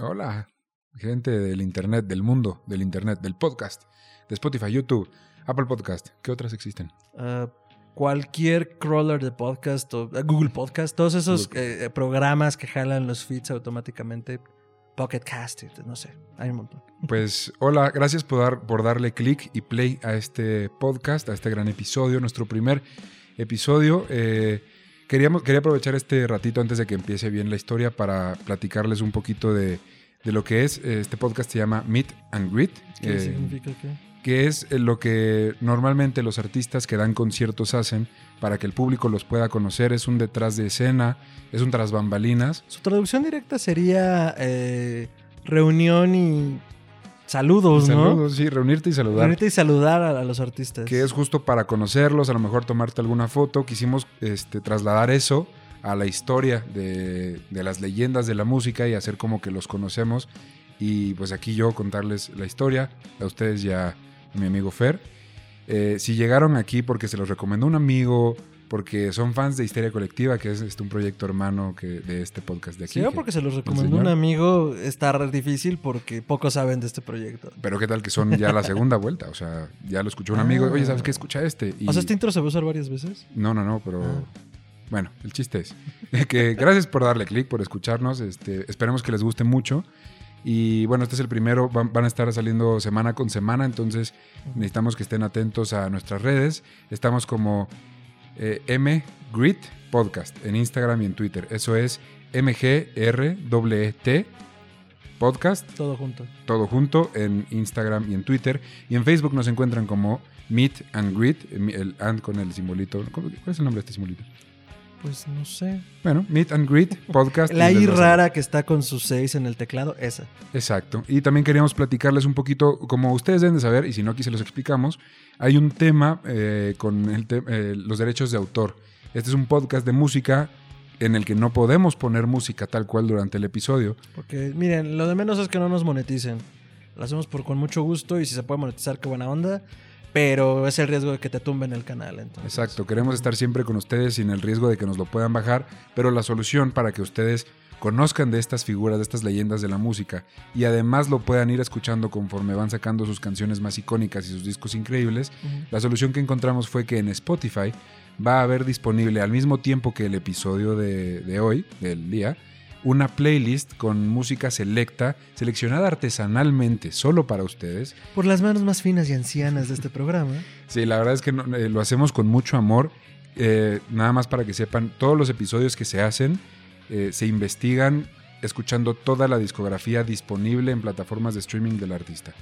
Hola, gente del internet, del mundo, del internet, del podcast, de Spotify, YouTube, Apple Podcast. ¿Qué otras existen? Uh, cualquier crawler de podcast o uh, Google Podcast, todos esos eh, programas que jalan los feeds automáticamente. Pocket Cast, no sé, hay un montón. Pues hola, gracias por, dar, por darle click y play a este podcast, a este gran episodio, nuestro primer episodio. Eh, queríamos, quería aprovechar este ratito antes de que empiece bien la historia para platicarles un poquito de, de lo que es. Este podcast se llama Meet and Greet. ¿Qué eh, significa qué? que es lo que normalmente los artistas que dan conciertos hacen para que el público los pueda conocer. Es un detrás de escena, es un tras bambalinas. Su traducción directa sería eh, reunión y saludos, ¿no? Saludos, sí, reunirte y saludar. Reunirte y saludar a, a los artistas. Que es justo para conocerlos, a lo mejor tomarte alguna foto. Quisimos este, trasladar eso a la historia de, de las leyendas de la música y hacer como que los conocemos. Y pues aquí yo contarles la historia, a ustedes ya mi amigo Fer. Eh, si llegaron aquí porque se los recomendó un amigo, porque son fans de Histeria Colectiva, que es este, un proyecto hermano que, de este podcast de aquí. Que- porque se los recomendó un amigo, está re difícil porque pocos saben de este proyecto. Pero qué tal que son ya la segunda vuelta, o sea, ya lo escuchó un amigo, oye, ¿sabes qué? Escucha este. Y- O sea, este intro se va a usar varias veces. No, no, no, pero Ah. bueno, el chiste es que gracias por darle clic, por escucharnos, este, esperemos que les guste mucho. Y bueno, este es el primero, van, van a estar saliendo semana con semana, entonces necesitamos que estén atentos a nuestras redes. Estamos como eh, Podcast en Instagram y en Twitter. Eso es MGRT E Podcast, Todo junto. todo junto en Instagram y en Twitter. Y en Facebook nos encuentran como Meet and Greet, el and con el simbolito. ¿Cuál es el nombre de este simbolito? Pues no sé. Bueno, Meet and Greet Podcast. La I rara que está con sus seis en el teclado, esa. Exacto. Y también queríamos platicarles un poquito, como ustedes deben de saber, y si no aquí se los explicamos, hay un tema eh, con el te- eh, los derechos de autor. Este es un podcast de música en el que no podemos poner música tal cual durante el episodio. Porque, miren, lo de menos es que no nos moneticen. Lo hacemos por con mucho gusto y si se puede monetizar, qué buena onda. Pero es el riesgo de que te tumben el canal. Entonces. Exacto, queremos estar siempre con ustedes sin el riesgo de que nos lo puedan bajar, pero la solución para que ustedes conozcan de estas figuras, de estas leyendas de la música y además lo puedan ir escuchando conforme van sacando sus canciones más icónicas y sus discos increíbles, la solución que encontramos fue que en Spotify va a haber disponible al mismo tiempo que el episodio de, de hoy, del día, una playlist con música selecta, seleccionada artesanalmente solo para ustedes. Por las manos más finas y ancianas de este programa. Sí, la verdad es que no- eh, lo hacemos con mucho amor. Eh, nada más para que sepan, todos los episodios que se hacen eh, se investigan escuchando toda la discografía disponible en plataformas de streaming del artista.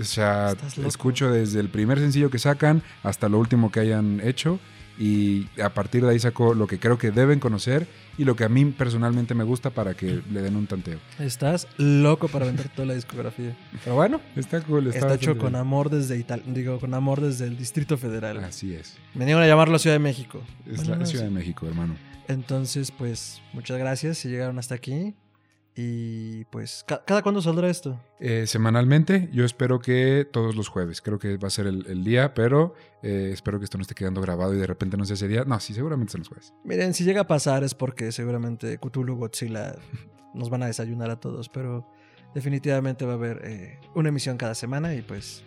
O sea, escucho desde el primer sencillo que sacan hasta lo último que hayan hecho y a partir de ahí saco lo que creo que deben conocer y lo que a mí personalmente me gusta para que le den un tanteo. Estás loco para vender toda la discografía. Pero bueno, Está cool, está, está hecho con amor desde Italia. Digo, con amor desde el Distrito Federal. Así es. Vinieron a llamarlo Ciudad de México. Es Bueno, la no, Ciudad de México, hermano. Entonces, pues, muchas gracias si llegaron hasta aquí. Y pues, ¿ca- ¿cada cuándo saldrá esto? Eh, semanalmente, yo espero que todos los jueves, creo que va a ser el, el día, pero eh, espero que esto no esté quedando grabado y de repente no sea ese día. No, sí, seguramente son los jueves. Miren, si llega a pasar es porque seguramente Cthulhu Godzilla nos van a desayunar a todos, pero definitivamente va a haber eh, una emisión cada semana y pues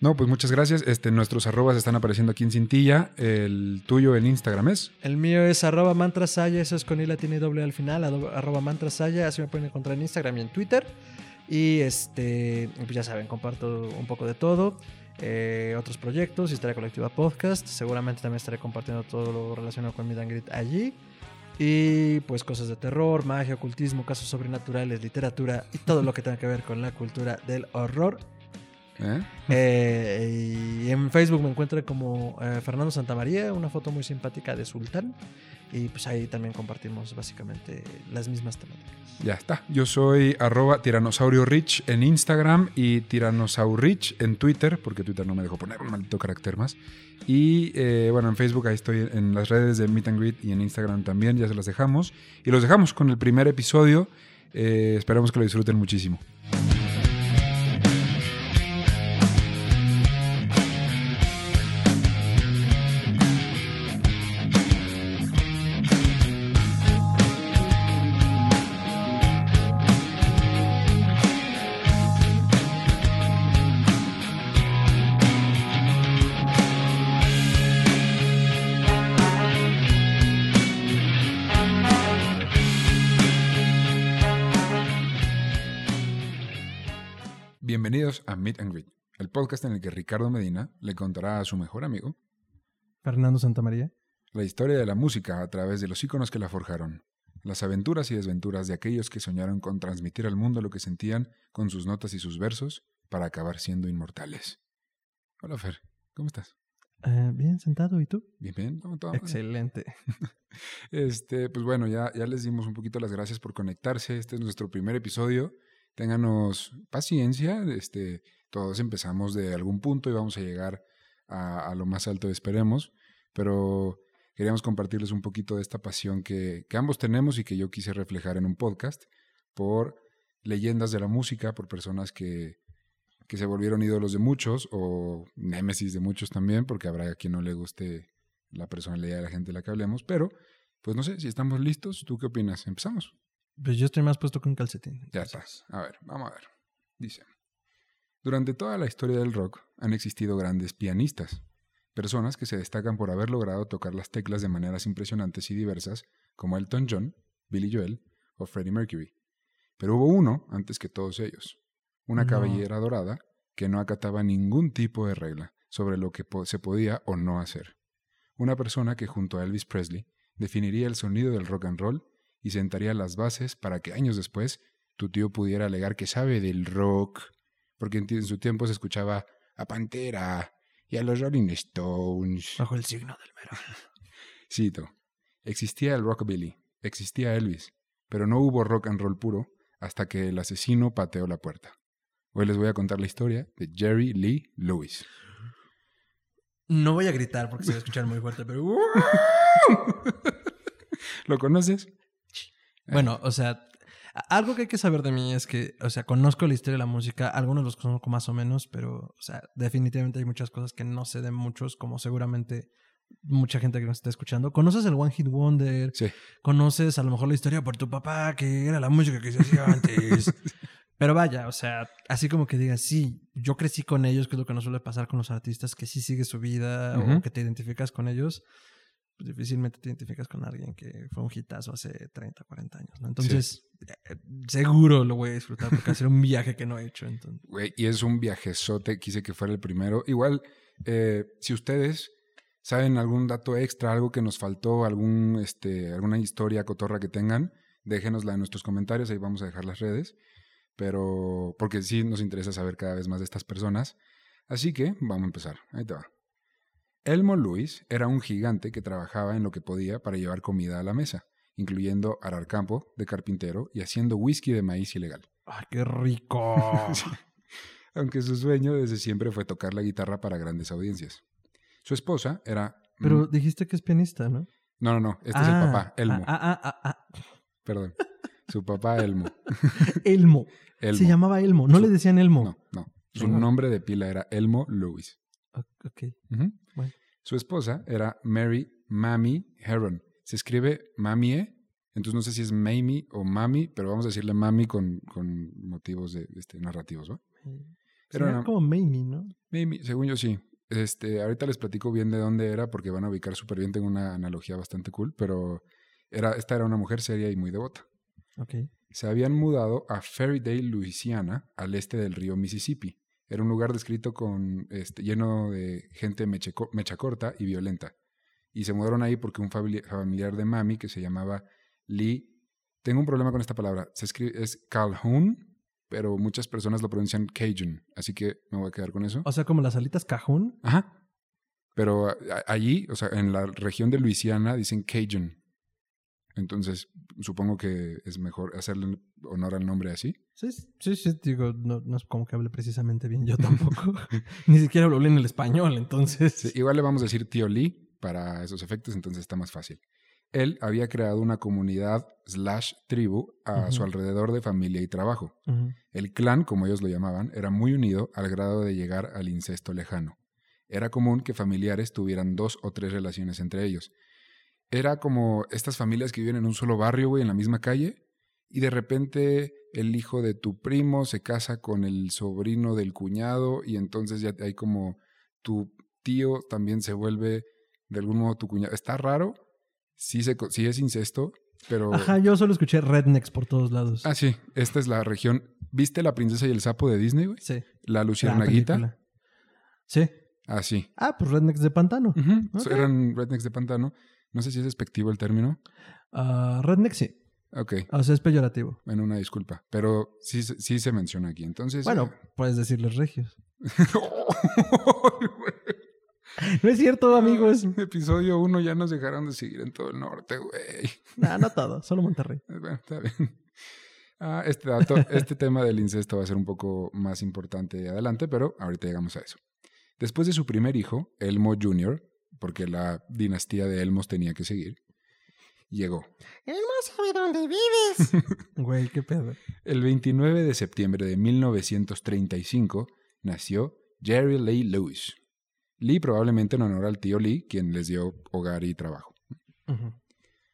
No, pues muchas gracias. Este, nuestros arrobas están apareciendo aquí en cintilla. El tuyo en Instagram es. el mío es arroba mantrasaya, eso es con i latina y doble al final, arroba mantrasaya, así me pueden encontrar en Instagram y en Twitter. Y este, pues ya saben, comparto un poco de todo. eh, otros proyectos, Historia Colectiva Podcast. Seguramente también estaré compartiendo todo lo relacionado con Meet and Greet allí. Y pues cosas de terror, magia, ocultismo, casos sobrenaturales, literatura y todo lo que tenga que ver con la cultura del horror. ¿Eh? Eh, y en Facebook me encuentran como eh, Fernando Santamaría, una foto muy simpática de Sultán. Y pues ahí también compartimos básicamente las mismas temáticas. Ya está. Yo soy arroba tiranosaurio rich en Instagram y tiranosaurich en Twitter, porque Twitter no me dejó poner un maldito carácter más. Y bueno, en Facebook ahí estoy en las redes de Meet and Greet y en Instagram también, ya se las dejamos. Y los dejamos con el primer episodio. Esperamos que lo disfruten muchísimo. Podcast en el que Ricardo Medina le contará a su mejor amigo Fernando Santamaría. la historia de la música a través de los íconos que la forjaron, las aventuras y desventuras de aquellos que soñaron con transmitir al mundo lo que sentían con sus notas y sus versos para acabar siendo inmortales. Hola Fer, ¿cómo estás? Eh, bien, sentado. ¿Y tú? Bien, bien. Excelente. Este, pues bueno, ya, ya les dimos un poquito las gracias por conectarse. Este es nuestro primer episodio. Ténganos paciencia. Este, todos empezamos de algún punto y vamos a llegar a, a lo más alto, esperemos. Pero queríamos compartirles un poquito de esta pasión que, que ambos tenemos y que yo quise reflejar en un podcast por leyendas de la música, por personas que, que se volvieron ídolos de muchos o némesis de muchos también, porque habrá a quien no le guste la personalidad de la gente de la que hablemos, pero pues no sé, si estamos listos, ¿tú qué opinas? ¿Empezamos? Pues yo estoy más puesto que un calcetín. Ya entonces. estás. A ver, vamos a ver. Dice, durante toda la historia del rock han existido grandes pianistas, personas que se destacan por haber logrado tocar las teclas de maneras impresionantes y diversas, como Elton John, Billy Joel o Freddie Mercury. Pero hubo uno antes que todos ellos, una No. cabellera dorada que no acataba ningún tipo de regla sobre lo que po- se podía o no hacer. Una persona que junto a Elvis Presley definiría el sonido del rock and roll y sentaría las bases para que años después tu tío pudiera alegar que sabe del rock, porque en, su tiempo se escuchaba a Pantera y a los Rolling Stones. Bajo el signo del mero. Cito, existía el rockabilly, existía Elvis, pero no hubo rock and roll puro hasta que el asesino pateó la puerta. Hoy les voy a contar la historia de Jerry Lee Lewis. No voy a gritar porque se va a escuchar muy fuerte, pero... ¿Lo conoces? Bueno, o sea, algo que hay que saber de mí es que, o sea, conozco la historia de la música, algunos los conozco más o menos, pero, o sea, definitivamente hay muchas cosas que no sé de muchos, como seguramente mucha gente que nos está escuchando. ¿Conoces el One Hit Wonder? Sí. ¿Conoces a lo mejor la historia por tu papá, que era la música que se hacía antes? Pero vaya, o sea, así como que digas, sí, yo crecí con ellos, que es lo que no suele pasar con los artistas, que sí sigues su vida Ujú. o que te identificas con ellos, pues difícilmente te identificas con alguien que fue un hitazo hace 30, 40 años, ¿no? Entonces, eh, seguro lo voy a disfrutar porque va a ser un viaje que no he hecho. Entonces. Güey, y es un viajezote, quise que fuera el primero. Igual, eh, si ustedes saben algún dato extra, algo que nos faltó, algún, este, alguna historia cotorra que tengan, déjenosla en nuestros comentarios, ahí vamos a dejar las redes. Pero, porque sí nos interesa saber cada vez más de estas personas. Así que vamos a empezar. Ahí te va. Elmo Lewis era un gigante que trabajaba en lo que podía para llevar comida a la mesa, incluyendo arar campo de carpintero y haciendo whisky de maíz ilegal. ¡Ay, qué rico! aunque su sueño desde siempre fue tocar la guitarra para grandes audiencias. Su esposa era... Pero dijiste que es pianista, ¿no? No, no, no, este es el Ah, papá, Elmo, Ah, ah, ah, ah, perdón. Su papá, Elmo. ah. Elmo. Elmo. Se llamaba Elmo. No Su- le decían Elmo. No, no. Su nombre de pila era Elmo Lewis. Ok. Bueno. Su esposa era Mary Mamie Heron. Se escribe Mamie, entonces no sé si es Mamie o Mami, pero vamos a decirle Mami con, con motivos de, este, narrativos, ¿va? Pero Era como Mamie, ¿no? Mamie, según yo sí. Este, ahorita les platico bien de dónde era porque van a ubicar súper bien. Tengo una analogía bastante cool, pero era, esta era una mujer seria y muy devota. Ok. Se habían mudado a Ferrydale, Luisiana, al este del río Mississippi. Era un lugar descrito con este, lleno de gente meche co- mecha corta y violenta. Y se mudaron ahí porque un famili- familiar de mami que se llamaba Lee. Tengo un problema con esta palabra. Se escribe es Calhoun, pero muchas personas lo pronuncian Cajun, así que me voy a quedar con eso. O sea, como las alitas cajún. Ajá. Pero allí, o sea, en la región de Luisiana dicen Cajun. Entonces, supongo que es mejor hacerle honor al nombre así. Sí, sí, sí, digo, no, no es como que hable precisamente bien yo tampoco. Ni siquiera lo hablé en el español, entonces. Sí, igual le vamos a decir tío Lee para esos efectos, entonces está más fácil. Él había creado una comunidad slash tribu a su alrededor de familia y trabajo. El clan, como ellos lo llamaban, era muy unido al grado de llegar al incesto lejano. Era común que familiares tuvieran dos o tres relaciones entre ellos. Era como estas familias que viven en un solo barrio, güey, en la misma calle, y de repente el hijo de tu primo se casa con el sobrino del cuñado, y entonces ya hay como tu tío también se vuelve de algún modo tu cuñado. Está raro, sí, se, sí es incesto, pero... Ajá, yo solo escuché rednecks por todos lados. Ah, sí, esta es la región ¿Viste La princesa y el sapo de Disney, güey? Sí. La luciérnaguita. Sí. Ah, sí. Ah, pues Rednecks de Pantano. Eran rednecks de pantano. No sé si es despectivo el término. Ah, Redneck sí. Ok, O sea, es peyorativo. bueno, una disculpa. Pero sí, se- sí se menciona aquí. Entonces. Bueno, puedes decirles regios. No es cierto, amigos. Episodio 1 ya nos dejaron de seguir en todo el norte, güey. No, no todo, solo Monterrey. Bueno, está bien. Ah, este dato, este tema del incesto va a ser un poco más importante adelante, pero ahorita llegamos a eso. Después de su primer hijo, Elmo Jr., porque la dinastía de Elmos tenía que seguir, llegó. Elmo sabe dónde vives. Güey, qué pedo. El 29 de septiembre de 1935 nació Jerry Lee Lewis. Lee probablemente en honor al tío Lee, quien les dio hogar y trabajo.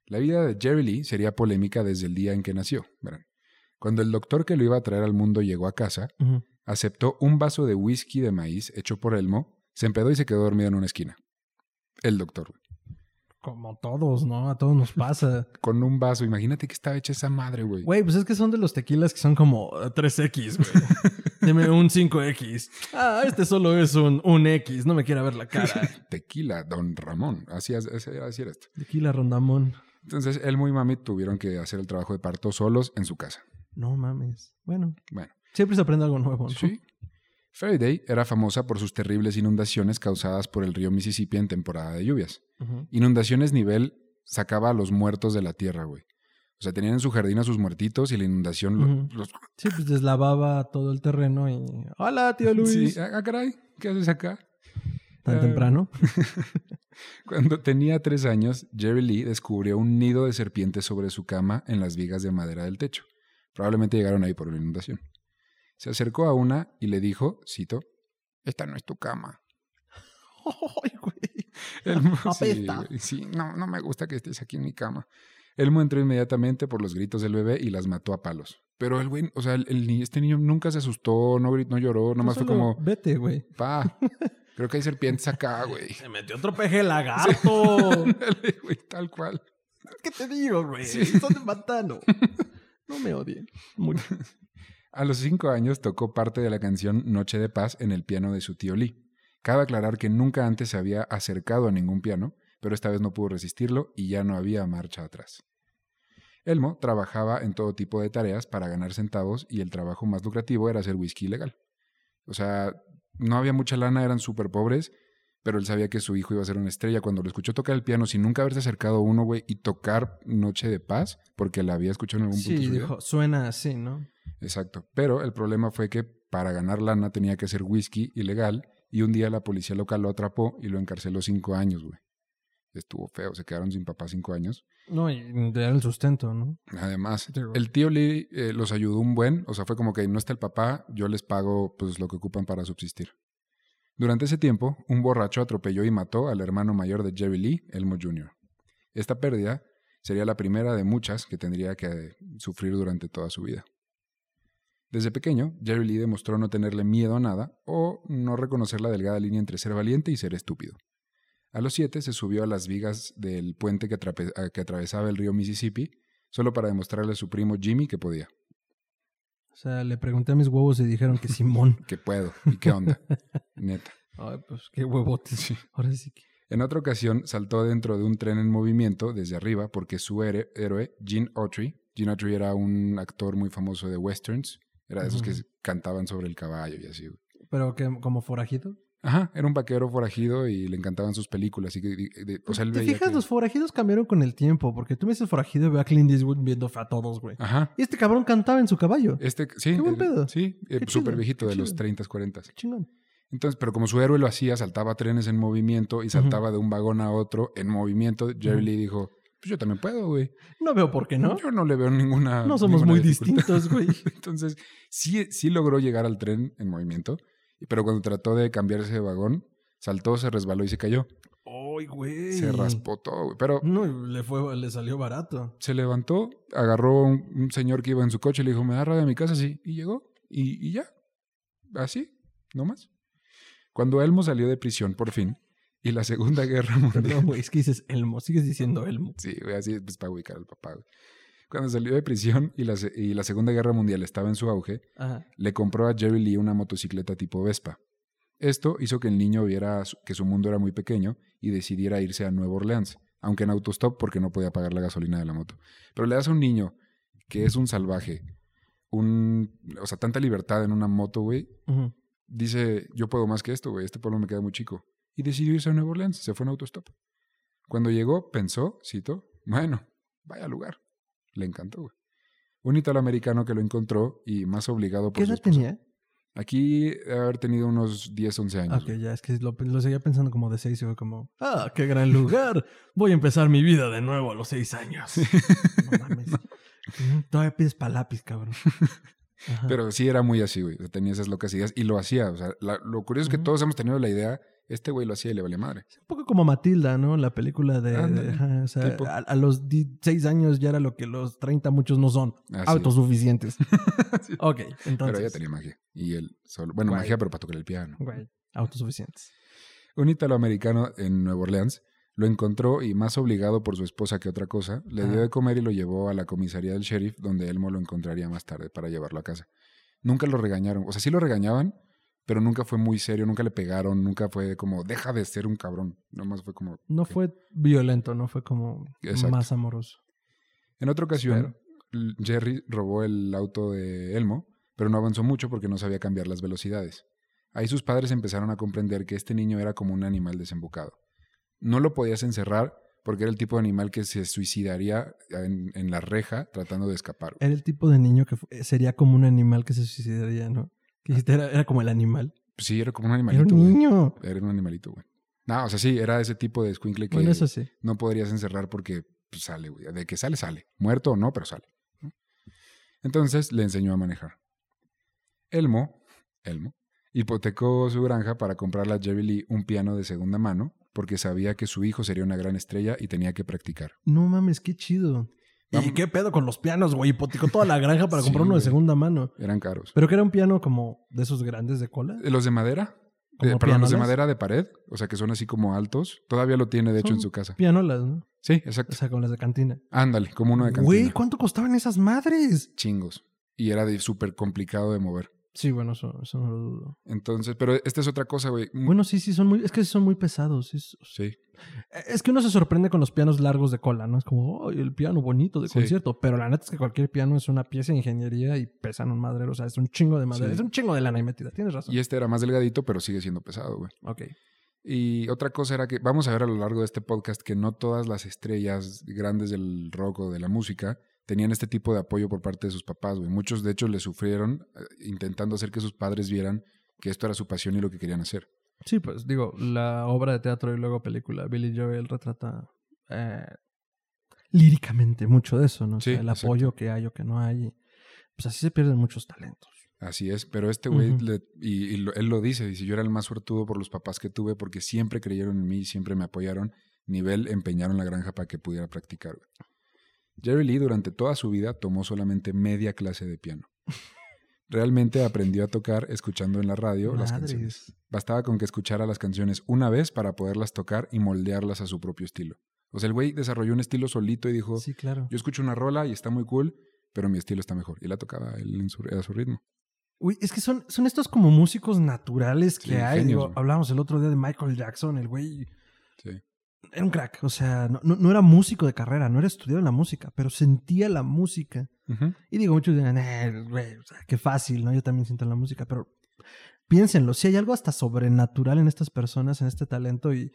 La vida de Jerry Lee sería polémica desde el día en que nació. Verán. Cuando el doctor que lo iba a traer al mundo llegó a casa, aceptó un vaso de whisky de maíz hecho por Elmo, se empedó y se quedó dormido en una esquina. El doctor. Como todos, ¿no? A todos nos pasa. Con un vaso. Imagínate que estaba hecha esa madre, güey. Güey, pues es que son de los tequilas que son como eh, 3X, güey. Deme un 5X. Ah, este solo es un, un X. No me quiera ver la cara. Tequila, don Ramón. Así, así, así era esto. Tequila Rondamón. Entonces, Elmo y Mami tuvieron que hacer el trabajo de parto solos en su casa. No mames. Bueno, Bueno, siempre se aprende algo nuevo, ¿no? sí. Faraday era famosa por sus terribles inundaciones causadas por el río Mississippi en temporada de lluvias. Inundaciones nivel sacaba a los muertos de la tierra, güey. O sea, tenían en su jardín a sus muertitos y la inundación los... Sí, pues deslavaba todo el terreno y... Hola, tío Luis. Sí, ah, caray, ¿qué haces acá? Tan Ah. temprano. Cuando tenía tres años, Jerry Lee descubrió un nido de serpientes sobre su cama en las vigas de madera del techo. Probablemente llegaron ahí por la inundación. Se acercó a una y le dijo, cito, esta no es tu cama. Ay, güey. Elmo, sí, güey, sí, no, no me gusta que estés aquí en mi cama. Elmo entró inmediatamente por los gritos del bebé y las mató a palos. Pero el güey, o sea, el, el este niño nunca se asustó, no gritó, no lloró, nomás fue como, Vete, güey. pa, creo que hay serpientes acá, güey. Se metió otro peje lagarto. Dale, güey, tal cual. ¿Qué te digo, güey? Sí. Son de pantano. No me odien. Mucho. A los cinco años tocó parte de la canción Noche de Paz en el piano de su tío Lee. Cabe aclarar que nunca antes se había acercado a ningún piano, pero esta vez no pudo resistirlo y ya no había marcha atrás. Elmo trabajaba en todo tipo de tareas para ganar centavos y el trabajo más lucrativo era hacer whisky ilegal. O sea, no había mucha lana, eran súper pobres, pero él sabía que su hijo iba a ser una estrella. Cuando lo escuchó tocar el piano sin nunca haberse acercado a uno, güey, y tocar Noche de Paz, porque la había escuchado en algún punto de Sí, vida. dijo, suena así, ¿no? Exacto. Pero el problema fue que para ganar lana tenía que hacer whisky ilegal y un día la policía local lo atrapó y lo encarceló cinco años, güey. Estuvo feo, se quedaron sin papá cinco años. No, y era el sustento, ¿no? Además, el tío Lee eh, los ayudó un buen, o sea, fue como que no está el papá, yo les pago pues lo que ocupan para subsistir. Durante ese tiempo, un borracho atropelló y mató al hermano mayor de Jerry Lee, Elmo Jr. Esta pérdida sería la primera de muchas que tendría que sufrir durante toda su vida. Desde pequeño, Jerry Lee demostró no tenerle miedo a nada o no reconocer la delgada línea entre ser valiente y ser estúpido. A los siete se subió a las vigas del puente que atravesaba el río Mississippi solo para demostrarle a su primo Jimmy que podía, O sea, le pregunté a mis huevos y dijeron que Simón. que puedo y qué onda, neta. Ay, pues qué huevotes. Ahora sí que. En otra ocasión saltó dentro de un tren en movimiento desde arriba porque su héroe, Gene Autry, Gene Autry era un actor muy famoso de westerns, era de esos que cantaban sobre el caballo y así. Pero que como forajido. Ajá, era un vaquero forajido y le encantaban sus películas. Y que, de- de- o sea, él ¿Te veía fijas? que- Los forajidos cambiaron con el tiempo. Porque tú me dices forajido y veo a Clint Eastwood viendo a todos, güey. Ajá. Y este cabrón cantaba en su caballo. Este, sí, Qué buen el- pedo. sí, súper viejito, de los chido. 30, 40. Qué chingón. Entonces, pero como su héroe lo hacía, saltaba trenes en movimiento y saltaba de un vagón a otro en movimiento, Jerry. Lee dijo, pues yo también puedo, güey. No veo por qué no. Yo no le veo ninguna No somos ninguna muy dificultad". distintos, güey. Entonces, sí, sí logró llegar al tren en movimiento, pero cuando trató de cambiarse de vagón, saltó, se resbaló y se cayó. Ay, güey. Se raspó todo, güey. Pero No, le fue, le salió barato. se levantó, agarró un, un señor que iba en su coche y le dijo, ¿me da radio a mi casa? Sí. Y llegó. Y, y ya. Así, no más. Cuando Elmo salió de prisión, por fin, y la Segunda Guerra Mundial... Perdón, güey, es que dices Elmo, sigues diciendo Elmo. Sí, güey, así pues para ubicar al papá. güey. Cuando salió de prisión y la, se- y la Segunda Guerra Mundial estaba en su auge, Ajá. le compró a Jerry Lee una motocicleta tipo Vespa. Esto hizo que el niño viera que su mundo era muy pequeño y decidiera irse a Nueva Orleans, aunque en autostop porque no podía pagar la gasolina de la moto. Pero le das a un niño que es un salvaje, un, o sea, tanta libertad en una moto, güey, dice, yo puedo más que esto, güey, este pueblo me queda muy chico. Y decidió irse a Nueva Orleans, se fue en autostop. Cuando llegó, pensó, cito, bueno, vaya lugar. Le encantó, güey. Un italoamericano que lo encontró y más obligado por ¿Qué edad tenía? Aquí haber tenido unos 10, 11 años. Ok, güey. ya, es que lo, lo seguía pensando como de seis y fue como, ah, qué gran lugar. Voy a empezar mi vida de nuevo a los seis años. No mames. Mm, Todavía pides pa' lápiz, cabrón. Ajá. Pero sí era muy así, güey. Tenía esas locas ideas y lo hacía. O sea, la- lo curioso es que todos hemos tenido la idea, este güey lo hacía y le valía madre. Es un poco como Matilda, ¿no? La película de... Ándale, de- ajá, o sea, tipo. a, a los 16 años ya era lo que los 30 muchos no son. Así autosuficientes. Ok, entonces... Pero ella tenía magia. Y él solo. Bueno, magia, pero para tocar el piano. Güey, autosuficientes. Un italoamericano en Nueva Orleans lo encontró y, más obligado por su esposa que otra cosa, le dio de comer y lo llevó a la comisaría del sheriff, donde Elmo lo encontraría más tarde para llevarlo a casa. Nunca lo regañaron. O sea, sí lo regañaban, pero nunca fue muy serio, nunca le pegaron, nunca fue como, deja de ser un cabrón. Nomás fue como. No fue violento, no fue como Exacto. más amoroso. En otra ocasión, Jerry robó el auto de Elmo, pero no avanzó mucho porque no sabía cambiar las velocidades. Ahí sus padres empezaron a comprender que este niño era como un animal desembocado. No lo podías encerrar porque era el tipo de animal que se suicidaría en, en la reja tratando de escapar. Era el tipo de niño que fu- sería como un animal que se suicidaría, ¿no? Era, era como el animal. Sí, era como un Era animalito. un güey. niño. Era un animalito, güey. No, o sea, sí, era ese tipo de escuincle que Bueno, eso sí. no podrías encerrar porque pues, sale, güey. De que sale, sale. Muerto o no, pero sale. Entonces le enseñó a manejar. Elmo, Elmo, hipotecó su granja para comprarle a Jerry Lee un piano de segunda mano porque sabía que su hijo sería una gran estrella y tenía que practicar. No mames, qué chido. ¿Y qué pedo con los pianos, güey? Hipotecó toda la granja para Sí, comprar uno de segunda mano. Eran caros. Pero que era un piano como de esos grandes de cola. ¿Los de madera? ¿Como Eh, perdón, los de madera de pared, o sea que son así como altos. Todavía lo tiene, de hecho, en su casa. Pianolas, ¿no? Sí, O exacto. sea, con las de cantina. Ándale, como uno de cantina. Güey, ¿cuánto costaban esas madres? Chingos. Y era de súper complicado de mover. Sí, bueno, eso, eso no lo dudo. Entonces, pero esta es otra cosa, güey. Bueno, sí, sí, son muy, es que son muy pesados. Es, Sí. es que uno se sorprende con los pianos largos de cola, ¿no? Es como, ¡ay, el piano bonito de Sí. concierto! Pero la neta es que cualquier piano es una pieza de ingeniería y pesan un madrero. O sea, es un chingo de madera. Sí. Es un chingo de lana ahí metida. Tienes razón. Y este era más delgadito, pero sigue siendo pesado, güey. Ok. Y otra cosa era que vamos a ver a lo largo de este podcast que no todas las estrellas grandes del rock o de la música tenían este tipo de apoyo por parte de sus papás, güey. Muchos, de hecho, le sufrieron eh, intentando hacer que sus padres vieran que esto era su pasión y lo que querían hacer. Sí, pues digo, la obra de teatro y luego película, Billy Joel retrata eh, líricamente mucho de eso, ¿no? O Sí, sea, el exacto. apoyo que hay o que no hay. Pues así se pierden muchos talentos. Así es, pero este güey, y, y lo- él lo dice, dice, yo era el más suertudo por los papás que tuve porque siempre creyeron en mí, siempre me apoyaron, nivel empeñaron la granja para que pudiera practicar. güey. Jerry Lee durante toda su vida tomó solamente media clase de piano. Realmente aprendió a tocar escuchando en la radio las canciones. Bastaba con que escuchara las canciones una vez para poderlas tocar y moldearlas a su propio estilo. O sea, el güey desarrolló un estilo solito y dijo, Sí, claro. yo escucho una rola y está muy cool, pero mi estilo está mejor. Y la tocaba él en su, a su ritmo. Uy, es que son, son estos como músicos naturales que Sí, hay. genios, Digo, güey. hablábamos el otro día de Michael Jackson, el güey. Era un crack. O sea, no, no, era músico de carrera, no era estudiado en la música, pero sentía la música. Y digo, muchos dirán, eh, güey, o sea, qué fácil, ¿no? Yo también siento la música, pero piénsenlo, si hay algo hasta sobrenatural en estas personas, en este talento, y,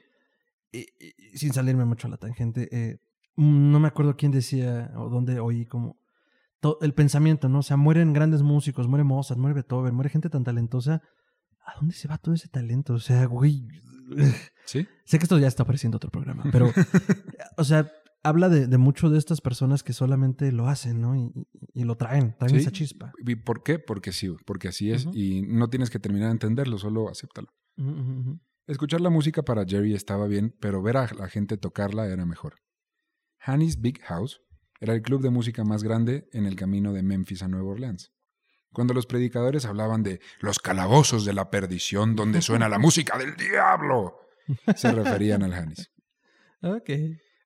y- y sin salirme mucho a la tangente, eh, no me acuerdo quién decía o dónde oí como el pensamiento, ¿no? O sea, mueren grandes músicos, muere Mozart, muere Beethoven, muere gente tan talentosa. ¿A dónde se va todo ese talento? O sea, güey. ¿Sí? Sé que esto ya está apareciendo otro programa, pero, o sea, habla de, de mucho de estas personas que solamente lo hacen, ¿no? Y, lo traen, traen Sí. esa chispa. ¿Y por qué? Porque sí, porque así es y no tienes que terminar de entenderlo, solo acéptalo. Escuchar la música para Jerry estaba bien, pero ver a la gente tocarla era mejor. Hanny's Big House era el club de música más grande en el camino de Memphis a Nueva Orleans. Cuando los predicadores hablaban de los calabozos de la perdición donde suena la música del diablo, se referían al Hanny's. Ok.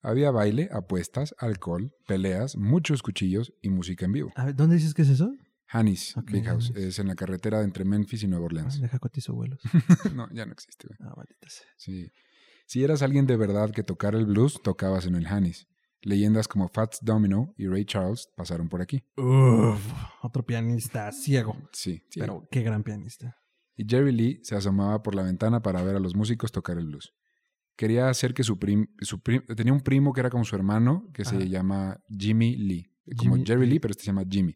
Había baile, apuestas, alcohol, peleas, muchos cuchillos y música en vivo. A ver, ¿dónde dices que es eso? Hannis Ok, Big House es en la carretera entre Memphis y Nueva Ah, Orleans. deja cotizo vuelos. no, ya no existe. güey. Ah, maldita sea. Sí. Si eras alguien de verdad que tocara el blues, tocabas en el Hannis. Leyendas como Fats Domino y Ray Charles pasaron por aquí. Uf, otro pianista ciego. Sí, sí. Pero qué gran pianista. Y Jerry Lee se asomaba por la ventana para ver a los músicos tocar el blues. Quería hacer que su prim, su prim- tenía un primo que era como su hermano, que se llama Jimmy Lee. Como Jimmy Jerry Lee, pero este se llama Jimmy.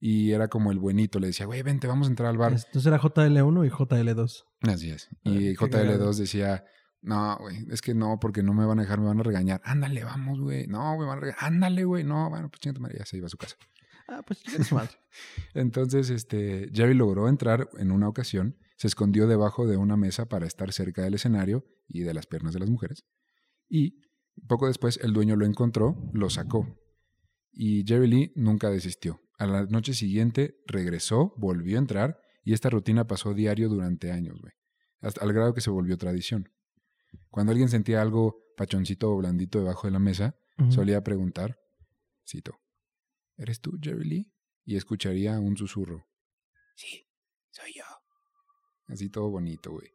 Y era como el buenito, le decía, güey, vente, vamos a entrar al bar. Entonces era JL1 y JL2. Así es. Ah, Y qué cagado. JL2 decía, no, güey, es que no, porque no me van a dejar, me van a regañar. Ándale, vamos, güey. No, me van a regañar. Ándale, güey. No, bueno, pues chingate madre, ya se iba a su casa. Ah, pues su madre. Entonces, este, Jerry logró entrar en una ocasión, se escondió debajo de una mesa para estar cerca del escenario y de las piernas de las mujeres. Y poco después el dueño lo encontró, lo sacó. Y Jerry Lee nunca desistió. A la noche siguiente regresó, volvió a entrar y esta rutina pasó diario durante años, güey. Hasta al grado que se volvió tradición. Cuando alguien sentía algo pachoncito o blandito debajo de la mesa, solía preguntar, cito, ¿eres tú, Jerry Lee? Y escucharía un susurro. Sí, soy yo. Así todo bonito, güey.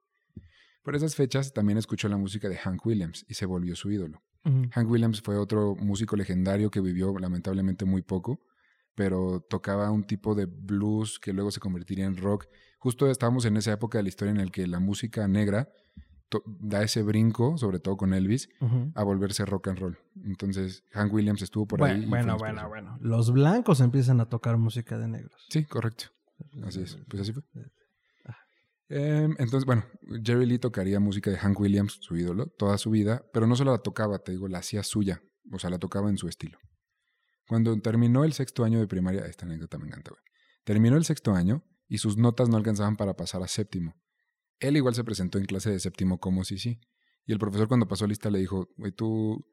Por esas fechas también escuchó la música de Hank Williams y se volvió su ídolo. Hank Williams fue otro músico legendario que vivió lamentablemente muy poco, pero tocaba un tipo de blues que luego se convertiría en rock. Justo estábamos en esa época de la historia en la que la música negra da ese brinco, sobre todo con Elvis, a volverse rock and roll. Entonces, Hank Williams estuvo por Bueno, ahí. bueno, bueno, bueno. Los blancos empiezan a tocar música de negros. Sí, correcto. Así es. Pues así fue. Em, entonces, bueno, Jerry Lee tocaría música de Hank Williams, su ídolo, toda su vida, pero no solo la tocaba, te digo, la hacía suya. O sea, la tocaba en su estilo. Cuando terminó el sexto año de primaria, esta anécdota me encanta, güey. Terminó el sexto año y sus notas no alcanzaban para pasar a séptimo. Él igual se presentó en clase de séptimo como sí, sí. Y el profesor cuando pasó lista le dijo, güey, tú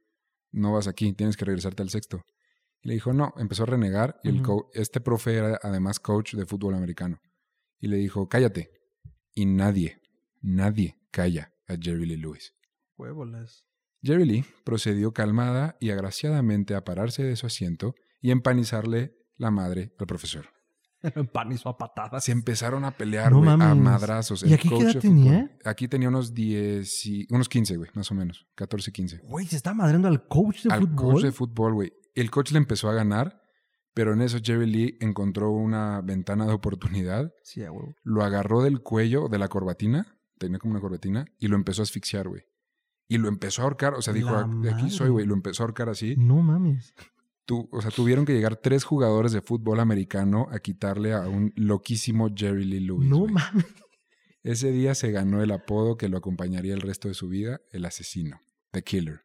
no vas aquí, tienes que regresarte al sexto. Y le dijo, no, empezó a renegar y este profe era además coach de fútbol americano. Y le dijo, cállate. Y nadie, nadie calla a Jerry Lee Lewis. Huevolas. Jerry Lee procedió calmada y agraciadamente a pararse de su asiento y empanizarle la madre al profesor. Panizo a patadas. Se empezaron a pelear, No güey, a madrazos. ¿Y aquí qué edad de tenía? fútbol- Aquí tenía unos 10, y- unos 15, güey, más o menos. 14, 15. Güey, se está madreando al coach de al fútbol. coach de fútbol, güey. El coach le empezó a ganar, pero en eso Jerry Lee encontró una ventana de oportunidad, Sí, a huevo. lo agarró del cuello de la corbatina, tenía como una corbatina, y lo empezó a asfixiar, güey. Y lo empezó a ahorcar, o sea, dijo, La "Ah, de aquí soy, güey, lo empezó a ahorcar así. No mames. Tu- o sea, tuvieron que llegar tres jugadores de fútbol americano a quitarle a un loquísimo Jerry Lee Lewis. no mames. Ese día se ganó el apodo que lo acompañaría el resto de su vida, el asesino, The Killer.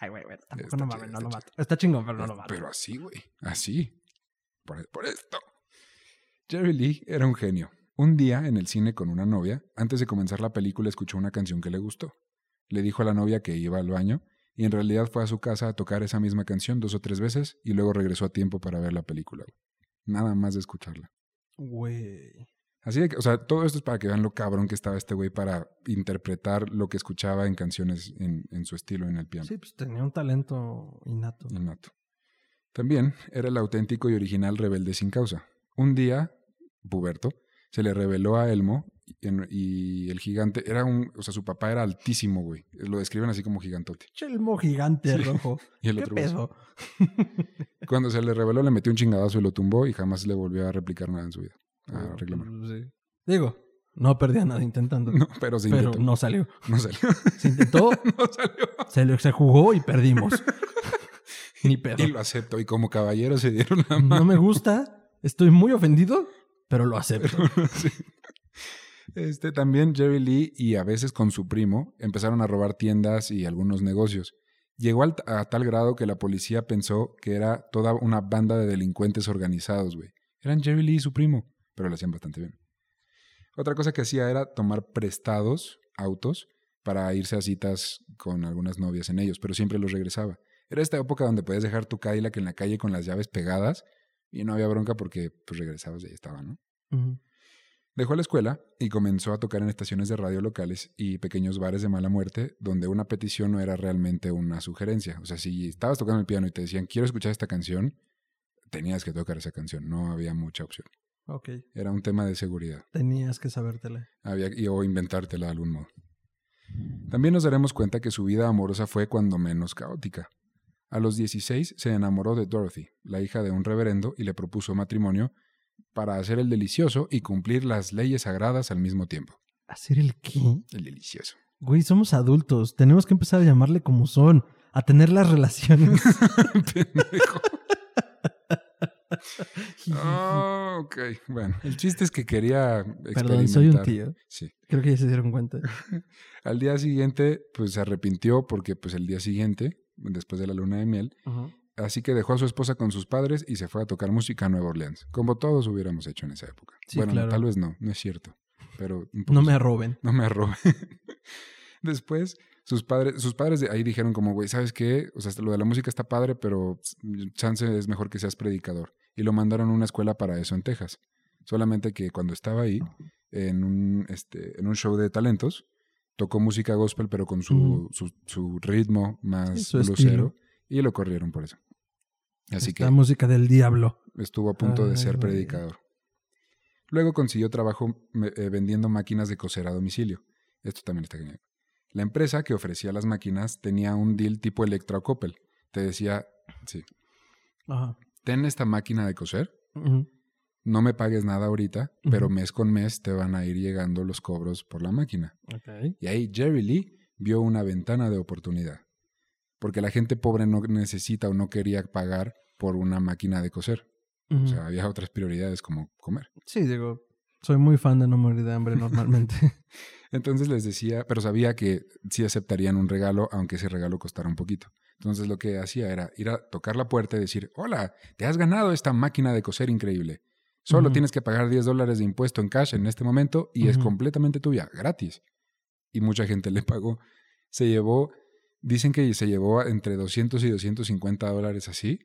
Ay, güey, güey. Tampoco Está no mames, no lo mato. Está chingón, pero no lo mato. Pero así, güey. Así. Por, por esto. Jerry Lee era un genio. Un día, en el cine con una novia, antes de comenzar la película, escuchó una canción que le gustó. Le dijo a la novia que iba al baño y en realidad fue a su casa a tocar esa misma canción dos o tres veces y luego regresó a tiempo para ver la película. güey. Nada más de escucharla. Güey. Así de que, o sea, todo esto es para que vean lo cabrón que estaba este güey para interpretar lo que escuchaba en canciones en, en su estilo en el piano. Sí, pues tenía un talento innato. Innato. También era el auténtico y original rebelde sin causa. Un día, puberto, se le reveló a Elmo en- y el gigante era un, o sea, su papá era altísimo, güey. Lo describen así como gigantote. Chelmo gigante Sí. rojo. Y el ¿Qué otro peso? Cuando se le reveló le metió un chingadazo y lo tumbó y jamás le volvió a replicar nada en su vida. A reclamar. Pues, sí. Digo, no perdía nada intentando. No, pero se pero intentó. no salió. No salió. Se intentó, no salió. se, le- se jugó y perdimos. Ni pedo. Y lo aceptó. Y como caballero se dieron la mano. No me gusta, estoy muy ofendido, pero lo acepto. Sí. Este también Jerry Lee y a veces con su primo empezaron a robar tiendas y algunos negocios. Llegó a tal grado que la policía pensó que era toda una banda de delincuentes organizados, güey. Eran Jerry Lee y su primo, pero lo hacían bastante bien. Otra cosa que hacía era tomar prestados autos para irse a citas con algunas novias en ellos, pero siempre los regresaba. Era esta época donde podías dejar tu Cadillac en la calle con las llaves pegadas y no había bronca porque pues regresabas y ahí estaba, ¿no? Dejó la escuela y comenzó a tocar en estaciones de radio locales y pequeños bares de mala muerte donde una petición no era realmente una sugerencia. O sea, si estabas tocando el piano y te decían, quiero escuchar esta canción, tenías que tocar esa canción. No había mucha opción. Ok. Era un tema de seguridad. Tenías que sabértela. Había, y- o inventártela de algún modo. También nos daremos cuenta que su vida amorosa fue cuando menos caótica. A los 16 se enamoró de Dorothy, la hija de un reverendo, y le propuso matrimonio para hacer el delicioso y cumplir las leyes sagradas al mismo tiempo. ¿Hacer el qué? El delicioso. Güey, somos adultos. Tenemos que empezar a llamarle como son. A tener las relaciones. Pendejo. Ah, ok, bueno. El chiste es que quería experimentar. Perdón, soy un tío. Sí. Creo que ya se dieron cuenta. Al día siguiente, pues se arrepintió porque pues el día siguiente, después de la luna de miel, así que dejó a su esposa con sus padres y se fue a tocar música a Nueva Orleans, como todos hubiéramos hecho en esa época. Sí, bueno, claro. tal vez no, no es cierto, pero un poco No me arroben. no me arrobe. Después, sus padres, sus padres de ahí dijeron como, güey, ¿sabes qué? O sea, lo de la música está padre, pero chance es mejor que seas predicador. Y lo mandaron a una escuela para eso en Texas. Solamente que cuando estaba ahí, en un, este, en un show de talentos, tocó música gospel, pero con su, Ujú. su, su ritmo más Sí, su estilo. Y lo corrieron por eso. Así que La música del diablo. estuvo a punto de ser predicador. Luego consiguió trabajo eh, vendiendo máquinas de coser a domicilio. Esto también está genial. La empresa que ofrecía las máquinas tenía un deal tipo Electra o Coppel. Te decía, sí, Ajá. ten esta máquina de coser, no me pagues nada ahorita, pero mes con mes te van a ir llegando los cobros por la máquina. Y ahí Jerry Lee vio una ventana de oportunidad. Porque la gente pobre no necesita o no quería pagar por una máquina de coser. O sea, había otras prioridades como comer. Sí, digo, soy muy fan de no morir de hambre normalmente. Entonces les decía, pero sabía que sí aceptarían un regalo, aunque ese regalo costara un poquito. Entonces lo que hacía era ir a tocar la puerta y decir, hola, te has ganado esta máquina de coser increíble. Solo tienes que pagar 10 dólares de impuesto en cash en este momento y es completamente tuya, gratis. Y mucha gente le pagó. Se llevó, dicen que se llevó entre 200 y 250 dólares así.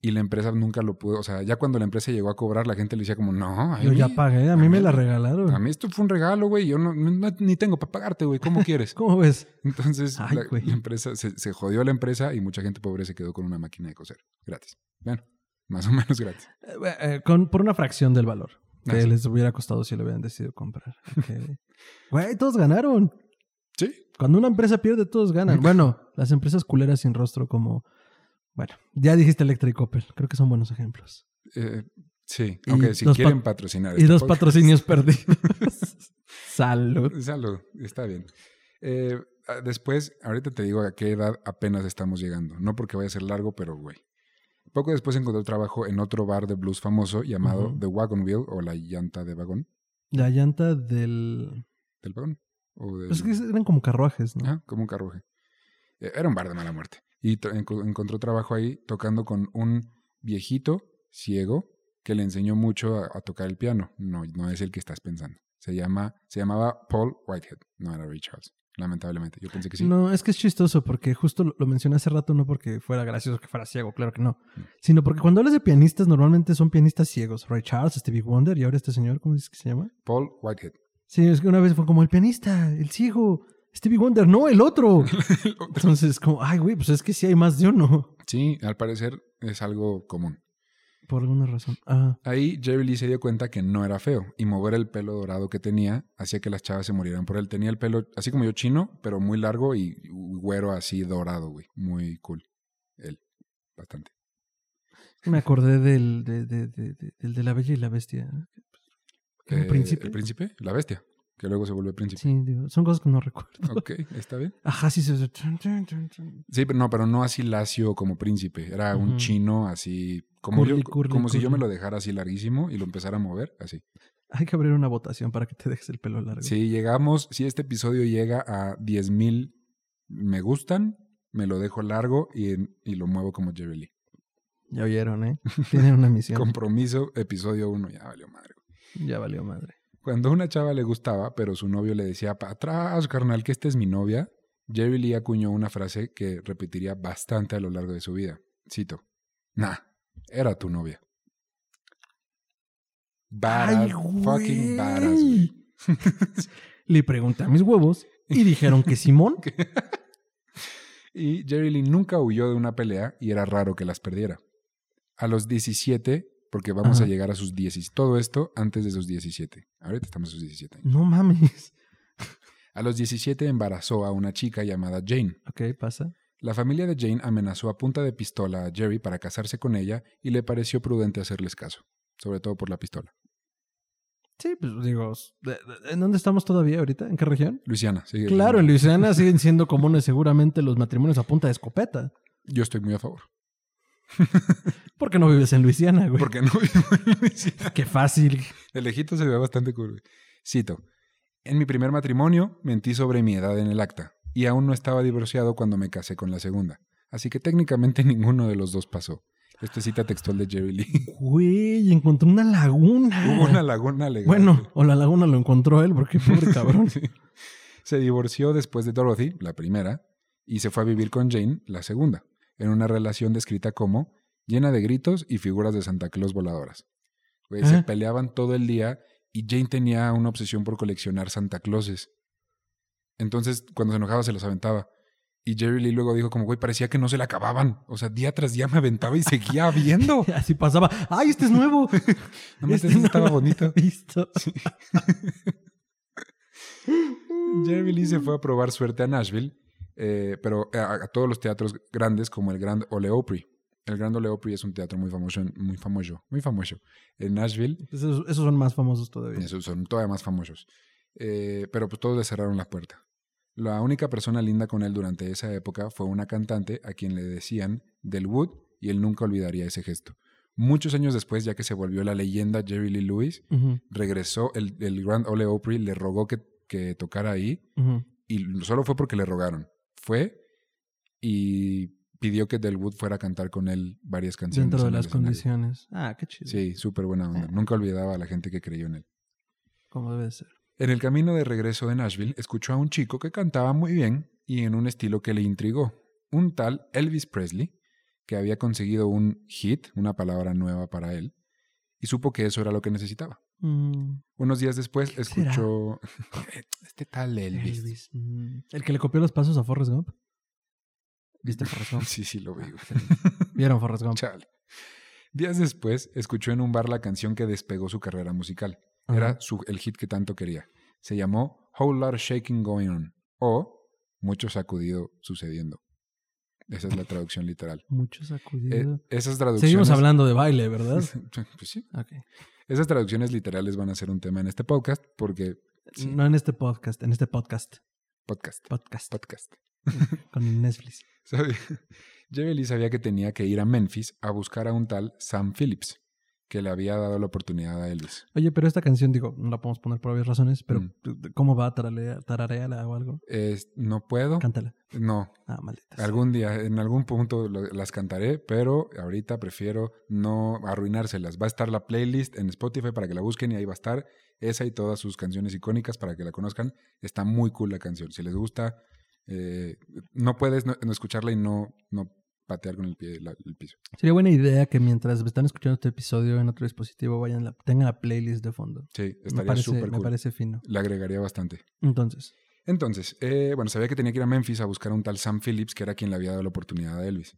Y la empresa nunca lo pudo, o sea, ya cuando la empresa llegó a cobrar, la gente le decía como, no, Yo ya mí- pagué, a mí me la regalaron. a mí esto fue un regalo, güey. Yo no, no- ni tengo para pagarte, güey. ¿Cómo quieres? ¿Cómo ves? Entonces, Ay, la, empresa se, se jodió la empresa y mucha gente pobre se quedó con una máquina de coser. Gratis. Bueno, más o menos gratis. Eh, eh, con, por una fracción del valor que Ah, les hubiera costado si lo hubieran decidido comprar. Güey, todos ganaron. Sí. Cuando una empresa pierde, todos ganan. Bueno, las empresas culeras sin rostro como... Bueno, ya dijiste Electra y Coppel. Creo que son buenos ejemplos. Eh, sí. Aunque si quieren pa- patrocinar. Y este dos podcast- patrocinios perdidos. Salud. Salud. Está bien. Eh, ah, después, ahorita te digo a qué edad apenas estamos llegando. No porque vaya a ser largo, pero güey. Poco después encontró trabajo en otro bar de blues famoso llamado. The Wagon Wheel o la llanta de vagón. La llanta del... ¿Del vagón? O del... Pues que eran como carruajes, ¿no? Ajá, como un carruaje. Eh, Era un bar de mala muerte. Y encontró trabajo ahí tocando con un viejito ciego que le enseñó mucho a, a tocar el piano. No, no es el que estás pensando. Se, llama, se llamaba Paul Whitehead. No era Ray Charles. Lamentablemente. Yo pensé que sí. No, es que es chistoso porque justo lo, lo mencioné hace rato, no porque fuera gracioso que fuera ciego, claro que no. Mm. Sino porque cuando hablas de pianistas, normalmente son pianistas ciegos. Ray Charles, Stevie Wonder y ahora este señor, ¿cómo dices que se llama? Paul Whitehead. Sí, es que una vez fue como el pianista, el ciego, Stevie Wonder, no, el otro. Entonces, como, ay, güey, pues es que sí hay más de uno. sí, al parecer es algo común. Por alguna razón. Ah, Ahí Jerry Lee se dio cuenta que no era feo y mover el pelo dorado que tenía hacía que las chavas se murieran por él. Tenía el pelo así como yo chino, pero muy largo y güero así dorado, güey. Muy cool. Él, bastante. me acordé del de, de, de, de- del de la Bella y la Bestia. ¿Un Eh, príncipe? El príncipe, la bestia, que luego se vuelve príncipe. Sí, digo, son cosas que no recuerdo. Ok, está bien. Ajá, sí, se... Sí, pero no, pero no así lacio como príncipe. Era un chino así, como, Curly, yo, curly, como si yo me lo dejara así larguísimo y lo empezara a mover, así. Hay que abrir una votación para que te dejes el pelo largo. Si llegamos, si este episodio llega a 10.000 mil me gustan, me lo dejo largo y, y lo muevo como Jerry Lee. Ya oyeron, ¿eh? Tienen una misión. Compromiso, episodio 1, ya valió madre. Ya valió madre. Cuando a una chava le gustaba, pero su novio le decía, para atrás, carnal, que esta es mi novia, Jerry Lee acuñó una frase que repetiría bastante a lo largo de su vida. Cito, nah, era tu novia. Badass, fucking badass, güey. Le pregunté a mis huevos y dijeron que Simón. Y Jerry Lee nunca huyó de una pelea y era raro que las perdiera. A los 17, porque vamos Ajá. a llegar a sus 10, todo esto antes de sus 17. Ahorita estamos a sus 17 años. No mames. A los 17 embarazó a una chica llamada Jane. Ok, pasa. La familia de Jane amenazó a punta de pistola a Jerry para casarse con ella y le pareció prudente hacerles caso, sobre todo por la pistola. Sí, pues digo, ¿de- de- ¿en dónde estamos todavía ahorita? ¿En qué región? Luisiana, sigue. Claro, en Luisiana siguen siendo comunes seguramente los matrimonios a punta de escopeta. Yo estoy muy a favor. ¿Por qué no vives en Luisiana, güey? Porque no vivo en Luisiana. Qué fácil. De lejito se ve bastante cool. güey. Cito. En mi primer matrimonio mentí sobre mi edad en el acta y aún no estaba divorciado cuando me casé con la segunda. Así que técnicamente ninguno de los dos pasó. Esto es cita textual de Jerry Lee. Güey, encontró una laguna. Hubo una laguna legal. Bueno, o la laguna lo encontró él, porque pobre cabrón. Sí. Se divorció después de Dorothy, la primera, y se fue a vivir con Jane, la segunda, en una relación descrita como llena de gritos y figuras de Santa Claus voladoras. Se peleaban todo el día y Jane tenía una obsesión por coleccionar Santa Clauses. Entonces, cuando se enojaba, se los aventaba. Y Jerry Lee luego dijo como, güey, parecía que no se le acababan. O sea, día tras día me aventaba y seguía viendo. Así pasaba. ¡Ay, este es nuevo! Nomás Este no estaba bonito. visto. Jerry Lee se fue a probar suerte a Nashville, eh, pero a, a todos los teatros grandes como el Grand Ole Opry. El Grand Ole Opry es un teatro muy famoso, muy famoso, muy famoso en Nashville. Esos, esos son más famosos todavía. Esos son todavía más famosos. Eh, pero pues todos le cerraron la puerta. La única persona linda con él durante esa época fue una cantante a quien le decían Del Wood y él nunca olvidaría ese gesto. Muchos años después, ya que se volvió la leyenda Jerry Lee Lewis, regresó, el, el Grand Ole Opry le rogó que, que tocara ahí ujú. y solo fue porque le rogaron. Fue y pidió que Del Wood fuera a cantar con él varias canciones. Dentro de las condiciones. Ah, qué chido. Sí, súper buena onda. Ah. Nunca olvidaba a la gente que creyó en él. Como debe de ser. En el camino de regreso de Nashville, escuchó a un chico que cantaba muy bien y en un estilo que le intrigó. Un tal Elvis Presley, que había conseguido un hit, una palabra nueva para él, y supo que eso era lo que necesitaba. Mm, Unos días después escuchó este tal Elvis. Elvis. mm. El que le copió los pasos a Forrest Gump. ¿Viste Forrest Gump? Sí, sí, lo vi. güey. ¿Vieron Forrest Gump? Chale. Días después, escuchó en un bar la canción que despegó su carrera musical. Ajá. Era su, el hit que tanto quería. Se llamó Whole Lot of Shaking Going On o Mucho Sacudido Sucediendo. Esa es la traducción literal. Mucho Eh, sacudido. esas traducciones... Seguimos hablando de baile, ¿verdad? Pues sí. Ok. Esas traducciones literales van a ser un tema en este podcast porque... Sí, No en este podcast, en este podcast. podcast. Podcast. Podcast. con Netflix. Lee sabía que tenía que ir a Memphis a buscar a un tal Sam Phillips, que le había dado la oportunidad a Elvis. Oye, pero esta canción, digo, no la podemos poner por obvias razones, pero Mm. ¿cómo va? Tararea, tarareala o algo. Es- no puedo. Cántala. No, Ah, maldita. algún día, en algún punto lo- las cantaré, pero ahorita prefiero no arruinárselas. Va a estar la playlist en Spotify para que la busquen y ahí va a estar esa y todas sus canciones icónicas para que la conozcan. Está muy cool la canción. Si les gusta, eh, no puedes no, no escucharla y no, no patear con el pie la- el piso. Sería buena idea que mientras están escuchando este episodio en otro dispositivo, vayan la- tengan la playlist de fondo. Sí, Me estaría súper me cool. parece fino. Le agregaría bastante. Entonces, Entonces, eh, bueno, sabía que tenía que ir a Memphis a buscar a un tal Sam Phillips, que era quien le había dado la oportunidad a Elvis.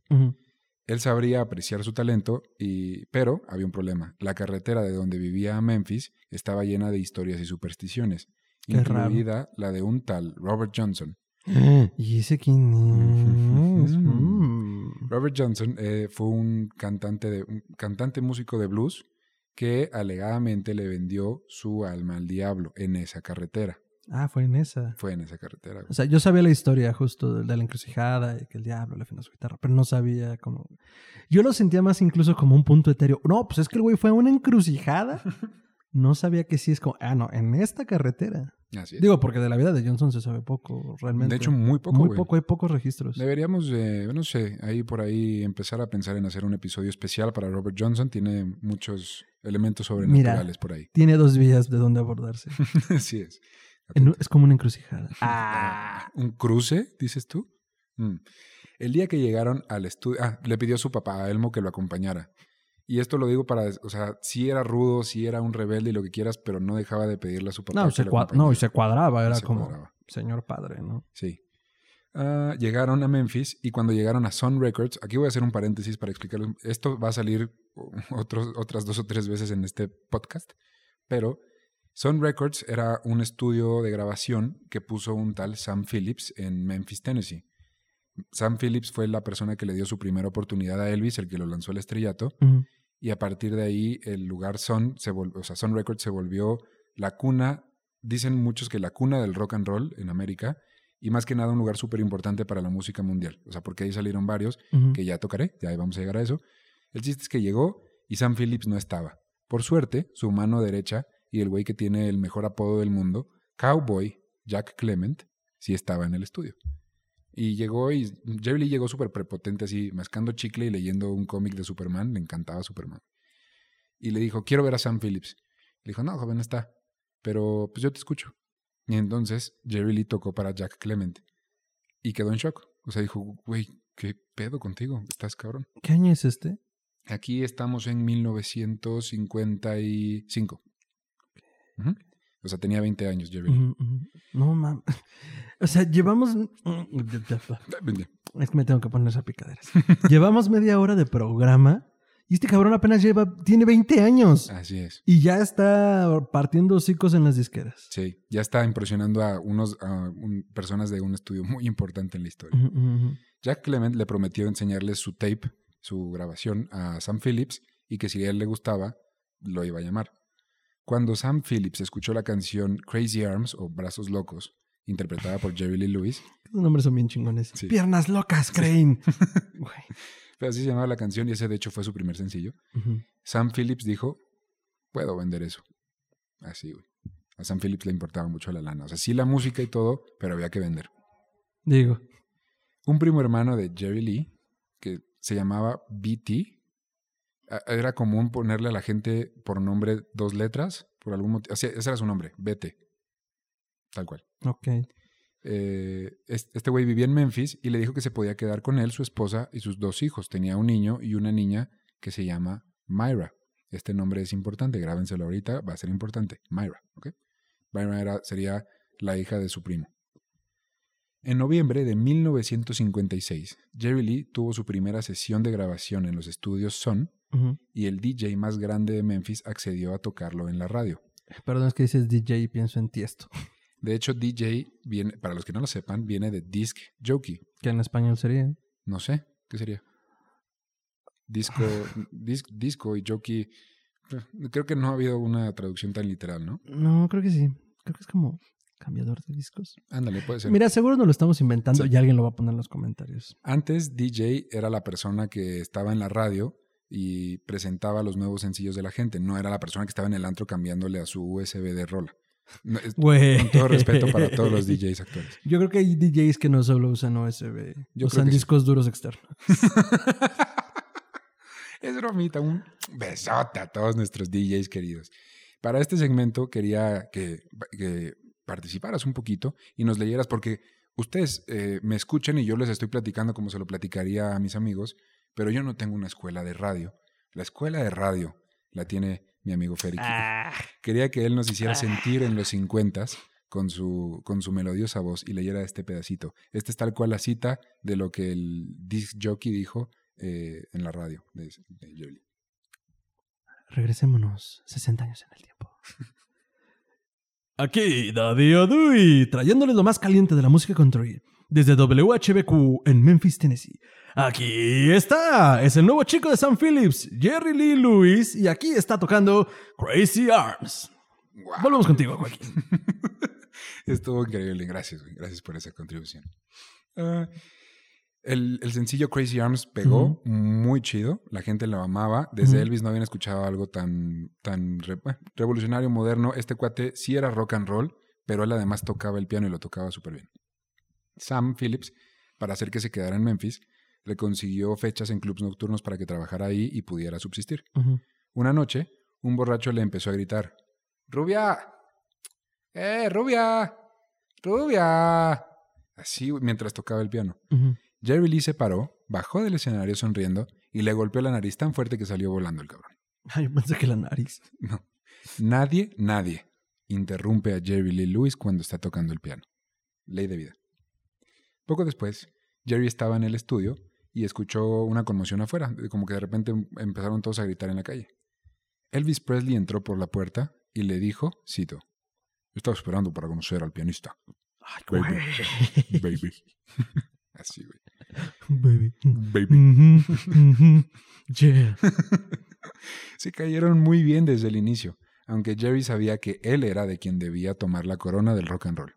Él sabría apreciar su talento, y, pero había un problema. La carretera de donde vivía a Memphis estaba llena de historias y supersticiones, Qué raro. incluida la de un tal Robert Johnson. ¿y ese quién es? Mm. Robert Johnson eh, fue un cantante, de, un cantante músico de blues que alegadamente le vendió su alma al diablo en esa carretera. Ah, fue en esa. Fue en esa carretera. güey. O sea, yo sabía la historia justo de, de la encrucijada y que el diablo le afinó su guitarra, pero no sabía cómo. Yo lo sentía más incluso como un punto etéreo. No, pues es que el güey fue a una encrucijada. No sabía que sí es como, ah, no, en esta carretera. Así es. Digo, porque de la vida de Johnson se sabe poco, realmente. de hecho, muy poco. muy güey. poco, hay pocos registros. Deberíamos, eh, no sé, ahí por ahí empezar a pensar en hacer un episodio especial para Robert Johnson. Tiene muchos elementos sobrenaturales por ahí. Tiene dos vías de donde abordarse. Así es. En es como una encrucijada. Ah, ¿Un cruce, dices tú? Mm. El día que llegaron al estudio, ah, le pidió a su papá a Elmo que lo acompañara. Y esto lo digo para, o sea, sí era rudo, sí era un rebelde y lo que quieras, pero no dejaba de pedirle a su papá. No, se no, y se cuadraba, era Se como cuadraba. señor padre, ¿no? Sí. Ah, llegaron a Memphis y cuando llegaron a Sun Records, aquí voy a hacer un paréntesis para explicarles. Esto va a salir otros, otras dos o tres veces en este podcast, pero Sun Records era un estudio de grabación que puso un tal Sam Phillips en Memphis, Tennessee. Sam Phillips fue la persona que le dio su primera oportunidad a Elvis, el que lo lanzó al estrellato, Ujú. Y a partir de ahí el lugar Sun, se o sea, Records se volvió la cuna, dicen muchos que la cuna del rock and roll en América, y más que nada un lugar súper importante para la música mundial. O sea, porque ahí salieron varios que ya tocaré, ya ahí vamos a llegar a eso. El chiste es que llegó y Sam Phillips no estaba. Por suerte, su mano derecha y el güey que tiene el mejor apodo del mundo, Cowboy Jack Clement, sí estaba en el estudio. Y llegó y Jerry Lee llegó súper prepotente así, mascando chicle y leyendo un cómic de Superman, le encantaba Superman. Y le dijo, quiero ver a Sam Phillips. Le dijo, no, joven, está. Pero pues yo te escucho. Y entonces Jerry Lee tocó para Jack Clement. Y quedó en shock. O sea, dijo, güey, ¿qué pedo contigo? Estás cabrón. ¿Qué año es este? Aquí estamos en 1955. Ujú. O sea, tenía 20 años Jerry. No, mames. O sea, llevamos... Es que me tengo que poner esa picadera. llevamos media hora de programa y este cabrón apenas lleva... Tiene 20 años. Así es. Y ya está partiendo hocicos en las disqueras. Sí, ya está impresionando a unos a un- personas de un estudio muy importante en la historia. Jack Clement le prometió enseñarles su tape, su grabación a Sam Phillips y que si a él le gustaba, lo iba a llamar. Cuando Sam Phillips escuchó la canción Crazy Arms o Brazos Locos, interpretada por Jerry Lee Lewis, Los nombres son bien chingones. Sí. Piernas locas, Crane. Pero así se llamaba la canción y ese de hecho fue su primer sencillo. Sam Phillips dijo, puedo vender eso. Así, güey. A Sam Phillips le importaba mucho la lana. O sea, sí la música y todo, pero había que vender. Digo. Un primo hermano de Jerry Lee, que se llamaba BT, era común ponerle a la gente por nombre dos letras, por algún motivo. Ese era su nombre, BT. Tal cual. Ok. Eh, es- este güey vivía en Memphis y le dijo que se podía quedar con él, su esposa y sus dos hijos. Tenía un niño y una niña que se llama Myra. Este nombre es importante, grábenselo ahorita, va a ser importante. Myra, ¿ok? Myra era- sería la hija de su primo. En noviembre de 1956, Jerry Lee tuvo su primera sesión de grabación en los estudios Y el DJ más grande de Memphis accedió a tocarlo en la radio. Perdón, es que dices DJ y pienso en Tiesto. De hecho, DJ, viene, para los que no lo sepan, viene de disc jockey. Que en español sería. No sé, ¿qué sería? Disco, dis- disco y jockey. eh, Creo que no ha habido una traducción tan literal, ¿no? No, creo que sí. Creo que es como cambiador de discos. Ándale, puede ser. Mira, seguro nos lo estamos inventando Sí. y alguien lo va a poner en los comentarios. Antes DJ era la persona que estaba en la radio y presentaba los nuevos sencillos de la gente. No era la persona que estaba en el antro cambiándole a su USB de rola. No, con todo respeto para todos los DJs actuales. Yo creo que hay DJs que no solo usan USB. Yo usan sí. discos duros externos. Es bromita, un besote a todos nuestros DJs queridos. Para este segmento quería que, que participaras un poquito y nos leyeras, porque ustedes eh, me escuchan y yo les estoy platicando como se lo platicaría a mis amigos, pero yo no tengo una escuela de radio. La escuela de radio la tiene mi amigo Feri. Quería que él nos hiciera sentir en los 50 con su, con su melodiosa voz y leyera este pedacito. Este es tal cual la cita de lo que el disc jockey dijo eh, en la radio de, de Lee. Regresémonos 60 años en el tiempo. Aquí Daddy Odui, trayéndoles lo más caliente de la música country. Desde WHBQ en Memphis, Tennessee. Aquí está, es el nuevo chico de Sam Phillips, Jerry Lee Lewis, y aquí está tocando Crazy Arms. Volvemos contigo, Joaquín. Estuvo increíble, gracias. Gracias por esa contribución. Ah, el, el sencillo Crazy Arms pegó muy chido, la gente lo amaba. Desde. Elvis no habían escuchado algo tan, tan re- revolucionario, moderno. Este cuate sí era rock and roll, pero él además tocaba el piano y lo tocaba súper bien. Sam Phillips, para hacer que se quedara en Memphis, le consiguió fechas en clubs nocturnos para que trabajara ahí y pudiera subsistir. Una noche, un borracho le empezó a gritar, ¡Rubia! ¡Eh, rubia! ¡Rubia! Así mientras tocaba el piano. Jerry Lee se paró, bajó del escenario sonriendo y le golpeó la nariz tan fuerte que salió volando el cabrón. Ay, yo pensé que la nariz. No. Nadie, nadie interrumpe a Jerry Lee Lewis cuando está tocando el piano. Ley de vida. Poco después, Jerry estaba en el estudio y escuchó una conmoción afuera, como que de repente empezaron todos a gritar en la calle. Elvis Presley entró por la puerta y le dijo, cito, estaba esperando para conocer al pianista. Ay, Baby. Baby. Así, güey. Baby. Baby. Ujú. Yeah. Se cayeron muy bien desde el inicio, aunque Jerry sabía que él era de quien debía tomar la corona del rock and roll.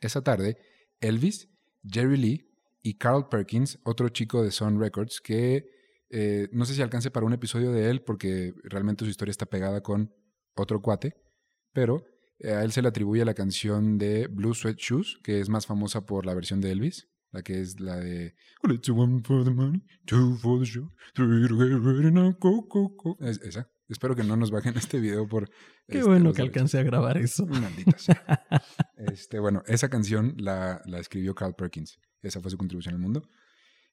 Esa tarde, Elvis, Jerry Lee y Carl Perkins, otro chico de Sun Records, que eh, no sé si alcance para un episodio de él porque realmente su historia está pegada con otro cuate, pero eh, a él se le atribuye la canción de Blue Sweat Shoes, que es más famosa por la versión de Elvis, la que es la de one for the money, two for the show, three to get ready now, go, go, go. Es- esa. Espero que no nos bajen este video por... Qué este, bueno que alcancé a grabar eso. Maldita sea. Este, bueno, esa canción la, la escribió Carl Perkins. Esa fue su contribución al mundo.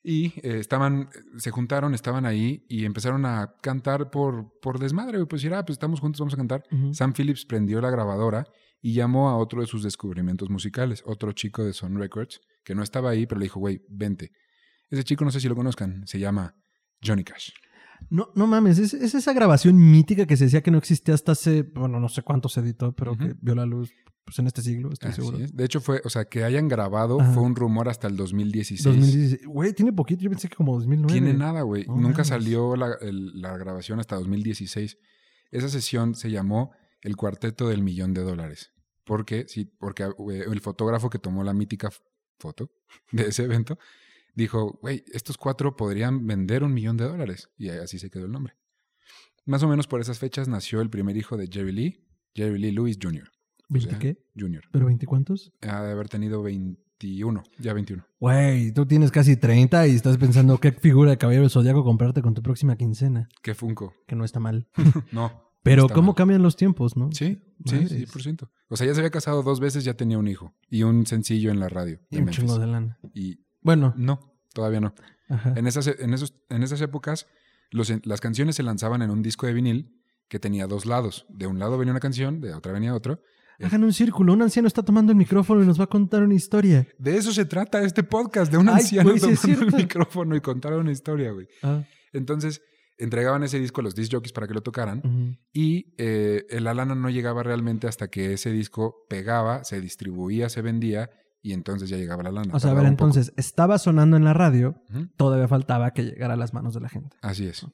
Y eh, estaban, se juntaron, estaban ahí y empezaron a cantar por, por desmadre. Pues decir, ah, pues estamos juntos, vamos a cantar. Ujú. Sam Phillips prendió la grabadora y llamó a otro de sus descubrimientos musicales, otro chico de Sun Records, que no estaba ahí, pero le dijo, güey, vente. Ese chico, no sé si lo conozcan, se llama Johnny Cash. No, no mames, es, es esa grabación mítica que se decía que no existía hasta hace, bueno, no sé cuánto se editó, pero que vio la luz pues, en este siglo, estoy Así seguro. es. De hecho, fue, o sea, que hayan grabado Ajá. fue un rumor hasta el 2016. 2016. Güey, tiene poquito, yo pensé que como 2009. Tiene nada, güey. Nunca mames. salió la, el- la grabación hasta 2016. Esa sesión se llamó El Cuarteto del Millón de Dólares. Porque, sí, porque eh, el fotógrafo que tomó la mítica foto de ese evento dijo, güey, estos cuatro podrían vender un millón de dólares. Y así se quedó el nombre. Más o menos por esas fechas nació el primer hijo de Jerry Lee, Jerry Lee Lewis Jr. O ¿20 sea, qué? Jr. ¿Pero 20 cuántos? Ha de haber tenido 21, ya 21. Güey, tú tienes casi 30 y estás pensando qué figura de caballero zodiaco comprarte con tu próxima quincena. ¿Qué Funko? Que no está mal. No. Pero está cómo mal. cambian los tiempos, ¿no? Sí, sí, Madres. sí, por ciento. O sea, ya se había casado dos veces, ya tenía un hijo. Y un sencillo en la radio. Y un Memphis. chingo de lana. Y Bueno, no, todavía no. ajá. En esas, en esos, en esas épocas, los, las canciones se lanzaban en un disco de vinil que tenía dos lados. De un lado venía una canción, de otra venía otro. Hagan un círculo. Un anciano está tomando el micrófono y nos va a contar una historia. De eso se trata este podcast, de un Ay, anciano tomando el micrófono y contar una historia, güey. Ah, Entonces, entregaban ese disco a los disc jockeys para que lo tocaran. Y eh, la lana no llegaba realmente hasta que ese disco pegaba, se distribuía, se vendía y entonces ya llegaba la lana. O sea, a ver, poco. entonces, estaba sonando en la radio, todavía faltaba que llegara a las manos de la gente. Así es.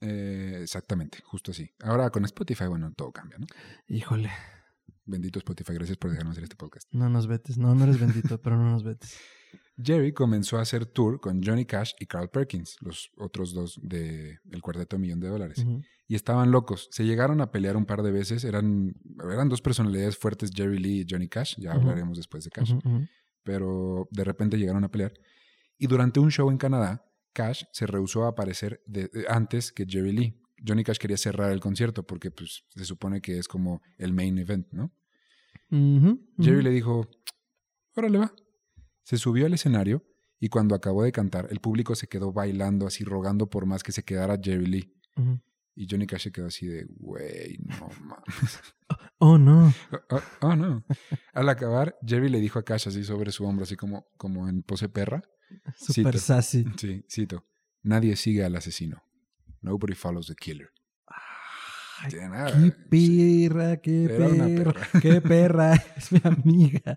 Eh, exactamente, justo así. Ahora con Spotify, bueno, todo cambia, ¿no? Híjole, Bendito Spotify, gracias por dejarnos hacer este podcast. no nos vetes. No, no eres bendito, pero no nos vetes. Jerry comenzó a hacer tour con Johnny Cash y Carl Perkins, los otros dos del cuarteto Millón de Dólares. Y estaban locos. Se llegaron a pelear un par de veces. Eran, eran dos personalidades fuertes, Jerry Lee y Johnny Cash. Ya hablaremos después de Cash. Pero de repente llegaron a pelear. Y durante un show en Canadá, Cash se rehusó a aparecer de- de- antes que Jerry Lee. Johnny Cash quería cerrar el concierto porque pues, se supone que es como el main event, ¿no? Jerry le dijo, órale va. Se subió al escenario y cuando acabó de cantar, el público se quedó bailando así, rogando por más que se quedara Jerry Lee. Y Johnny Cash se quedó así de, güey, no mames. Oh, no. Oh, oh, oh, no. Al acabar, Jerry le dijo a Cash así sobre su hombro, así como, como en pose perra. Super Cito. sassy. Sí, cito. Nadie sigue al asesino. Nobody follows the killer. Ay, qué sí. perra, qué perra, perra. qué perra. Es mi amiga.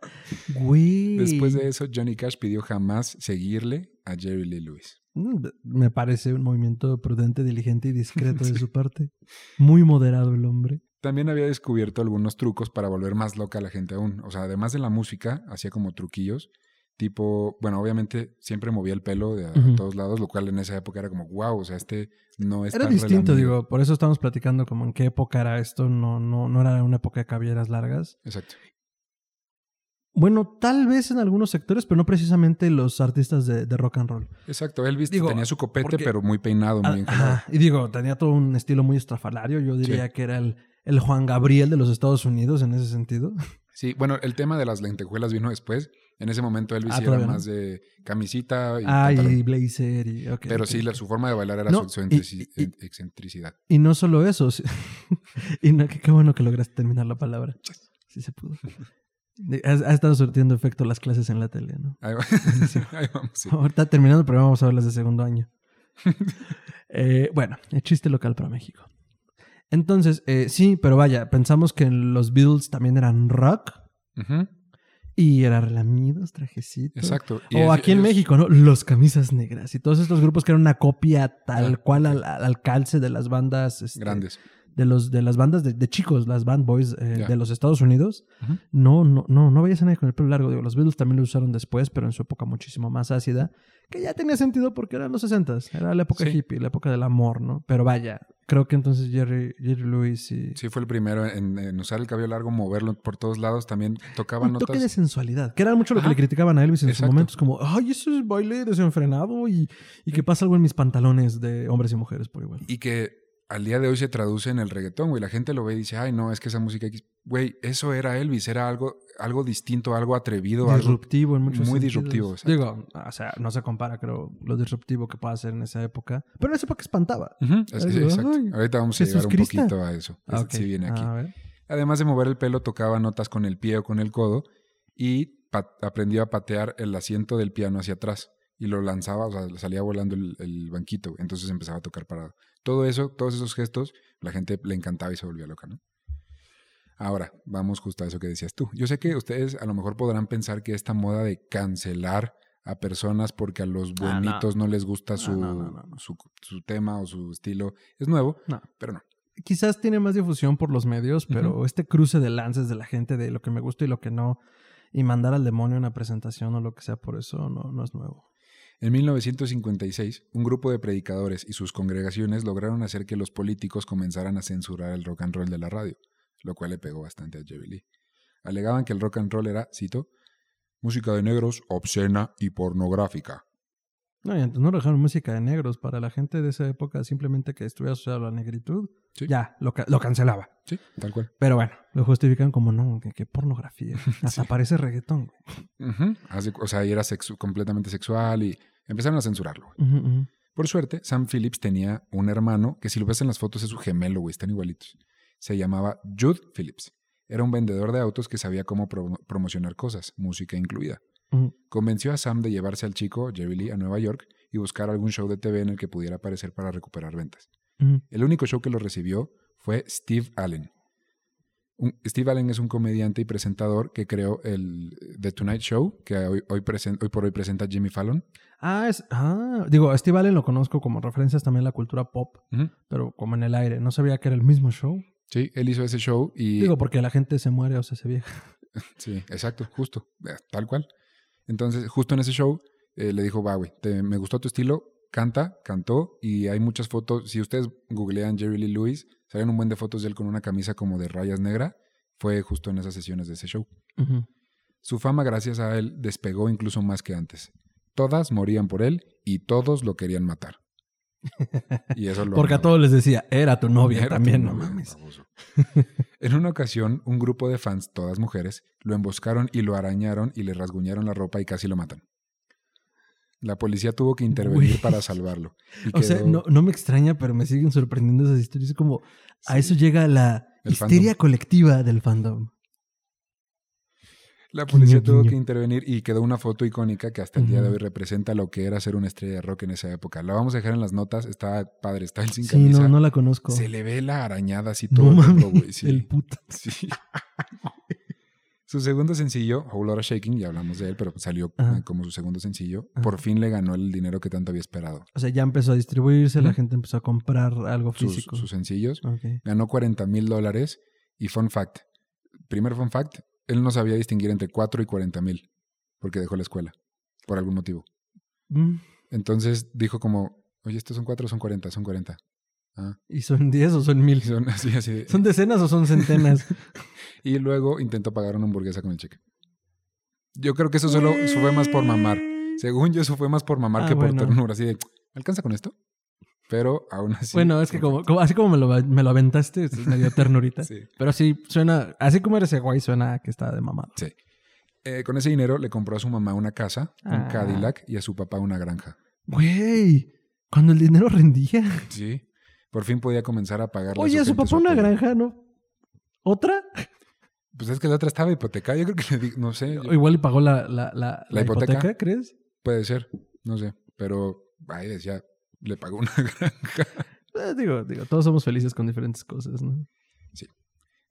Güey. Después de eso, Johnny Cash pidió jamás seguirle a Jerry Lee Lewis. Mm, Me parece un movimiento prudente, diligente y discreto de su parte. Muy moderado el hombre. También había descubierto algunos trucos para volver más loca a la gente aún. O sea, además de la música, hacía como truquillos. Tipo, bueno, obviamente siempre movía el pelo de a todos lados, lo cual en esa época era como, wow, o sea, este no es Era tan distinto, relamido". digo, por eso estamos platicando como en qué época era esto, no, no, no era una época de cabelleras largas. Exacto. Bueno, tal vez en algunos sectores, pero no precisamente los artistas de, de rock and roll. Exacto. Elvis Digo, tenía su copete, porque- pero muy peinado, muy Ah, ajá. Y digo, tenía todo un estilo muy estrafalario. Yo diría que era el, el Juan Gabriel de los Estados Unidos en ese sentido. Sí, bueno, el tema de las lentejuelas vino después, En ese momento Elvis Ah, era no. más de camisita y Ah, pantalón. y blazer y... ok, Pero sí, su forma de bailar era No, su, su y- excentrici- y- excentricidad. Y no solo eso. y no, que qué bueno que lograste terminar la palabra. Sí se pudo. Ha, ha estado surtiendo efecto las clases en la tele, ¿no? Ahí, va- Ahí vamos, sí. Ahorita terminando programa vamos a ver las de segundo año. Eh, bueno, el chiste local para México. Entonces, eh, sí, pero vaya, pensamos que los Beatles también eran rock y era relamidos, trajecitos. Exacto. Y O es- aquí en ellos- México, ¿no? Los camisas negras y todos estos grupos que eran una copia tal Ah, cual al, al calce de las bandas este, Grandes. De los de las bandas de, de chicos, las band boys eh, Ya. de los Estados Unidos. Ujú. No, no, no, no vayas a nadie con el pelo largo. Digo, los Beatles también lo usaron después, pero en su época muchísimo más ácida, que ya tenía sentido porque eran los 60 era la época Sí. hippie, la época del amor, ¿no? Pero vaya, creo que entonces Jerry, Jerry Lewis y Sí, fue el primero en, en usar el cabello largo, moverlo por todos lados. También tocaba un toque notas. de sensualidad, que era mucho lo que Ajá. le criticaban a Elvis en su Exacto. momento. Es como, ay, eso es baile desenfrenado y, y que pasa algo en mis pantalones de hombres y mujeres por igual. Y que al día de hoy se traduce en el reggaetón, güey. La gente lo ve y dice, ay, no, es que esa música X. Güey, eso era Elvis, era algo, algo distinto, algo atrevido, algo. disruptivo en muchos muy sentidos. disruptivo, exacto. Digo, o sea, no se compara, creo, lo disruptivo que puede hacer en esa época. Pero en esa época espantaba. Es exacto. ay, Ahorita vamos a llegar un poquito a eso. Ah, Este ok. Sí viene aquí. A ver. Además de mover el pelo, tocaba notas con el pie o con el codo y aprendió a patear el asiento del piano hacia atrás y lo lanzaba, o sea, le salía volando el, el banquito, entonces empezaba a tocar parado. Todo eso, todos esos gestos, la gente le encantaba y se volvía loca, ¿no? Ahora, vamos justo a eso que decías tú. Yo sé que ustedes a lo mejor podrán pensar que esta moda de cancelar a personas porque a los Ah, no. bonitos no. les gusta su, no, no, no, no. Su, su tema o su estilo es nuevo, No. pero no. Quizás tiene más difusión por los medios, pero este cruce de lances de la gente de lo que me gusta y lo que no, y mandar al demonio una presentación o lo que sea por eso, no, no es nuevo. En 1956, un grupo de predicadores y sus congregaciones lograron hacer que los políticos comenzaran a censurar el rock and roll de la radio, lo cual le pegó bastante a Lee. Alegaban que el rock and roll era, cito, música de negros obscena y pornográfica. No, y antes no dejaron música de negros. Para la gente de esa época, simplemente que estuviera asociado a la negritud, Sí. ya, lo, ca- lo cancelaba. Sí, tal cual. Pero bueno, lo justifican como no, que, que pornografía. Hasta parece reggaetón. Así- o sea, y era sexu- completamente sexual y empezaron a censurarlo. Por suerte, Sam Phillips tenía un hermano que si lo ves en las fotos es su gemelo, güey, están igualitos. Se llamaba Jude Phillips. Era un vendedor de autos que sabía cómo pro- promocionar cosas, música incluida. Convenció a Sam de llevarse al chico, Jerry Lee, a Nueva York y buscar algún show de TV en el que pudiera aparecer para recuperar ventas. El único show que lo recibió fue Steve Allen. Un- Steve Allen es un comediante y presentador que creó el The Tonight Show, que hoy, hoy, por hoy presenta Jimmy Fallon. Ah, es. Ah, digo, a Steve Allen lo conozco como referencias también a la cultura pop, pero como en el aire. No sabía que era el mismo show. Sí, él hizo ese show y... Digo, porque la gente se muere o se hace vieja. Sí, exacto, justo, eh, tal cual. Entonces, justo en ese show, eh, le dijo, va, güey, me gustó tu estilo, canta, cantó, y hay muchas fotos. Si ustedes googlean Jerry Lee Lewis, salen un buen de fotos de él con una camisa como de rayas negra. Fue justo en esas sesiones de ese show. Su fama, gracias a él, despegó incluso más que antes. Todas morían por él y todos lo querían matar. Y eso lo Porque a todos les decía, era tu novia Era también, tu no novia, mames. en una ocasión, un grupo de fans, todas mujeres, lo emboscaron y lo arañaron y le rasguñaron la ropa y casi lo matan. La policía tuvo que intervenir para salvarlo. Y O sea, no, no me extraña, pero me siguen sorprendiendo esas historias. Es como, a Sí. eso llega la El histeria fandom. colectiva del fandom. La policía tuvo que intervenir y quedó una foto icónica que hasta el día de hoy representa lo que era ser una estrella de rock en esa época. La vamos a dejar en las notas. Está padre, está él sin Sí, camisa. no, no la conozco. Se le ve la arañada así No todo el mames, tiempo, güey. Sí. el puto. Sí. su segundo sencillo, Whole Lotta Shaking, ya hablamos de él, pero salió Ajá. eh, como su segundo sencillo. Ajá. Por fin le ganó el dinero que tanto había esperado. O sea, ya empezó a distribuirse, la gente empezó a comprar algo Sus, físico. sus sencillos. Ok. Ganó 40 mil dólares. Y fun fact, primer fun fact, él no sabía distinguir entre 4 y 40 mil, porque dejó la escuela, por algún motivo. Mm, Entonces dijo como, oye, estos son 4 o son 40, son 40. Ah, ¿Y son 10 o son mil? son así, así. de- ¿Son decenas o son centenas? Y luego intentó pagar una hamburguesa con el cheque. Yo creo que eso solo fue más por mamar. Según yo, eso fue más por mamar Ah, que por ternura. Así de, ¿me alcanza con esto? Pero aún así. bueno, es que como, como- así como me lo, me lo aventaste, es medio ternurita. Sí. Pero sí, suena, así como eres guay, suena que está de mamado. Sí. Eh, con ese dinero le compró a su mamá una casa, un Ah. Cadillac y a su papá una granja. Güey, cuando el dinero rendía. Sí. Por fin podía comenzar a pagar Oye, a su papá una granja, ¿no? ¿Otra? Pues es que la otra estaba hipotecada. Yo creo que le di, no sé. yo- Igual y pagó la, la, la, la hipoteca? hipoteca? ¿crees? Puede ser, no sé. Pero ahí decía, le pagó una granja. Eh, digo, digo, todos somos felices con diferentes cosas, ¿no?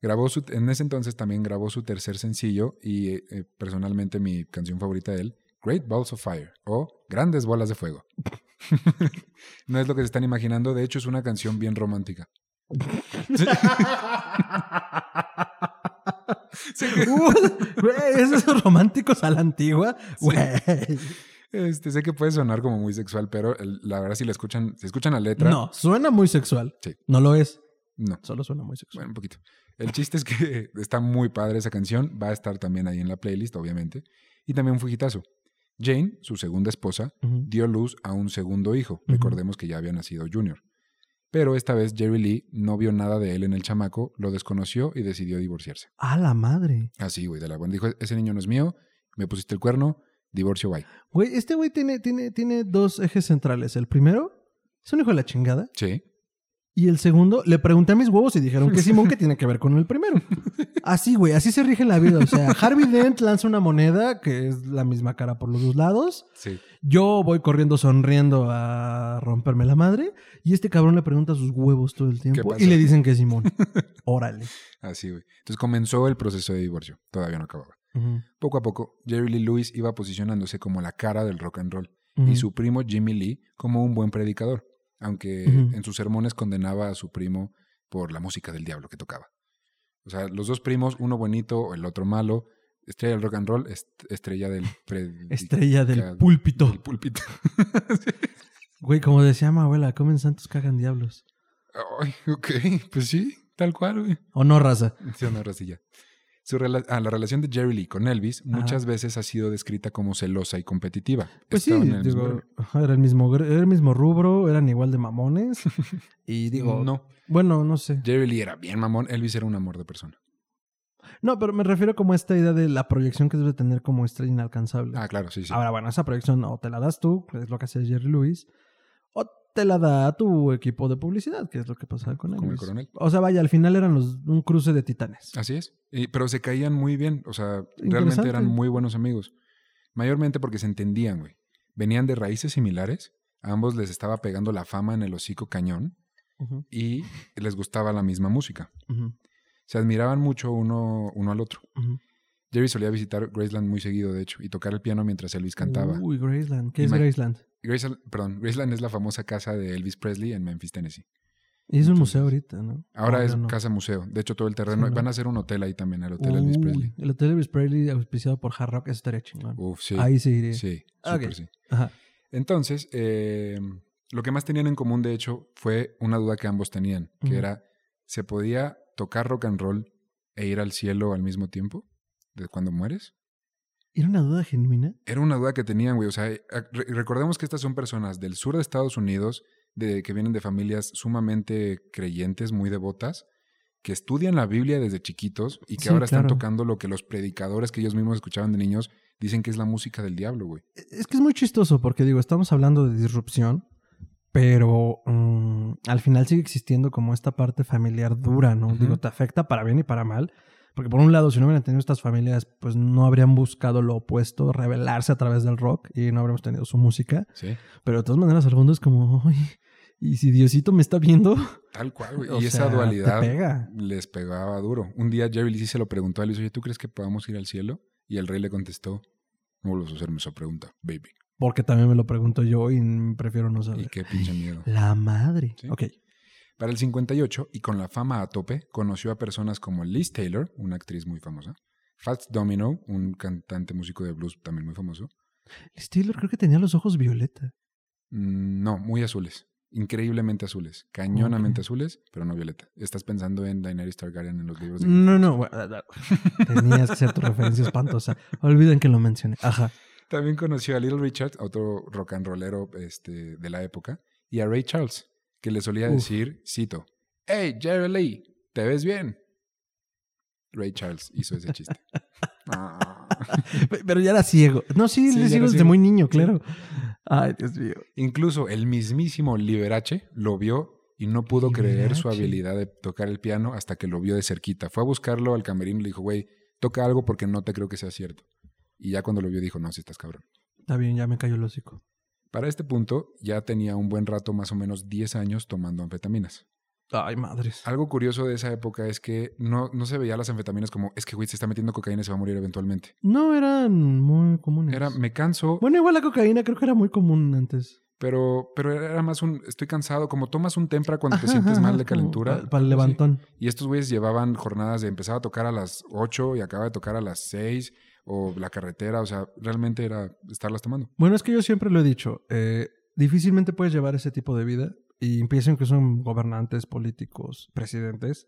Grabó su, en ese entonces también grabó su tercer sencillo y eh, eh, personalmente mi canción favorita de él, Great Balls of Fire o Grandes Bolas de Fuego. no es lo que se están imaginando, de hecho es una canción bien romántica. Sé que- Güey, esos románticos a la antigua. Güey. Este, sé que puede sonar como muy sexual, pero el- la verdad si la escuchan, si escuchan la letra, No, suena muy sexual. Sí. No lo es. no. Solo suena muy sexual. Bueno, un poquito. El chiste es que está muy padre esa canción. Va a estar también ahí en la playlist, obviamente. Y también fue hitazo. Jane, su segunda esposa, dio luz a un segundo hijo. Recordemos que ya había nacido Junior. Pero esta vez Jerry Lee no vio nada de él en el chamaco, lo desconoció y decidió divorciarse. A la madre. Así, güey, de la buena. Dijo, ese niño no es mío, me pusiste el cuerno, divorcio, bye. Güey, este güey tiene, tiene, tiene dos ejes centrales. El primero es un hijo de la chingada. Sí. Y el segundo, le pregunté a mis huevos y dijeron que Simón que tiene que ver con el primero. Así, güey, así se rige la vida. O sea, Harvey Dent lanza una moneda que es la misma cara por los dos lados. Sí. Yo voy corriendo sonriendo a romperme la madre. Y este cabrón le pregunta a sus huevos todo el tiempo. Y le dicen que es Simón. Órale. Así, güey. Entonces comenzó el proceso de divorcio. Todavía no acababa. Poco a poco, Jerry Lee Lewis iba posicionándose como la cara del rock and roll. y su primo Jimmy Lee como un buen predicador, aunque en sus sermones condenaba a su primo por la música del diablo que tocaba. O sea, los dos primos, uno bonito, el otro malo, estrella del rock and roll, est- estrella del Estrella del del púlpito. púlpito. Güey, como decía mi abuela, comen santos, cagan diablos. Ay, ok, pues sí, tal cual, güey. ¿O no, raza? Sí, una racilla. Su rela- ah, la relación de Jerry Lee con Elvis muchas veces ha sido descrita como celosa y competitiva. Pues sí, Estaban el digo, era el mismo, era el mismo rubro, eran igual de mamones. y digo, no, bueno, no sé. Jerry Lee era bien mamón, Elvis era un amor de persona. No, pero me refiero como a esta idea de la proyección que debe tener como estrella inalcanzable. Ah, claro, sí, sí. Ahora, bueno, esa proyección o te la das tú, que es lo que hace Jerry Lewis, te la da tu equipo de publicidad, que es lo que pasaba con Como el coronel. O sea, vaya, al final eran los, un cruce de titanes. Así es. Y- pero se caían muy bien. O sea, realmente eran muy buenos amigos. Mayormente porque se entendían, güey. Venían de raíces similares. A ambos les estaba pegando la fama en el hocico cañón. Y les gustaba la misma música. Se admiraban mucho uno, uno al otro. ujú. Jerry solía visitar Graceland muy seguido, de hecho, y tocar el piano mientras Elvis cantaba. Uy, Graceland. ¿Qué es Graceland? Graceland, perdón, Graceland es la famosa casa de Elvis Presley en Memphis, Tennessee. Y es un Entonces, museo ahorita, ¿no? Ahora es no. casa museo. De hecho, todo el terreno. Sí, ¿no? Van a hacer un hotel ahí también, el Hotel Elvis Presley. El Hotel Elvis Presley auspiciado por Hard Rock, eso estaría chingón. Uf, sí. Ahí se iría. Sí, Ok. súper sí. Ajá. Entonces, eh, lo que más tenían en común, de hecho, fue una duda que ambos tenían, que era, ¿se podía tocar rock and roll e ir al cielo al mismo tiempo? ¿De cuando mueres? ¿Era una duda genuina? Era una duda que tenían, güey. O sea, re- recordemos que estas son personas del sur de Estados Unidos, de, que vienen de familias sumamente creyentes, muy devotas, que estudian la Biblia desde chiquitos y que Sí, ahora están claro. tocando lo que los predicadores que ellos mismos escuchaban de niños dicen que es la música del diablo, güey. Es que es muy chistoso porque digo, estamos hablando de disrupción, pero mm, al final sigue existiendo como esta parte familiar dura, ¿no? Digo, te afecta para bien y para mal. Porque por un lado, si no hubieran tenido estas familias, pues no habrían buscado lo opuesto, revelarse a través del rock y no habríamos tenido su música. Sí. Pero de todas maneras, al fondo es como, "Ay, ¿y si Diosito me está viendo? Tal cual, güey. O Y esa sea, dualidad pega. les pegaba duro. Un día Jerry Lee sí se lo preguntó a Elvis, oye, ¿tú crees que podamos ir al cielo? Y el rey le contestó, no vuelvas a hacerme esa pregunta, baby. Porque también me lo pregunto yo y prefiero no Y saber. qué pinche miedo. La madre. Sí. Ok. Para el 58, y con la fama a tope, conoció a personas como Liz Taylor, una actriz muy famosa, Fats Domino, un cantante músico de blues también muy famoso. Liz Taylor creo que tenía los ojos violeta. Mm, no, muy azules. Increíblemente azules. Cañonamente azules, pero no violeta. Estás pensando en Daenerys Targaryen en los libros de... No, no. bueno, Tenías que ser tu referencia espantosa. Olviden que lo mencioné. Ajá. También conoció a Little Richard, otro rock and rollero este, de la época, y a Ray Charles, que le solía Uf. decir, cito, Hey, Jerry Lee, ¿te ves bien? Ray Charles hizo ese chiste. Ah. Pero ya era ciego. No, sí, Sí, ya ciego desde ciego. muy niño, claro. Ay, Dios mío. Incluso el mismísimo Liberace lo vio y no pudo creer su habilidad de tocar el piano hasta que lo vio de cerquita. Fue a buscarlo al camerino y le dijo, güey, toca algo porque no te creo que sea cierto. Y ya cuando lo vio dijo, no, si estás cabrón. Está bien, ya me cayó el hocico. Para este punto ya tenía un buen rato, más o menos 10 años, tomando anfetaminas. Ay, madres. Algo curioso de esa época es que no, no se veía las anfetaminas como, es que, güey, se está metiendo cocaína y se va a morir eventualmente. No eran muy comunes. Era, me canso, Bueno, igual la cocaína creo que era muy común antes. pero, pero era más un, estoy cansado, como tomas un tempra cuando te sientes ajá, mal de calentura. pa- Para el levantón. Y estos güeyes llevaban jornadas de empezaba a tocar a las 8 y acaba de tocar a las 6 o la carretera, o sea, realmente era estarlas tomando. Bueno, es que yo siempre lo he dicho. eh, difícilmente puedes llevar ese tipo de vida y empiecen que son gobernantes, políticos, presidentes,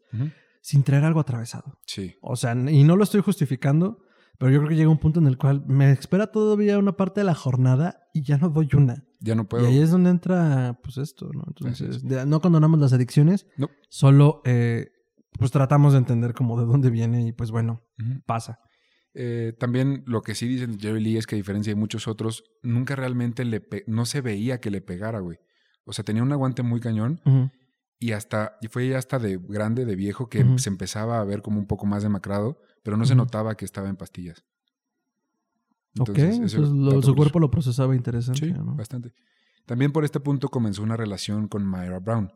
sin traer algo atravesado. Sí, O sea, y no lo estoy justificando, pero yo creo que llega un punto en el cual me espera todavía una parte de la jornada y ya no doy una. ya no puedo. Y ahí es donde entra, pues esto, ¿no? Entonces, de- no condonamos las adicciones, No. solo, eh, pues tratamos de entender como de dónde viene y pues bueno, pasa. Eh, también lo que sí dicen Jerry Lee es que a diferencia de muchos otros, nunca realmente le no se veía que le pegara, güey. O sea, tenía un aguante muy cañón y hasta y fue hasta de grande, de viejo, que se empezaba a ver como un poco más demacrado, pero no se notaba que estaba en pastillas. ok, Entonces, entonces lo- su cuerpo lo procesaba interesante. Sí, ¿no? bastante. También por este punto comenzó una relación con Myra Brown.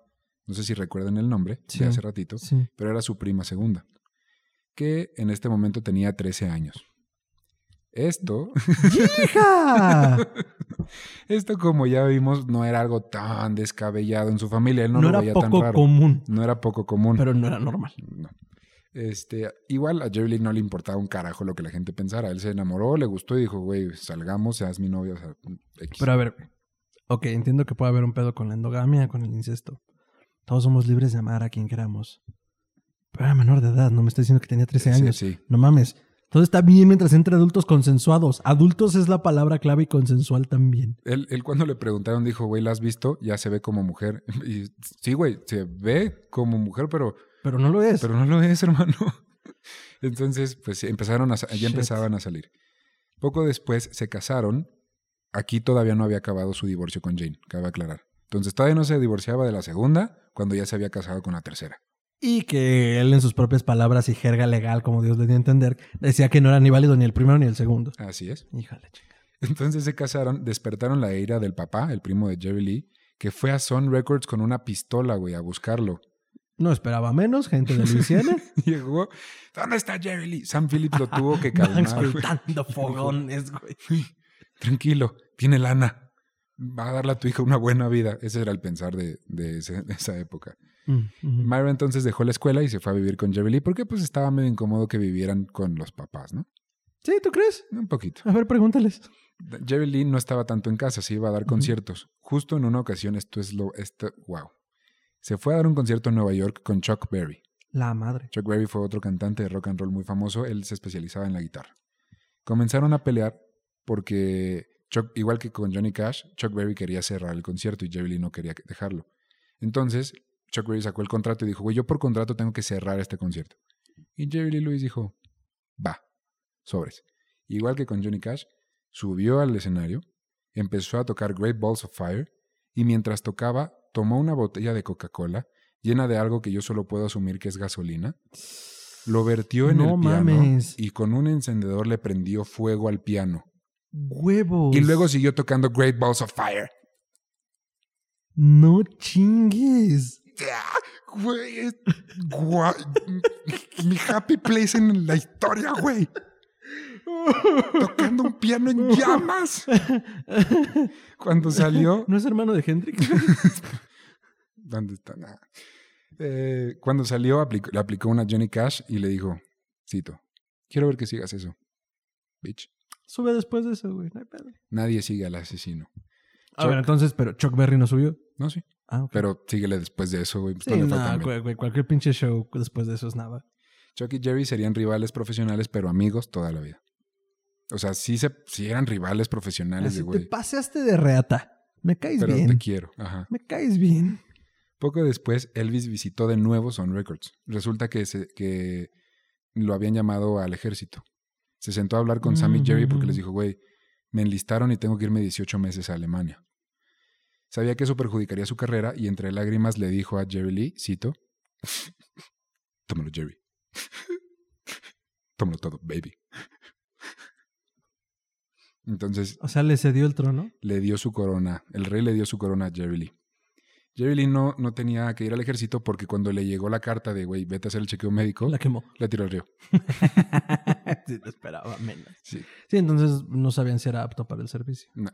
No sé si recuerdan el nombre Sí. de hace ratito, Sí. pero era su prima segunda, que en este momento tenía 13 años. Esto, ¡Hija! esto como ya vimos, no era algo tan descabellado en su familia. Él no, No, lo era veía tan poco raro. común, No era poco común. pero no era normal. No. Este, igual a Jerry Lee no le importaba un carajo lo que la gente pensara. Él se enamoró, le gustó y dijo, güey, salgamos, seas mi novia. O sea, X. Pero a ver, ok, entiendo que puede haber un pedo con la endogamia, con el incesto. Todos somos libres de amar a quien queramos. Pero era menor de edad, no me está diciendo que tenía 13 Sí, años. sí. No mames. Todo está bien mientras entre adultos consensuados. Adultos es la palabra clave y consensual también. Él, él cuando le preguntaron dijo, güey, ¿la has visto? Ya se ve como mujer. Y sí, güey, se ve como mujer, pero, Pero no lo es. pero no lo es, hermano. Entonces, pues empezaron a, ya Shit. empezaban a salir. Poco después se casaron. Aquí todavía no había acabado su divorcio con Jane, cabe aclarar. Entonces todavía no se divorciaba de la segunda cuando ya se había casado con la tercera. Y que él en sus propias palabras y jerga legal, como Dios le dio a entender, decía que no era ni válido ni el primero ni el segundo. Así es. Híjole, chica. Entonces se casaron, despertaron la ira del papá, el primo de Jerry Lee, que fue a Sun Records con una pistola, güey, a buscarlo. No esperaba menos, gente de Luisiana. Llegó, ¿dónde está Jerry Lee? Sam Phillips lo tuvo que calmar. explotando fogones, güey. Tranquilo, tiene lana. Va a darle a tu hija una buena vida. Ese era el pensar de, de ese- de esa época. Mm. Myra entonces dejó la escuela y se fue a vivir con Jerry Lee porque pues estaba medio incómodo que vivieran con los papás, ¿no? Sí, ¿tú crees? Un poquito. A ver, pregúntales. Jerry Lee no estaba tanto en casa, se iba a dar conciertos. Justo en una ocasión, esto es lo, esto, wow. Se fue a dar un concierto en Nueva York con Chuck Berry. La madre. Chuck Berry fue otro cantante de rock and roll muy famoso, él se especializaba en la guitarra. Comenzaron a pelear porque, Chuck, igual que con Johnny Cash, Chuck Berry quería cerrar el concierto y Jerry Lee no quería dejarlo. Entonces, Chuck Berry sacó el contrato y dijo, güey, yo por contrato tengo que cerrar este concierto. Y Jerry Lee Lewis dijo, va, sobres. Igual que con Johnny Cash, subió al escenario, empezó a tocar Great Balls of Fire y mientras tocaba, tomó una botella de Coca-Cola llena de algo que yo solo puedo asumir que es gasolina, lo vertió en No el piano mames. y con un encendedor le prendió fuego al piano. Huevos. Y luego siguió tocando Great Balls of Fire. No chingues. Güey, es gua- mi happy place en la historia, güey. Tocando un piano en llamas. Cuando salió, ¿No es hermano de Hendrix? ¿Dónde está? Nah. Eh, cuando salió, aplicó- le aplicó una Johnny Cash y le dijo, cito, quiero ver que sigas eso. Bitch. Sube después de eso, güey. No hay pedo. Nadie sigue al asesino. A ver, entonces, pero Chuck Berry no subió. No, sí. Ah, ok. Pero síguele después de eso, güey. Pues Sí, bien. güey, güey, cualquier pinche show después de eso es nada. Chuck y Jerry serían rivales profesionales, pero amigos toda la vida. O sea, sí, se, sí eran rivales profesionales Así de te güey. paseaste de reata. Me caes Pero bien. te quiero. Ajá. Me caes bien. Poco después, Elvis visitó de nuevo Sun Records. Resulta que, se, que lo habían llamado al ejército. Se sentó a hablar con Sam y Jerry porque les dijo, güey, me enlistaron y tengo que irme 18 meses a Alemania. Sabía que eso perjudicaría su carrera y entre lágrimas le dijo a Jerry Lee, cito, tómalo Jerry. tómalo todo, baby. Entonces O sea, le cedió el trono. le dio su corona, el rey le dio su corona a Jerry Lee. Jerry Lee no, no tenía que ir al ejército porque cuando le llegó la carta de, güey, vete a hacer el chequeo médico, La quemó. le tiró al río. sí, esperaba menos. Sí. Sí, entonces no sabían si era apto para el servicio. No.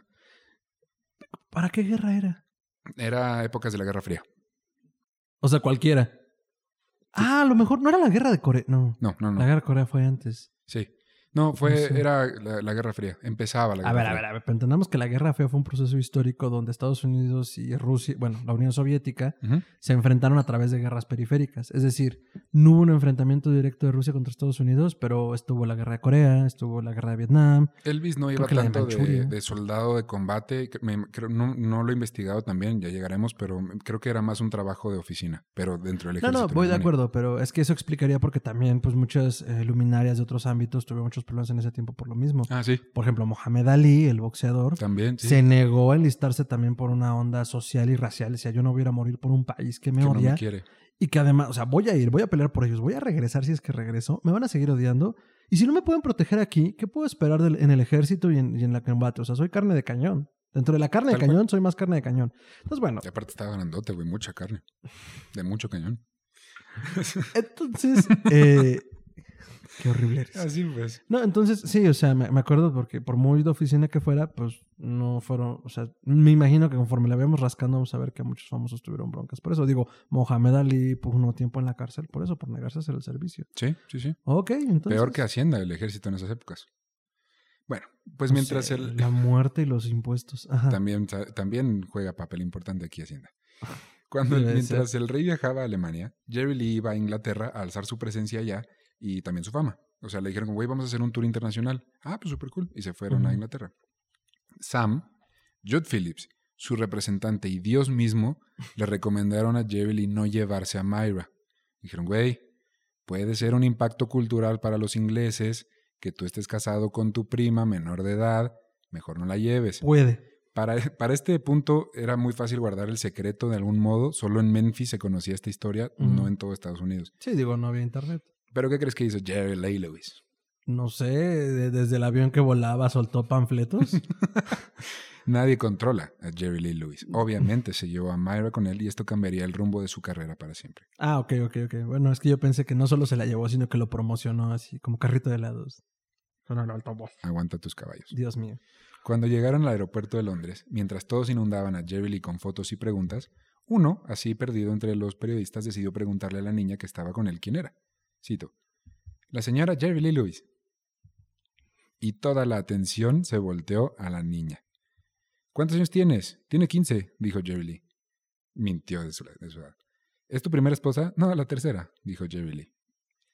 ¿Para qué guerra era? Era épocas de la Guerra Fría. O sea, cualquiera. Ah, a lo mejor no era la guerra de Corea. No, No, no, no. la guerra de Corea fue antes. Sí. No, fue, No sé. era la, la Guerra Fría. Empezaba la Guerra A ver, a Fría. ver, a ver, pero entendamos que la Guerra Fría fue un proceso histórico donde Estados Unidos y Rusia, bueno, la Unión Soviética, se enfrentaron a través de guerras periféricas. Es decir, no hubo un enfrentamiento directo de Rusia contra Estados Unidos, pero estuvo la Guerra de Corea, estuvo la Guerra de Vietnam. Elvis no iba tanto de, de soldado de combate. Me- creo, no, no lo he investigado también, ya llegaremos, pero creo que era más un trabajo de oficina, pero dentro del No, ejército. no, voy de acuerdo, pero es que eso explicaría porque también, pues, muchas eh, luminarias de otros ámbitos tuvieron muchos problemas en ese tiempo por lo mismo. Ah, sí, Por ejemplo, Mohamed Ali, el boxeador, también. Sí, se negó a enlistarse también por una onda social y racial. Decía, yo no voy a ir a morir por un país que me que no odia. me quiere. y que además, o sea, voy a ir, voy a pelear por ellos, voy a regresar si es que regreso, me van a seguir odiando. Y si no me pueden proteger aquí, ¿qué puedo esperar del- en el ejército y en, y en la combate? O sea, soy carne de cañón. Dentro de la carne de cual. cañón, soy más carne de cañón. Entonces, bueno, Y aparte estaba grandote, güey, mucha carne. De mucho cañón. entonces, eh, qué horrible eres. Así pues. No, entonces, sí, o sea, me, me acuerdo porque por muy de oficina que fuera, pues no fueron, o sea, me imagino que conforme la vemos rascando, vamos a ver que muchos famosos tuvieron broncas. Por eso digo, Mohamed Ali puso un tiempo en la cárcel, por eso, por negarse a hacer el servicio. Sí, sí, sí. Ok, entonces. Peor que Hacienda, el ejército en esas épocas. Bueno, pues no mientras sé, el... La muerte y los impuestos. Ajá. También, también juega papel importante aquí Hacienda. Cuando, mientras el rey viajaba a Alemania, Jerry Lee iba a Inglaterra a alzar su presencia allá y también su fama. O sea, le dijeron, güey, vamos a hacer un tour internacional. Ah, pues súper cool. Y se fueron a. Inglaterra. Sam, Judd Phillips, su representante y Dios mismo, le recomendaron a Jerry Lee no llevarse a Myra. Dijeron, güey, puede ser un impacto cultural para los ingleses que tú estés casado con tu prima menor de edad, mejor no la lleves. Puede. Para, para este punto era muy fácil guardar el secreto de algún modo. Solo en Memphis se conocía esta historia, no en todo Estados Unidos. Sí, digo, no había internet. ¿Pero qué crees que hizo Jerry Lee Lewis? No sé, de- desde el avión que volaba soltó panfletos. Nadie controla a Jerry Lee Lewis. Obviamente se llevó a Myra con él y esto cambiaría el rumbo de su carrera para siempre. ah, ok, ok, ok. Bueno, es que yo pensé que no solo se la llevó, sino que lo promocionó así, como carrito de helados. Con el altavoz. Aguanta tus caballos. Dios mío. Cuando llegaron al aeropuerto de Londres, mientras todos inundaban a Jerry Lee con fotos y preguntas, uno, así perdido entre los periodistas, decidió preguntarle a la niña que estaba con él quién era. Cito, la señora Jerry Lee Lewis. Y toda la atención se volteó a la niña. ¿Cuántos años tienes? Tiene 15, dijo Jerry Lee. Mintió de su, de su edad. ¿Es tu primera esposa? No, la tercera, dijo Jerry Lee.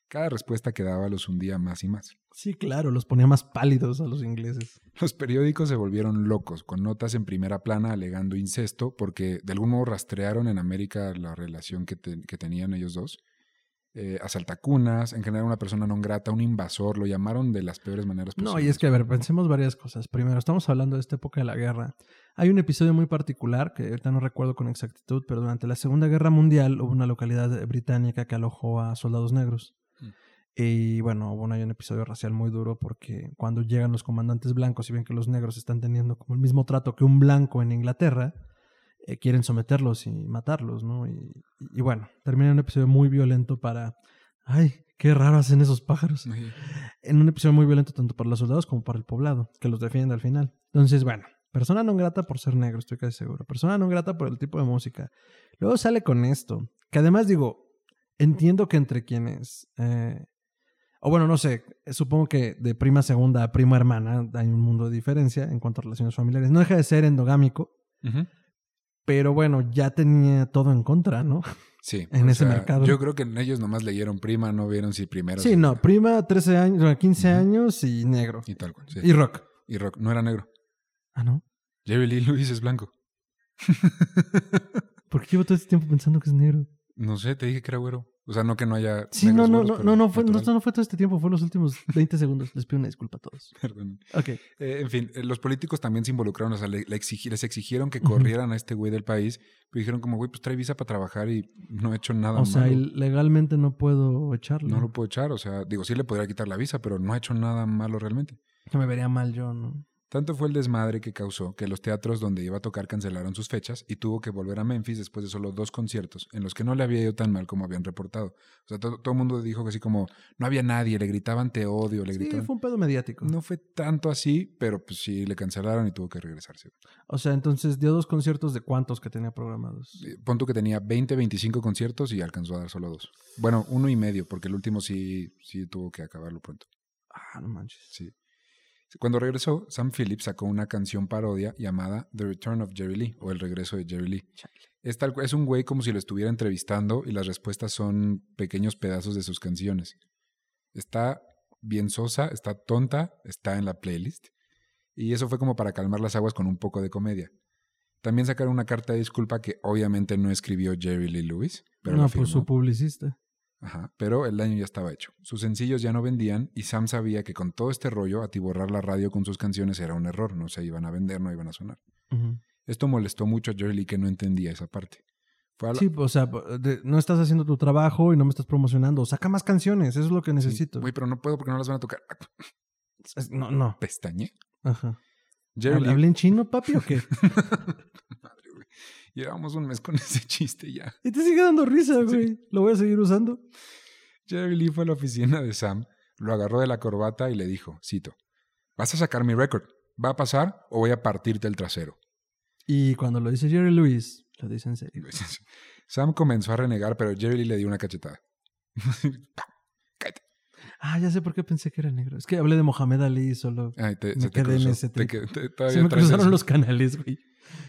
Cada respuesta que daba los hundía más y más. Sí, claro, los ponía más pálidos a los ingleses. Los periódicos se volvieron locos, con notas en primera plana alegando incesto, porque de algún modo rastrearon en América la relación que, te- que tenían ellos dos. Eh, asaltacunas, en general una persona no grata, un invasor, lo llamaron de las peores maneras posibles. No, y es que, a ver, pensemos varias cosas. Primero, estamos hablando de esta época de la guerra. Hay un episodio muy particular, que ahorita no recuerdo con exactitud, pero durante la Segunda Guerra Mundial hubo una localidad británica que alojó a soldados negros. Mm. Y bueno, un, hay un episodio racial muy duro porque cuando llegan los comandantes blancos y ven que los negros están teniendo como el mismo trato que un blanco en Inglaterra, eh, quieren someterlos y matarlos, ¿no? Y, y bueno, termina en un episodio muy violento para... Ay, qué raro hacen esos pájaros Sí. en un episodio muy violento tanto para los soldados como para el poblado, que los defiende al final. Entonces, bueno, persona no grata por ser negro, estoy casi seguro. Persona no grata por el tipo de música. Luego sale con esto, que además digo, entiendo que entre quienes... eh, o bueno, no sé, supongo que de prima segunda a prima hermana hay un mundo de diferencia en cuanto a relaciones familiares. No deja de ser endogámico, Ujú. Pero bueno, ya tenía todo en contra, ¿no? Sí. En ese sea, mercado. Yo creo que ellos nomás leyeron prima, no vieron si primero. Sí, no, prima 13 años, bueno, 15 Ujú. años y negro. Y tal cual. sí. Y rock. Y rock. No era negro. Ah, ¿no? Jerry Lee Lewis es blanco. ¿Por qué llevo todo este tiempo pensando que es negro? No sé, te dije que era güero. O sea, no que no haya. Sí, no, no, no, no, no fue, no, fue todo este tiempo, fue los últimos 20 segundos. Les pido una disculpa a todos. Perdón. Ok. Eh, en fin, eh, los políticos también se involucraron, o sea, les exigieron que corrieran a este güey del país, pero dijeron como, güey, pues trae visa para trabajar y no ha hecho nada O sea, malo. legalmente no puedo echarlo. No lo puedo echar, o sea, digo, sí le podría quitar la visa, pero no ha hecho nada malo realmente. Que me vería mal yo, ¿no? Tanto fue el desmadre que causó que los teatros donde iba a tocar cancelaron sus fechas y tuvo que volver a Memphis después de solo dos conciertos, en los que no le había ido tan mal como habían reportado. O sea, todo, todo el mundo dijo que así como, no había nadie, le gritaban te odio, le Sí, gritaban... fue un pedo mediático. No fue tanto así, pero pues sí, le cancelaron y tuvo que regresarse. O sea, entonces dio dos conciertos de cuántos que tenía programados. Eh, Pon tú que tenía 20, 25 conciertos y alcanzó a dar solo dos. Bueno, uno y medio, porque el último sí, sí tuvo que acabarlo pronto. Ah, no manches. Sí. Cuando regresó, Sam Phillips sacó una canción parodia llamada The Return of Jerry Lee, o El regreso de Jerry Lee. Es, tal, es un güey como si lo estuviera entrevistando y las respuestas son pequeños pedazos de sus canciones. Está bien sosa, está tonta, está en la playlist. Y eso fue como para calmar las aguas con un poco de comedia. También sacaron una carta de disculpa que obviamente no escribió Jerry Lee Lewis. Pero no, firmó. su publicista. Ajá, pero el daño ya estaba hecho. Sus sencillos ya no vendían y Sam sabía que con todo este rollo atiborrar la radio con sus canciones era un error, no se iban a vender, no iban a sonar. Esto molestó mucho a Jerry Lee que no entendía esa parte. La- Sí, o sea, no estás haciendo tu trabajo y no me estás promocionando. Saca más canciones, eso es lo que necesito. Güey, pero no puedo porque no las van a tocar. Es- No, no. Pestañe. Ajá. Jerry Lee. ¿Hablé en chino, papi, o qué? Llevamos un mes con ese chiste ya. Y te sigue dando risa, güey. Lo voy a seguir usando. Jerry Lee fue a la oficina de Sam, lo agarró de la corbata y le dijo, cito, vas a sacar mi récord, ¿va a pasar o voy a partirte el trasero? Y cuando lo dice Jerry Lewis, lo dice en serio. Sam comenzó a renegar, pero Jerry Lee le dio una cachetada. Cállate. Ah, ya sé por qué pensé que era negro. Es que hablé de Mohamed Ali y solo. Ay, te- Me se te quedé en ese Te te- todavía Se me cruzaron eso. los canales, güey.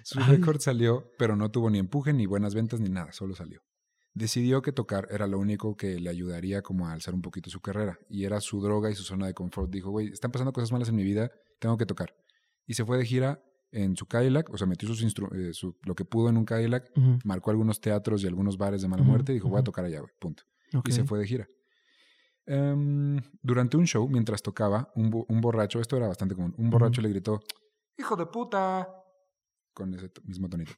Su Ay. récord salió, pero no tuvo ni empuje, ni buenas ventas, ni nada, solo salió. Decidió que tocar era lo único que le ayudaría como a alzar un poquito su carrera. Y era su droga y su zona de confort. Dijo, güey, están pasando cosas malas en mi vida, tengo que tocar. Y se fue de gira en su Cadillac, o sea, metió sus instru- eh, su- lo que pudo en un Cadillac, marcó algunos teatros y algunos bares de mala muerte y dijo, voy a tocar allá, güey, punto. Y se fue de gira. Em, durante un show, mientras tocaba, un, bo- un borracho, esto era bastante común, un borracho le gritó, ¡Hijo de puta! Con ese mismo tonito.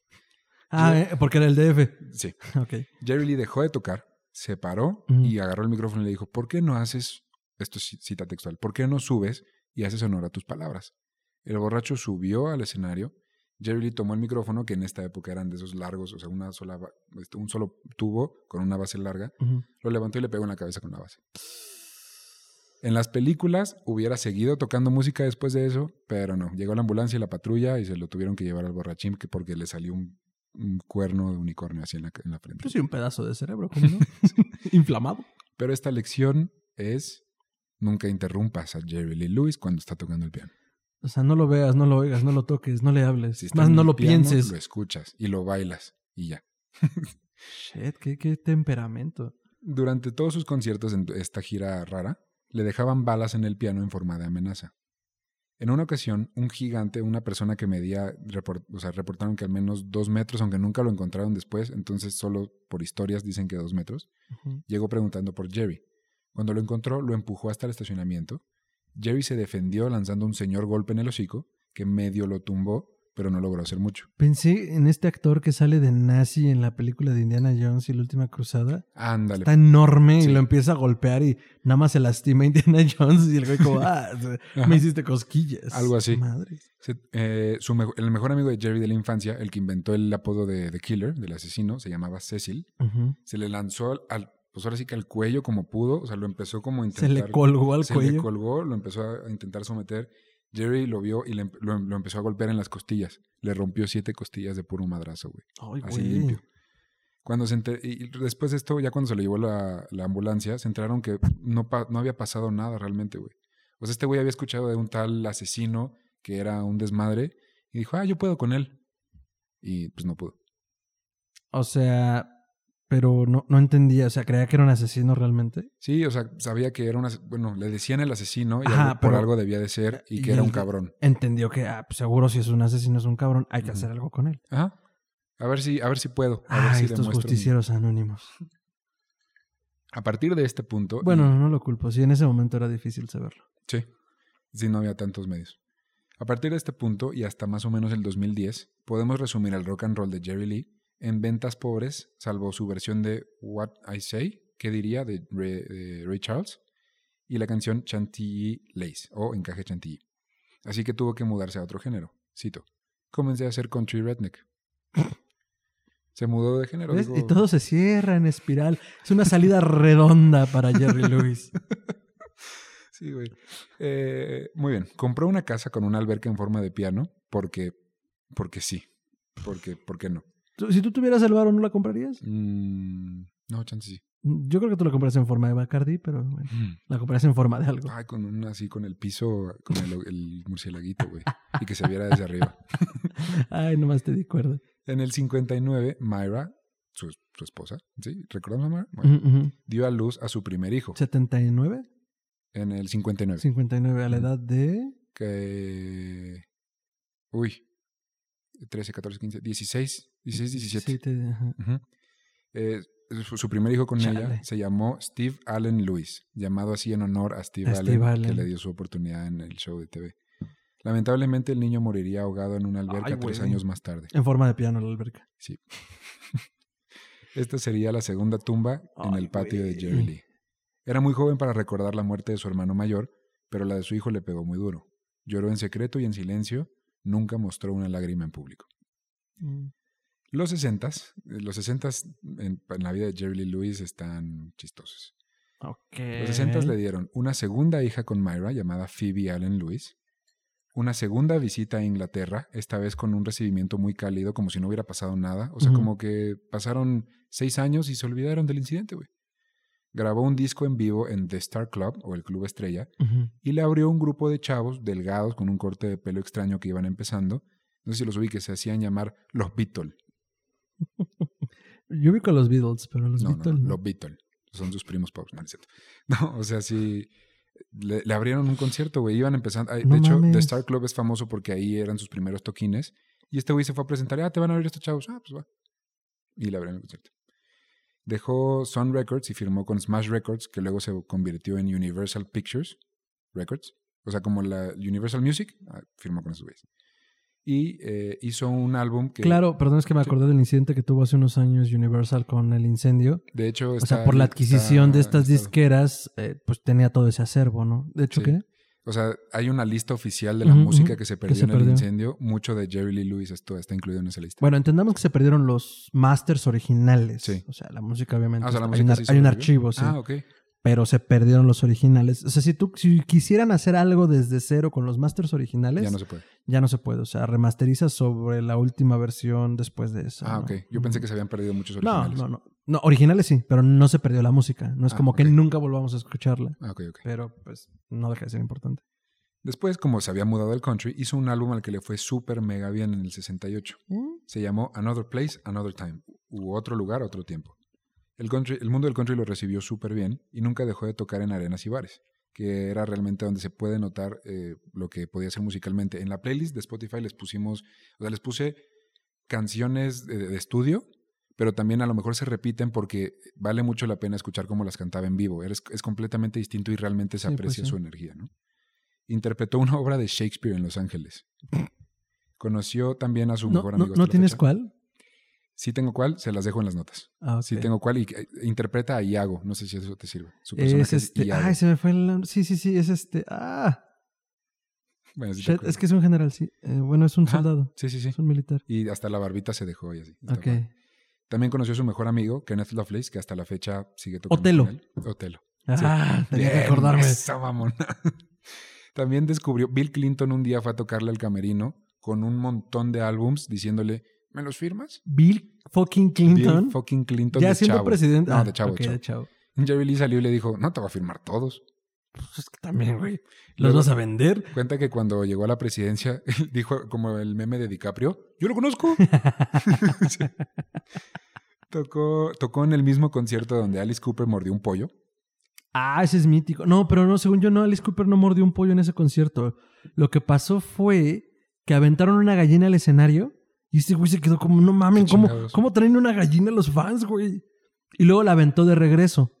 Ah, eh, porque era el DF. Sí. Ok. Jerry Lee dejó de tocar, se paró y agarró el micrófono y le dijo, ¿por qué no haces, esto es cita textual, ¿por qué no subes y haces honor a tus palabras? El borracho subió al escenario, Jerry Lee tomó el micrófono, que en esta época eran de esos largos, o sea, una sola, este, un solo tubo con una base larga, lo levantó y le pegó en la cabeza con la base. En las películas hubiera seguido tocando música después de eso, pero no. Llegó la ambulancia y la patrulla y se lo tuvieron que llevar al borrachín que porque le salió un, un cuerno de unicornio así en la, en la frente. Pues sí, un pedazo de cerebro, ¿cómo no? Inflamado. Pero esta lección es nunca interrumpas a Jerry Lee Lewis cuando está tocando el piano. O sea, no lo veas, no lo oigas, no lo toques, no le hables. Si Más no lo piano, pienses. Lo escuchas y lo bailas y ya. Shit, qué, qué temperamento. Durante todos sus conciertos en esta gira rara, le dejaban balas en el piano en forma de amenaza. En una ocasión, un gigante, una persona que medía, report- o sea, reportaron que al menos dos metros, aunque nunca lo encontraron después, entonces solo por historias dicen que dos metros, llegó preguntando por Jerry. Cuando lo encontró, lo empujó hasta el estacionamiento. Jerry se defendió lanzando un señor golpe en el hocico, que medio lo tumbó, pero no logró hacer mucho. Pensé en este actor que sale de nazi en la película de Indiana Jones y la última cruzada. Ándale. Está enorme Sí. y lo empieza a golpear y nada más se lastima Indiana Jones y el güey como, ah, me hiciste cosquillas. Algo así. Madre. Se- eh, su mejo- el mejor amigo de Jerry de la infancia, el que inventó el apodo de The Killer, del asesino, se llamaba Cecil. Se le lanzó al, al- pues ahora sí que al cuello como pudo, o sea, lo empezó como a Se intentar. le colgó al se le cuello. colgó, lo empezó a intentar someter. Jerry lo vio y le lo, lo empezó a golpear en las costillas. Le rompió siete costillas de puro madrazo, güey. Ay, Así güey. limpio. Cuando se enter- y después de esto, ya cuando se le llevó la, la ambulancia, se enteraron que no, no había pasado nada realmente, güey. O sea, este güey había escuchado de un tal asesino que era un desmadre y dijo, ah, yo puedo con él. Y pues no pudo. O sea, pero no, no entendía. O sea, creía que era un asesino realmente. Sí, o sea, sabía que era un bueno, le decían el asesino y Ajá, algo- por algo debía de ser y que era un cabrón. Entendió que, ah, pues seguro si es un asesino es un cabrón, hay que hacer algo con él. Ajá. A ver si, a ver si puedo. A ver Ah, si estos mi- justicieros anónimos. A partir de este punto. Bueno, y- no lo culpo. Sí, en ese momento era difícil saberlo. Sí. Sí, no había tantos medios. A partir de este punto y hasta más o menos el 2010, podemos resumir el rock and roll de Jerry Lee en ventas pobres, salvo su versión de What I Say, que diría de Ray, de Ray Charles, y la canción Chantilly Lace o Encaje Chantilly. Así que tuvo que mudarse a otro género. Cito. Comencé a hacer country redneck. Se mudó de género. Y todo se cierra en espiral. Es una salida redonda para Jerry Lewis. Sí, güey. Eh, muy bien. Compró una casa con una alberca en forma de piano porque, porque sí. Porque, ¿Por qué no? Si tú tuvieras el varo, ¿no la comprarías? Mm, no, chance sí. Yo creo que tú la comprarías en forma de Bacardi, pero bueno, la comprarías en forma de algo. Ay, con un así, con el piso, con el, el murcielaguito, güey. Y que se viera desde arriba. Ay, nomás te di cuerda. En el 59, Myra, su, su esposa, ¿sí? ¿Recordamos a Myra? Bueno, dio a luz a su primer hijo. ¿79? En el 59. 59 a la edad de... Que... Uy. 13, 14, 15, 16, 16, 17. Sí, te- ajá. Ujú. Eh, su, su primer hijo con Chale. ella se llamó Steve Allen Lewis, llamado así en honor a Steve, A Allen, Steve que le dio su oportunidad en el show de TV. Lamentablemente el niño moriría ahogado en una alberca Ay, tres años más tarde. En forma de piano la alberca. Sí. Esta sería la segunda tumba en el patio de. Jerry Lee. Era muy joven para recordar la muerte de su hermano mayor, pero la de su hijo le pegó muy duro. Lloró en secreto y en silencio, nunca mostró una lágrima en público. Mm. Los 60 los 60 en, en la vida de Jerry Lee Lewis están chistosos. Los 60 le dieron una segunda hija con Myra llamada Phoebe Allen Lewis, una segunda visita a Inglaterra, esta vez con un recibimiento muy cálido, como si no hubiera pasado nada. O sea, como que pasaron seis años y se olvidaron del incidente, güey. Grabó un disco en vivo en The Star Club, o el Club Estrella, y le abrió un grupo de chavos delgados con un corte de pelo extraño que iban empezando. No sé si los ubiques, se hacían llamar los Beatles. Yo vi con los Beatles, pero los no, Beatles no, no. los Beatles. Son sus primos pobres, no, es cierto. No, o sea, sí. Le, le abrieron un concierto, güey. Iban empezando. ay, de hecho, The. Star Club es famoso porque ahí eran sus primeros toquines. Y este güey se fue a presentar. Ah, te van a abrir estos chavos. Ah, pues va. Y le abrieron el concierto. Dejó Sun Records y firmó con Smash Records, que luego se convirtió en Universal Pictures Records. O sea, como la Universal Music, ah, firmó con esos güeyes. Y eh, hizo un álbum que. Claro, perdón, es que me Sí. acordé del incidente que tuvo hace unos años Universal con el incendio. De hecho, O está- sea, por la adquisición de estas está- disqueras, eh, pues tenía todo ese acervo, ¿no? De hecho, Sí. ¿qué? O sea, hay una lista oficial de la música que se que perdió se en el incendio. Mucho de Jerry Lee Lewis esto está incluido en esa lista. Bueno, entendamos que se perdieron los masters originales. Sí. O sea, la música obviamente. Ah, o sea, la música hay, sí un, hay archivo, sí. Ah, ok. Pero se perdieron los originales. O sea, si tú si quisieran hacer algo desde cero con los masters originales, Ya no se puede. ya no se puede. O sea, remasterizas sobre la última versión después de esa. Ah, ¿no? ok. Yo pensé que se habían perdido muchos originales. No, no, no. No, originales sí, pero no se perdió la música. No es Ah, como que nunca volvamos a escucharla. Ah, ok, ok. Pero pues no deja de ser importante. Después, como se había mudado al country, hizo un álbum al que le fue súper mega bien en el 68. Se llamó Another Place, Another Time. U otro lugar, otro tiempo. El, country, el mundo del country lo recibió súper bien y nunca dejó de tocar en arenas y bares, que era realmente donde se puede notar eh, lo que podía ser musicalmente. En la playlist de Spotify les pusimos, o sea, les puse canciones de, de estudio, pero también a lo mejor se repiten porque vale mucho la pena escuchar cómo las cantaba en vivo. Es, es completamente distinto y realmente se Sí, pues aprecia sí. su energía, ¿no? Interpretó una obra de Shakespeare en Los Ángeles. Conoció también a su ¿No, mejor no, amigo. ¿no la tienes fecha. cuál? Sí tengo cuál, se las dejo en las notas. Ah, Sí ok. tengo cuál y eh, interpreta a Iago. No sé si eso te sirve. Su Es este. Iago. Ay, se me fue el. Sí, sí, sí, es este. Ah, Bueno, sí es que es un general, sí. Eh, bueno, es un soldado. Sí, sí, sí. Es un militar. Y hasta la barbita se dejó y así. Ok. También conoció a su mejor amigo, Kenneth Lovelace, que hasta la fecha sigue tocando Otelo. con él. Otelo. Ah, tenía que acordarme. esa mamona. También descubrió, Bill Clinton un día fue a tocarle al camerino con un montón de álbums diciéndole, ¿me los firmas? Bill fucking Clinton. Bill fucking Clinton ya de siendo chavo. presidente. No, Ah, de chavo, ok, de chavo. de chavo. Jerry Lee salió y le dijo, no te voy a firmar todos. Pues es que también, güey. ¿Los Luego- vas a vender? Cuenta que cuando llegó a la presidencia, dijo como el meme de DiCaprio, yo lo conozco. Tocó, tocó en el mismo concierto donde Alice Cooper mordió un pollo. Ah, ese es mítico. No, pero no, según yo, no, Alice Cooper no mordió un pollo en ese concierto. Lo que pasó fue que aventaron una gallina al escenario Y este güey se quedó como, no mamen, ¿cómo. ¿cómo traen una gallina a los fans, güey? Y luego la aventó de regreso.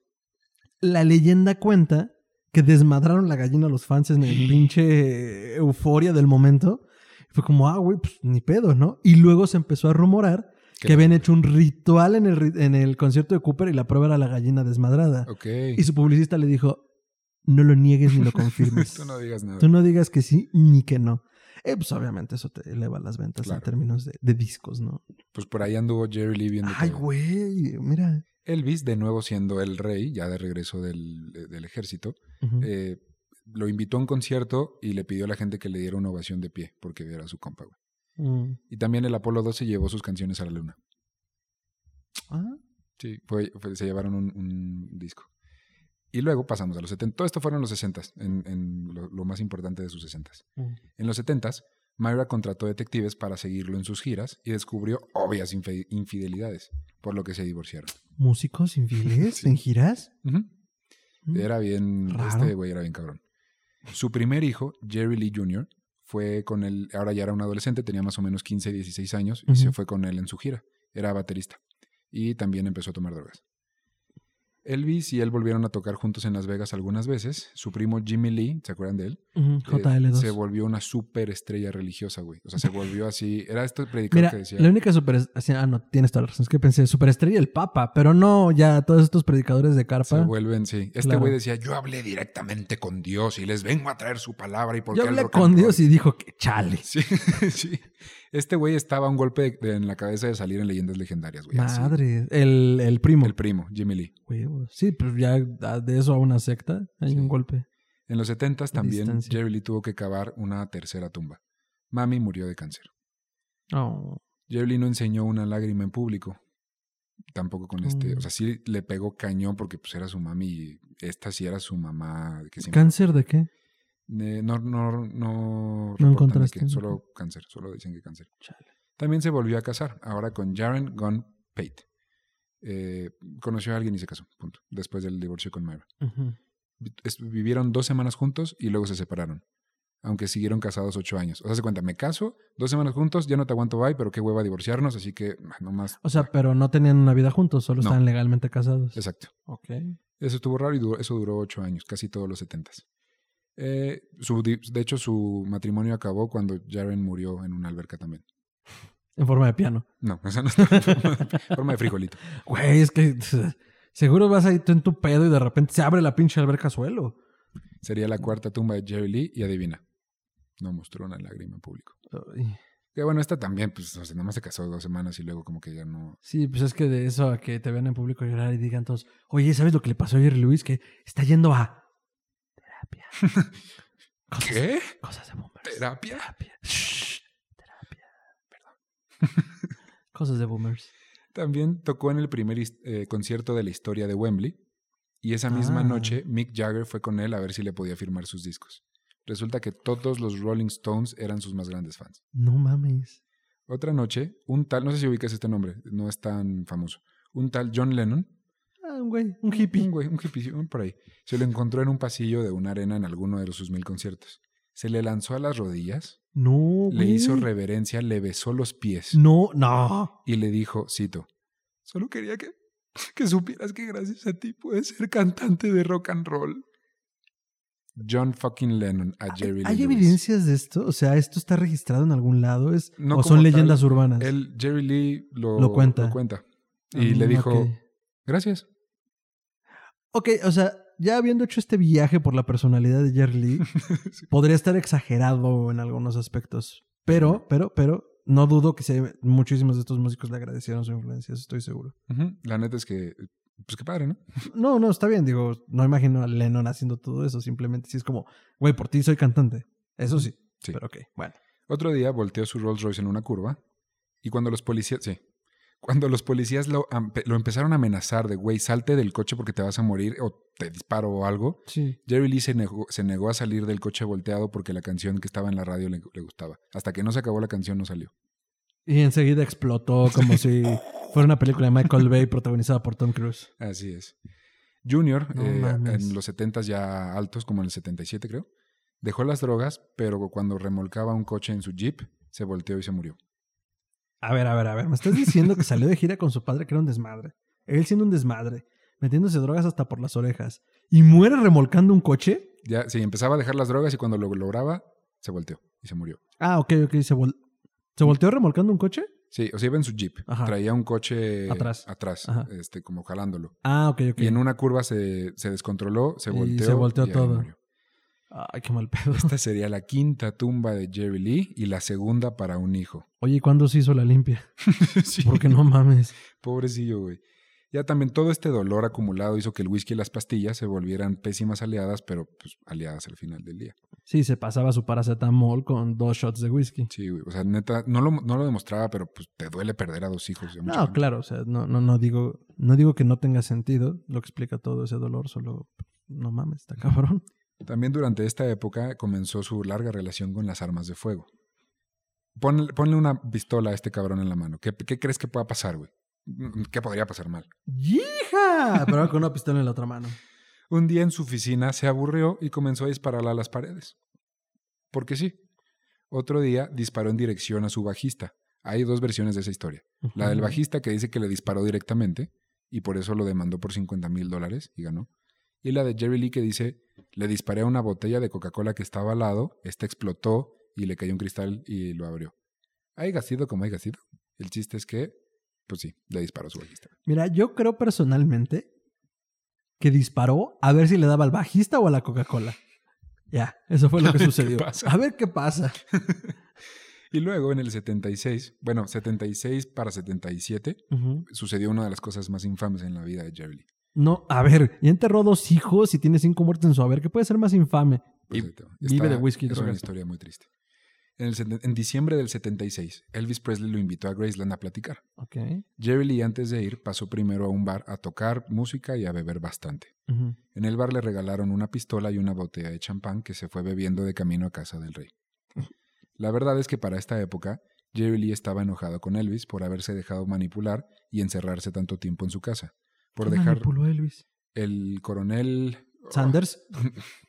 La leyenda cuenta que desmadraron la gallina a los fans en el pinche euforia del momento. Fue como, ah, güey, pues ni pedo, ¿no? Y luego se empezó a rumorar que habían hecho un ritual en el, en el concierto de Cooper y la prueba era la gallina desmadrada. Ok. Y su publicista le dijo, no lo niegues ni lo confirmes. Tú no digas nada. Tú no digas que sí ni que no. Eh, pues obviamente eso te eleva las ventas Claro. en términos de, de discos, ¿no? Pues por ahí anduvo Jerry Lee viendo Ay, güey, mira. Elvis, de nuevo siendo el rey, ya de regreso del, del ejército, eh, lo invitó a un concierto y le pidió a la gente que le diera una ovación de pie porque era su compa. güey. Mm. Y también el Apolo 12 llevó sus canciones a la luna. Ah, Sí, fue, fue- se llevaron un, un disco. Y luego pasamos a los 70. Todo esto fueron los 60, en, en lo, lo más importante de sus 60. mm. En los 70, Myra contrató detectives para seguirlo en sus giras y descubrió obvias infidelidades, por lo que se divorciaron. ¿Músicos infieles Sí. en giras? Mm. Era bien, Raro. este güey era bien cabrón. Su primer hijo, Jerry Lee Jr., fue con él, ahora ya era un adolescente, tenía más o menos 15, 16 años, y se fue con él en su gira. Era baterista. Y también empezó a tomar drogas. Elvis y él volvieron a tocar juntos en Las Vegas algunas veces. Su primo Jimmy Lee, ¿se acuerdan de él? Ujú, Eh, JL2. se volvió una súper estrella religiosa, güey. O sea, se volvió así. Era este predicador Mira, que decía. la única super... Ah, no, tienes toda la razón. Es que pensé superestrella el Papa, pero no ya todos estos predicadores de Se carpa. vuelven, sí. Este Claro. güey decía, yo hablé directamente con Dios y les vengo a traer su palabra y porque Yo hablé con roll". Dios y dijo que chale. Sí, sí. Este güey estaba a un golpe de- de- en la cabeza de salir en leyendas legendarias, güey. así. Madre. El, el primo. El primo, Jimmy Lee. Huevos. Sí, pues ya de eso a una secta hay Sí. un golpe. En los 70 también distancia. Jerry Lee tuvo que cavar una tercera tumba. Mami murió de cáncer. Oh. Jerry Lee no enseñó una lágrima en público. Tampoco con este. Mm. O sea, sí le pegó cañón porque pues era su mami y esta sí era su mamá. Que ¿Cáncer de qué? Eh, no, no, no, de encontraste. qué, solo cáncer, solo dicen que cáncer. Chale. También se volvió a casar, ahora con Jaren Gunn Pate. Eh, conoció a alguien y se casó, punto. Después del divorcio con Myra. Vivieron dos semanas juntos y luego se separaron. Aunque siguieron casados ocho años. O sea, se cuenta, me caso, dos semanas juntos, ya no te aguanto, bye, pero qué hueva divorciarnos, así que ah, nomás. O sea, pero no tenían una vida juntos, solo No. estaban legalmente casados. Exacto. Ok. Eso estuvo raro y duró- eso duró ocho años, casi todos los setentas. Eh, su de hecho, su matrimonio acabó cuando Jaren murió en una alberca también. En forma de piano. No, esa no está en forma de, forma de frijolito. Güey, es que seguro vas ahí tú en tu pedo y de repente se abre la pinche alberca suelo. Sería la cuarta tumba de Jerry Lee y adivina. No mostró una lágrima en público. Ay. Que bueno, esta también, pues, o sea, nada más se casó dos semanas y luego como que ya no... Sí, pues es que de eso a que te vean en público llorar y digan todos, oye, ¿sabes lo que le pasó a Jerry Lewis? Que está yendo a terapia. Cosas, ¿Qué? Cosas de boomers. ¿Terapia? Terapia. Shh, terapia. Perdón. Cosas de boomers. También tocó en el primer eh, concierto de la historia de Wembley y esa misma Ah. noche Mick Jagger fue con él a ver si le podía firmar sus discos. Resulta que todos los Rolling Stones eran sus más grandes fans. No mames. Otra noche, un tal, no sé si ubicas este nombre, no es tan famoso, un tal John Lennon, Ah, un güey, un hippie. un güey, un hippie, un por ahí, se lo encontró en un pasillo de una arena en alguno de sus mil conciertos. Se le lanzó a las rodillas, No, le güey. hizo reverencia, le besó los pies No, no. y le dijo, cito, solo quería que, que supieras que gracias a ti puedes ser cantante de rock and roll. John fucking Lennon a Jerry ¿Hay Lee Lewis. evidencias de esto? O sea, ¿esto está registrado en algún lado? ¿Es, No ¿O son tal, leyendas urbanas? El Jerry Lee lo, Lo cuenta. Y Ah, le dijo, gracias. Ok, o sea, ya habiendo hecho este viaje por la personalidad de Jerry Lee, Sí. podría estar exagerado en algunos aspectos. Pero, pero, pero, no dudo que se- muchísimos de estos músicos le agradecieron su influencia, eso estoy seguro. La neta es que, pues qué padre, ¿no? No, no, está bien, digo, no imagino a Lennon haciendo todo eso, simplemente sí es como, güey, por ti soy cantante. Eso sí. Sí. Pero ok, bueno. Otro día volteó su Rolls Royce en una curva y cuando los policías, sí, cuando los policías lo, empezaron a amenazar de, güey, salte del coche porque te vas a morir o te disparo o algo, Sí. Jerry Lee se negó, se negó a salir del coche volteado porque la canción que estaba en la radio le, le gustaba. Hasta que no se acabó la canción no salió. Y enseguida explotó como si fuera una película de Michael Bay protagonizada por Tom Cruise. Así es. Junior, No eh, en los 70 ya altos, como en el 77 creo, dejó las drogas, pero cuando remolcaba un coche en su jeep, se volteó y se murió. A ver, a ver, a ver. Me estás diciendo que salió de gira con su padre, que era un desmadre. Él siendo un desmadre, metiéndose drogas hasta por las orejas. ¿Y muere remolcando un coche? Ya, sí, empezaba a dejar las drogas y cuando lo lograba, se volteó y se murió. Ah, ok, ok. ¿Se, vol- ¿Se volteó remolcando un coche? Sí, o sea, iba en su jeep. Ajá. Traía un coche Atrás. atrás Ajá. este, como jalándolo. Ah, ok, ok. Y en una curva se, se descontroló, se Y volteó. se volteó y ahí todo. murió. Ay, qué mal pedo. Esta sería la quinta tumba de Jerry Lee y la segunda para un hijo. Oye, ¿y cuándo se hizo la limpia? Sí, Porque no mames. Pobrecillo, güey. Ya también todo este dolor acumulado hizo que el whisky y las pastillas se volvieran pésimas aliadas, pero pues aliadas al final del día. Sí, se pasaba su paracetamol con dos shots de whisky. Sí, güey. O sea, neta, no lo, no lo demostraba, pero pues te duele perder a dos hijos. No, claro, o sea, no, no, no digo, no digo que no tenga sentido lo que explica todo ese dolor, solo no mames, está cabrón. También durante esta época comenzó su larga relación con las armas de fuego. Ponle, ponle una pistola a este cabrón en la mano. ¿Qué, qué crees que pueda pasar, güey? ¿Qué podría pasar mal? ¡Hija! Pero con una pistola en la otra mano. Un día en su oficina se aburrió y comenzó a dispararla a las paredes. Porque sí. Otro día disparó en dirección a su bajista. Hay dos versiones de esa historia. La del bajista que dice que le disparó directamente y por eso lo demandó por 50 mil dólares y ganó. Y la de Jerry Lee que dice, le disparé a una botella de Coca-Cola que estaba al lado, esta explotó y le cayó un cristal y lo abrió. Haya sido como haya sido. El chiste es que, pues sí, le disparó a su bajista. Mira, yo creo personalmente que disparó a ver si le daba al bajista o a la Coca-Cola. Ya, eso fue lo que sucedió. A ver qué pasa. Y luego en el 76, bueno, 76 para 77, Ujú. sucedió una de las cosas más infames en la vida de Jerry Lee. No, a ver, ya enterró dos hijos y tiene cinco muertes en su haber. ¿Qué puede ser más infame? Y vive de whisky Es una historia muy triste. En, el seten- en diciembre del 76, Elvis Presley lo invitó a Graceland a platicar. Ok. Jerry Lee, antes de ir, pasó primero a un bar a tocar música y a beber bastante. En el bar le regalaron una pistola y una botella de champán que se fue bebiendo de camino a casa del rey. La verdad es que para esta época, Jerry Lee estaba enojado con Elvis por haberse dejado manipular y encerrarse tanto tiempo en su casa. Por ¿Quién dejar manipuló a Elvis? el coronel... ¿Sanders?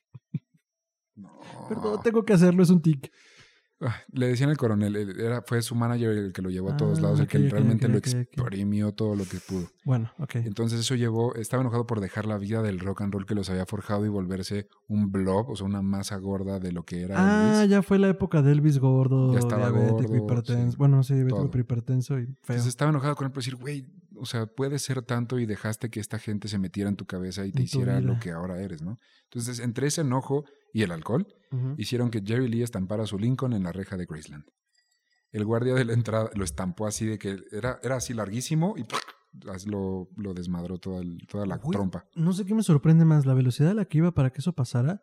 No. Perdón, tengo que hacerlo, es un tic. Ah, Le decían el coronel, era, fue su manager el que lo llevó a todos Ah, lados, el que ok, ok, realmente ok, lo exprimió todo lo que pudo. Bueno, ok. Entonces eso llevó, estaba enojado por dejar la vida del rock and roll que los había forjado y volverse un blob, o sea, una masa gorda de lo que era Ah, Elvis. ya fue la época de Elvis gordo, Ya estaba diabético, gordo, hipertenso. sí, bueno, sí, diabético, hipertenso y feo. Entonces estaba enojado con él por decir, güey, o sea, puede ser tanto y dejaste que esta gente se metiera en tu cabeza y te hiciera lo que ahora eres, ¿no? Entonces, entre ese enojo y el alcohol, hicieron que Jerry Lee estampara su Lincoln en la reja de Graceland. El guardia de la entrada lo estampó así de que era, era así larguísimo y lo, lo desmadró toda, el- toda la trompa. No sé qué me sorprende más, la velocidad a la que iba para que eso pasara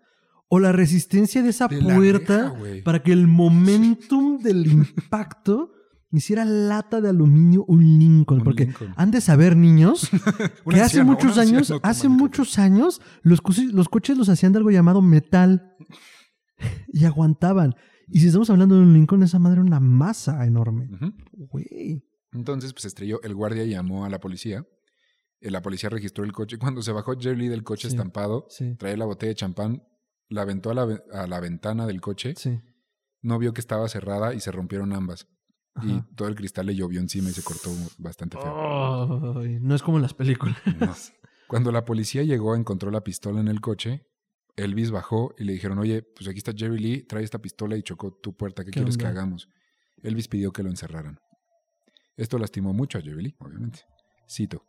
o la resistencia de esa De puerta reja, para que el momentum del impacto hiciera lata de aluminio un Lincoln. Un porque Lincoln. han de saber, niños, que hace anciano, muchos años, anciano hace muchos años, los, coches- los coches los hacían de algo llamado metal y aguantaban. Y si estamos hablando de un Lincoln, esa madre era una masa enorme. Entonces, pues estrelló. El guardia llamó a la policía. Eh, La policía registró el coche. Cuando se bajó Jerry del coche Sí. estampado, Sí, traía la botella de champán, la aventó a la, a la ventana del coche, sí. no vio que estaba cerrada y se rompieron ambas. Y todo el cristal le llovió encima y se cortó bastante feo. No es como en las películas. No. Cuando la policía llegó, encontró la pistola en el coche. Elvis bajó y le dijeron, oye, pues aquí está Jerry Lee, trae esta pistola y chocó tu puerta. ¿Qué, ¿Qué quieres que hagamos? Elvis pidió que lo encerraran. Esto lastimó mucho a Jerry Lee, obviamente. Cito.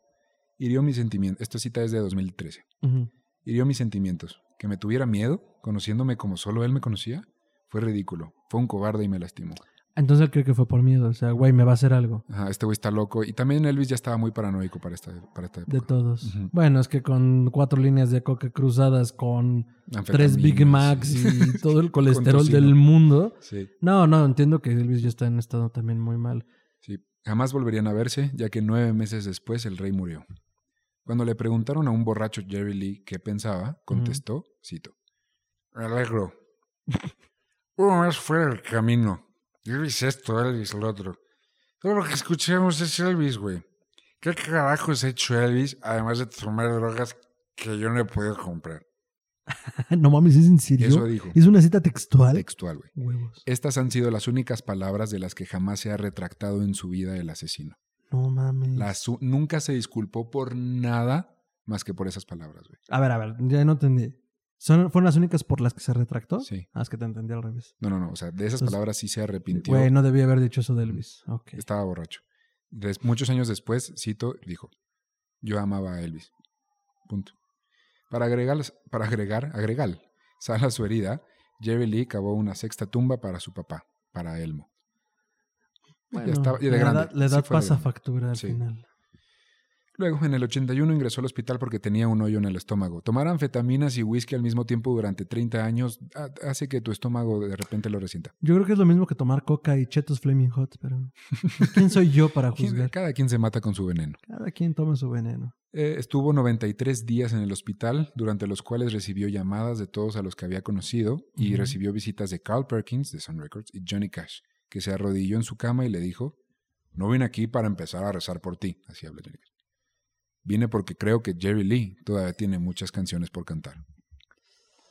Hirió mis sentimientos. Esta cita es de 2013. Ujú. Hirió mis sentimientos. Que me tuviera miedo, conociéndome como solo él me conocía, fue ridículo. Fue un cobarde y me lastimó. Entonces él cree que fue por miedo. O sea, güey, me va a hacer algo. Ajá, este güey está loco. Y también Elvis ya estaba muy paranoico para esta, para esta época. De todos. Bueno, es que con cuatro líneas de coca cruzadas, con tres Big Macs y todo el colesterol del mundo. Sí. No, no, entiendo que Elvis ya está en estado también muy mal. Sí, jamás volverían a verse, ya que nueve meses después el rey murió. Cuando le preguntaron a un borracho Jerry Lee qué pensaba, contestó, cito, Me alegro. Uno más fuera del camino. Elvis esto, Elvis lo otro. Todo lo que escuchamos es Elvis, güey. ¿Qué carajos ha hecho Elvis, además de tomar drogas que yo no he podido comprar? no mames, ¿es en serio? Eso dijo. ¿Es una cita textual? Textual, güey. Estas han sido las únicas palabras de las que jamás se ha retractado en su vida el asesino. No mames. Nunca se disculpó por nada más que por esas palabras, güey. A ver, a ver, ya no entendí. ¿Son, ¿Fueron las únicas por las que se retractó? Sí. Ah, es que te entendí al revés. No, no, no. O sea, de esas Entonces, palabras sí se arrepintió. Güey, no debía haber dicho eso de Elvis. Ok. Estaba borracho. Des- muchos años después, cito, dijo, yo amaba a Elvis. Punto. Para agregar, para agregar, agregar sal a su herida, Jerry Lee cavó una sexta tumba para su papá, para Elmo. Bueno, ya estaba, y de la grande. edad, la pasa grande. factura al Sí. final. Luego, en el 81 ingresó al hospital porque tenía un hoyo en el estómago. Tomar anfetaminas y whisky al mismo tiempo durante 30 años ha- hace que tu estómago de repente lo resienta. Yo creo que es lo mismo que tomar coca y chetos Flaming Hot, pero ¿quién soy yo para ¿Quién- juzgar? Cada quien se mata con su veneno. Cada quien toma su veneno. Eh, estuvo 93 días en el hospital, durante los cuales recibió llamadas de todos a los que había conocido y recibió visitas de Carl Perkins de Sun Records y Johnny Cash, que se arrodilló en su cama y le dijo, no vine aquí para empezar a rezar por ti, así habla Johnny Cash. Vine porque creo que Jerry Lee todavía tiene muchas canciones por cantar.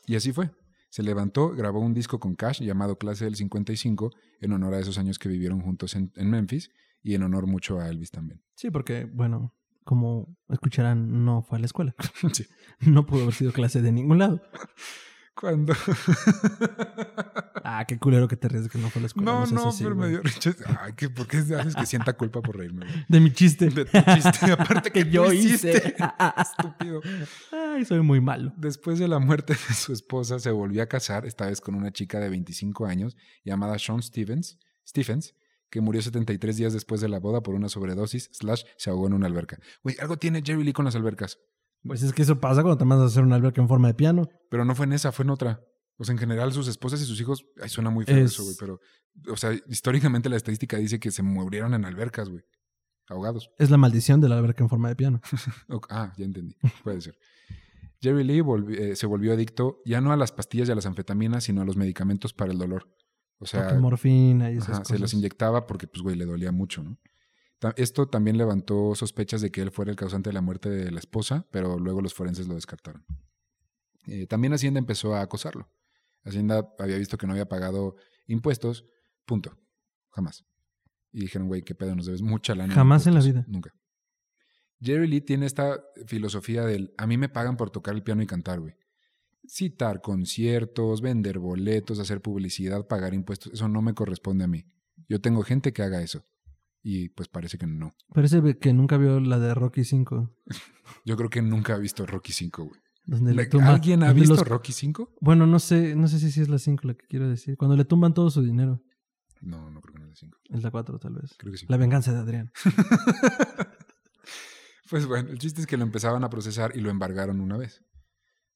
Y así fue. Se levantó, grabó un disco con Cash llamado Clase del 55 en honor a esos años que vivieron juntos en, en Memphis y en honor mucho a Elvis también. Sí, porque, bueno, como escucharán, no fue a la escuela. Sí. No pudo haber sido clase de ningún lado. Cuando... Ah, qué culero que te ríes que no fue la escuela. No, no, así, pero me güey. dio. Ay, ¿qué, ¿por qué haces que sienta culpa por reírme? güey? De mi chiste. De tu chiste, aparte que, que yo hice. Estúpido. Ay, soy muy malo. Después de la muerte de su esposa, se volvió a casar, esta vez con una chica de 25 años llamada Sean Stevens, Stephens, que murió 73 días después de la boda por una sobredosis, slash, se ahogó en una alberca. Güey, algo tiene Jerry Lee con las albercas. Pues es que eso pasa cuando te mandas a hacer una alberca en forma de piano. Pero no fue en esa, fue en otra. O sea, en general, sus esposas y sus hijos, ay, suena muy feo Es- eso, güey, pero, o sea, históricamente la estadística dice que se murieron en albercas, güey, ahogados. Es la maldición de la alberca en forma de piano. Ah, ya entendí. Puede ser. Jerry Lee volvi- eh, se volvió adicto ya no a las pastillas y a las anfetaminas, sino a los medicamentos para el dolor. O sea, morfina y esas ajá, cosas. se los inyectaba porque, pues, güey, le dolía mucho, ¿no? Esto también levantó sospechas de que él fuera el causante de la muerte de la esposa, pero luego los forenses lo descartaron. Eh, también Hacienda empezó a acosarlo. Hacienda había visto que no había pagado impuestos, punto. Jamás. Y dijeron, güey, qué pedo, nos debes mucha lana. Jamás en la impuestos". vida. Nunca. Jerry Lee tiene esta filosofía del, a mí me pagan por tocar el piano y cantar, güey. Citar conciertos, vender boletos, hacer publicidad, pagar impuestos, eso no me corresponde a mí. Yo tengo gente que haga eso. Y pues parece que no. Parece que nunca vio la de Rocky 5. Yo creo que nunca ha visto Rocky 5, güey. Donde le Like, tumba- ¿Alguien ha donde visto los- Rocky 5? Bueno, no sé, no sé si es la 5 la que quiero decir. Cuando le tumban todo su dinero. No, no creo que no es la 5. Es la 4 tal vez. Creo que sí. La venganza de Adrián. Pues bueno, el chiste es que lo empezaban a procesar y lo embargaron una vez.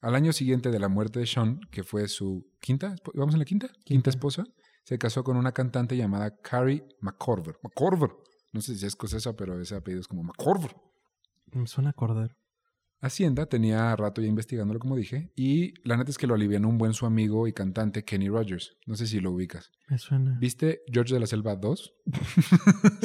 Al año siguiente de la muerte de Sean, que fue su quinta, ¿vamos en la quinta? Quinta, Quinta. esposa, se casó con una cantante llamada Carrie McCorver. McCorver. No sé si es escocesa, pero ese apellido es como McCorver. Me suena a acordar. Hacienda tenía rato ya investigándolo, como dije, y la neta es que lo alivianó un buen su amigo y cantante Kenny Rogers. No sé si lo ubicas. Me suena. ¿Viste George de la Selva 2?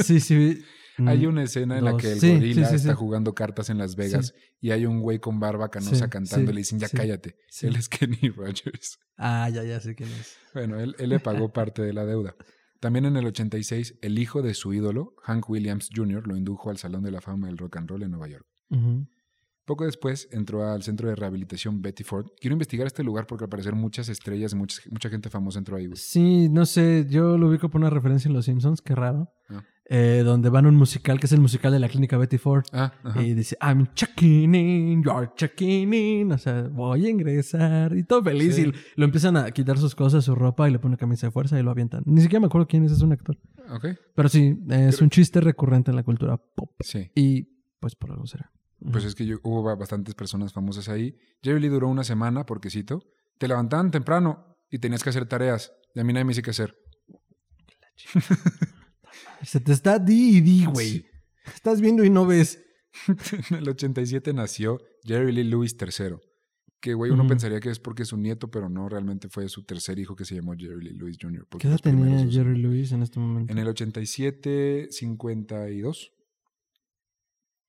Sí, sí. Hay Mm, una escena en la que el Sí, gorila sí, sí, está jugando cartas en Las Vegas y hay un güey con barba canosa cantando y le dicen, ya cállate. Él es Kenny Rogers. Ah, ya, ya sé quién es. Bueno, él, él le pagó parte de la deuda. También en el 86, el hijo de su ídolo, Hank Williams Jr., lo indujo al Salón de la Fama del Rock and Roll en Nueva York. Poco después entró al centro de rehabilitación Betty Ford. Quiero investigar este lugar porque al parecer muchas estrellas y muchas- mucha gente famosa entró ahí. güey. Sí, no sé, yo lo ubico por una referencia en Los Simpsons, qué raro. Ah. Eh, donde van a un musical que es el musical de la clínica Betty Ford. Ah. Y dice, I'm checking in, you're checking in. O sea, voy a ingresar. Y todo feliz. Sí. Y lo empiezan a quitar sus cosas, su ropa, y le ponen camisa de fuerza y lo avientan. Ni siquiera me acuerdo quién es, es un actor. Ok, Pero sí, es un chiste recurrente en la cultura pop. sí. Y pues por algo será. Pues es que yo- hubo ba- bastantes personas famosas ahí. Jerry Lee duró una semana porque, cito, te levantaban temprano y tenías que hacer tareas. Y a mí nadie me dice qué hacer. Se te está di y di, güey. Estás viendo y no ves. en el 87 nació Jerry Lee Lewis III. Que, güey, uno pensaría que es porque es su nieto, pero no, realmente fue su tercer hijo que se llamó Jerry Lee Lewis Jr. ¿Qué edad primeros tenía Jerry Lewis en este momento? En el 87, 52.